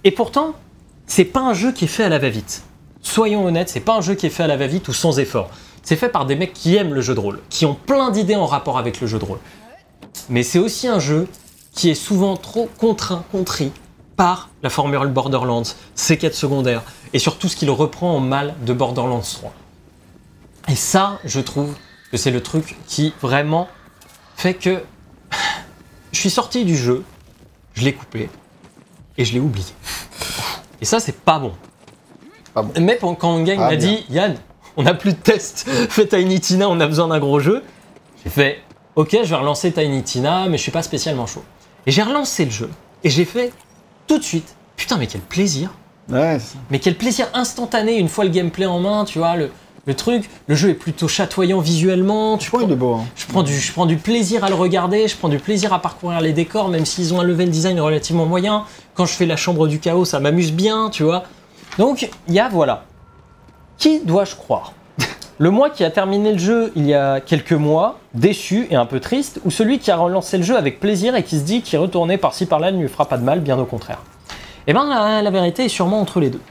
Et pourtant, c'est pas un jeu qui est fait à la va-vite. Soyons honnêtes, c'est pas un jeu qui est fait à la va-vite ou sans effort. C'est fait par des mecs qui aiment le jeu de rôle, qui ont plein d'idées en rapport avec le jeu de rôle. Mais c'est aussi un jeu qui est souvent trop contraint, contrit par la formule Borderlands, ses quêtes secondaires, et surtout ce qu'il reprend en mal de Borderlands 3. Et ça, je trouve que c'est le truc qui vraiment fait que je suis sorti du jeu, je l'ai coupé et je l'ai oublié. Et ça, c'est pas bon. Pas bon. Mais quand Gang Ah, m'a bien. dit Yann, on n'a plus de test, fais Tiny Tina, on a besoin d'un gros jeu, j'ai fait Ok, je vais relancer Tiny Tina, mais je suis pas spécialement chaud. Et j'ai relancé le jeu et j'ai fait tout de suite Putain, mais quel plaisir Ouais, mais quel plaisir instantané une fois le gameplay en main, tu vois, le, le truc. Le jeu est plutôt chatoyant visuellement. Tu prends, beau. Hein. je, prends du, je prends du plaisir à le regarder, je prends du plaisir à parcourir les décors, même s'ils ont un level design relativement moyen. Quand je fais la chambre du chaos, ça m'amuse bien, tu vois. Donc, il y a, voilà. Qui dois-je croire Le moi qui a terminé le jeu il y a quelques mois, déçu et un peu triste, ou celui qui a relancé le jeu avec plaisir et qui se dit qu'il retourner par-ci par-là ne lui fera pas de mal, bien au contraire Eh ben, la, la vérité est sûrement entre les deux.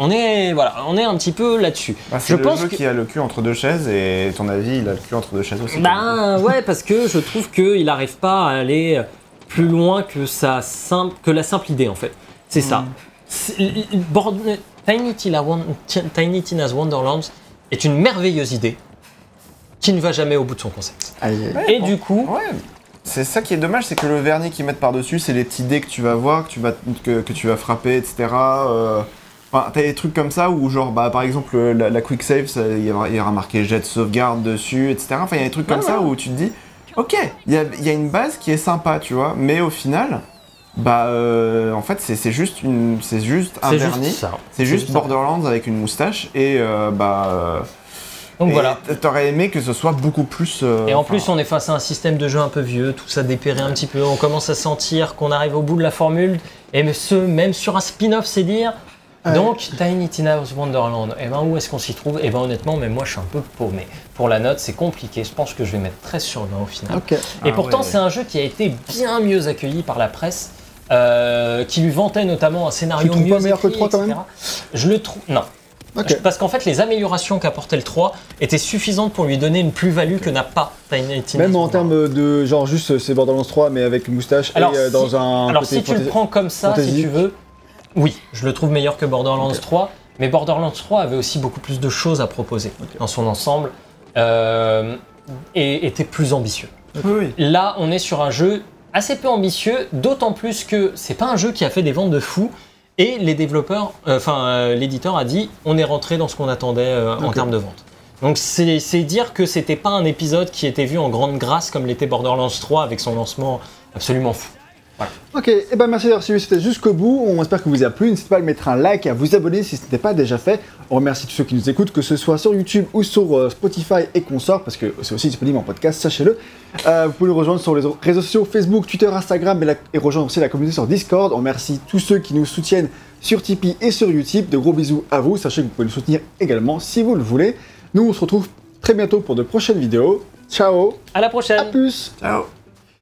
On est, voilà, on est un petit peu là-dessus. c'est je le pense jeu que- qui a le cul entre deux chaises et ton avis, il a le cul entre deux chaises aussi. Ben ouais, parce que je trouve qu'il n'arrive pas à aller plus loin que, sa simple, que la simple idée en fait. C'est ça. Bord- Tiny, Tina Tina's Wonderlands est une merveilleuse idée qui ne va jamais au bout de son concept. Aïe, aïe. Et du coup, Ouais. C'est ça qui est dommage, c'est que le vernis qu'ils mettent par-dessus, c'est les petits dés que tu vas voir, que tu vas, que, que tu vas frapper, etc. Euh, Enfin, t'as des trucs comme ça où, genre, bah, par exemple, la, la quick save, il y, y aura marqué jet de sauvegarde dessus, etc. Enfin, il y a des trucs comme Ouais, ça ouais. où tu te dis, ok, il y a, il y a une base qui est sympa, tu vois, mais au final, bah, euh, en fait, c'est juste, une, c'est juste un vernis. C'est juste. Borderlands avec une moustache et euh, bah. euh, Donc Et voilà. T'aurais aimé que ce soit beaucoup plus. Et en plus, on est face à un système de jeu un peu vieux, tout ça dépérait un petit peu. On commence à sentir qu'on arrive au bout de la formule, et ce, même sur un spin-off, c'est dire. Donc, Tiny Tina's Wonderland, et ben où est-ce qu'on s'y trouve? Et ben honnêtement, même moi je suis un peu paumé. Pour la note, c'est compliqué. Je pense que je vais mettre 13 sur 20 au final. Et Ah pourtant, ouais. c'est un jeu qui a été bien mieux accueilli par la presse, euh, qui lui vantait notamment un scénario Tu le trouves mieux pas meilleur que le écrit, 3 quand etc. Je le trouve. Non. Parce qu'en fait, les améliorations qu'apportait le 3 étaient suffisantes pour lui donner une plus-value que n'a pas Tiny Même en termes de genre juste euh, c'est Borderlands 3 mais avec une moustache Alors, et euh, si- dans un Alors côté si tu le prends comme ça, si tu veux, oui, je le trouve meilleur que Borderlands Ok. 3, mais Borderlands 3 avait aussi beaucoup plus de choses à proposer dans son ensemble euh, et était plus ambitieux. Oui, oui. Là, on est sur un jeu assez peu ambitieux, d'autant plus que c'est pas un jeu qui a fait des ventes de fou. Et les développeurs, euh, enfin euh, l'éditeur a dit, on est rentré dans ce qu'on attendait euh, en termes de vente. Donc c'est c'est dire que c'était pas un épisode qui était vu en grande grâce comme l'était Borderlands 3 avec son lancement absolument fou. Ok, et ben merci d'avoir suivi c'était jusqu'au bout. On espère que vous a plu. N'hésitez pas à mettre un like et à vous abonner si ce n'était pas déjà fait. On remercie tous ceux qui nous écoutent, que ce soit sur YouTube ou sur euh, Spotify et consorts, parce que c'est aussi disponible en podcast, sachez-le. Euh, vous pouvez nous rejoindre sur les réseaux sociaux Facebook, Twitter, Instagram et, la- et rejoindre aussi la communauté sur Discord. On remercie tous ceux qui nous soutiennent sur Tipeee et sur Utip. De gros bisous à vous. Sachez que vous pouvez nous soutenir également si vous le voulez. Nous, on se retrouve très bientôt pour de prochaines vidéos. Ciao, À la prochaine à plus Ciao.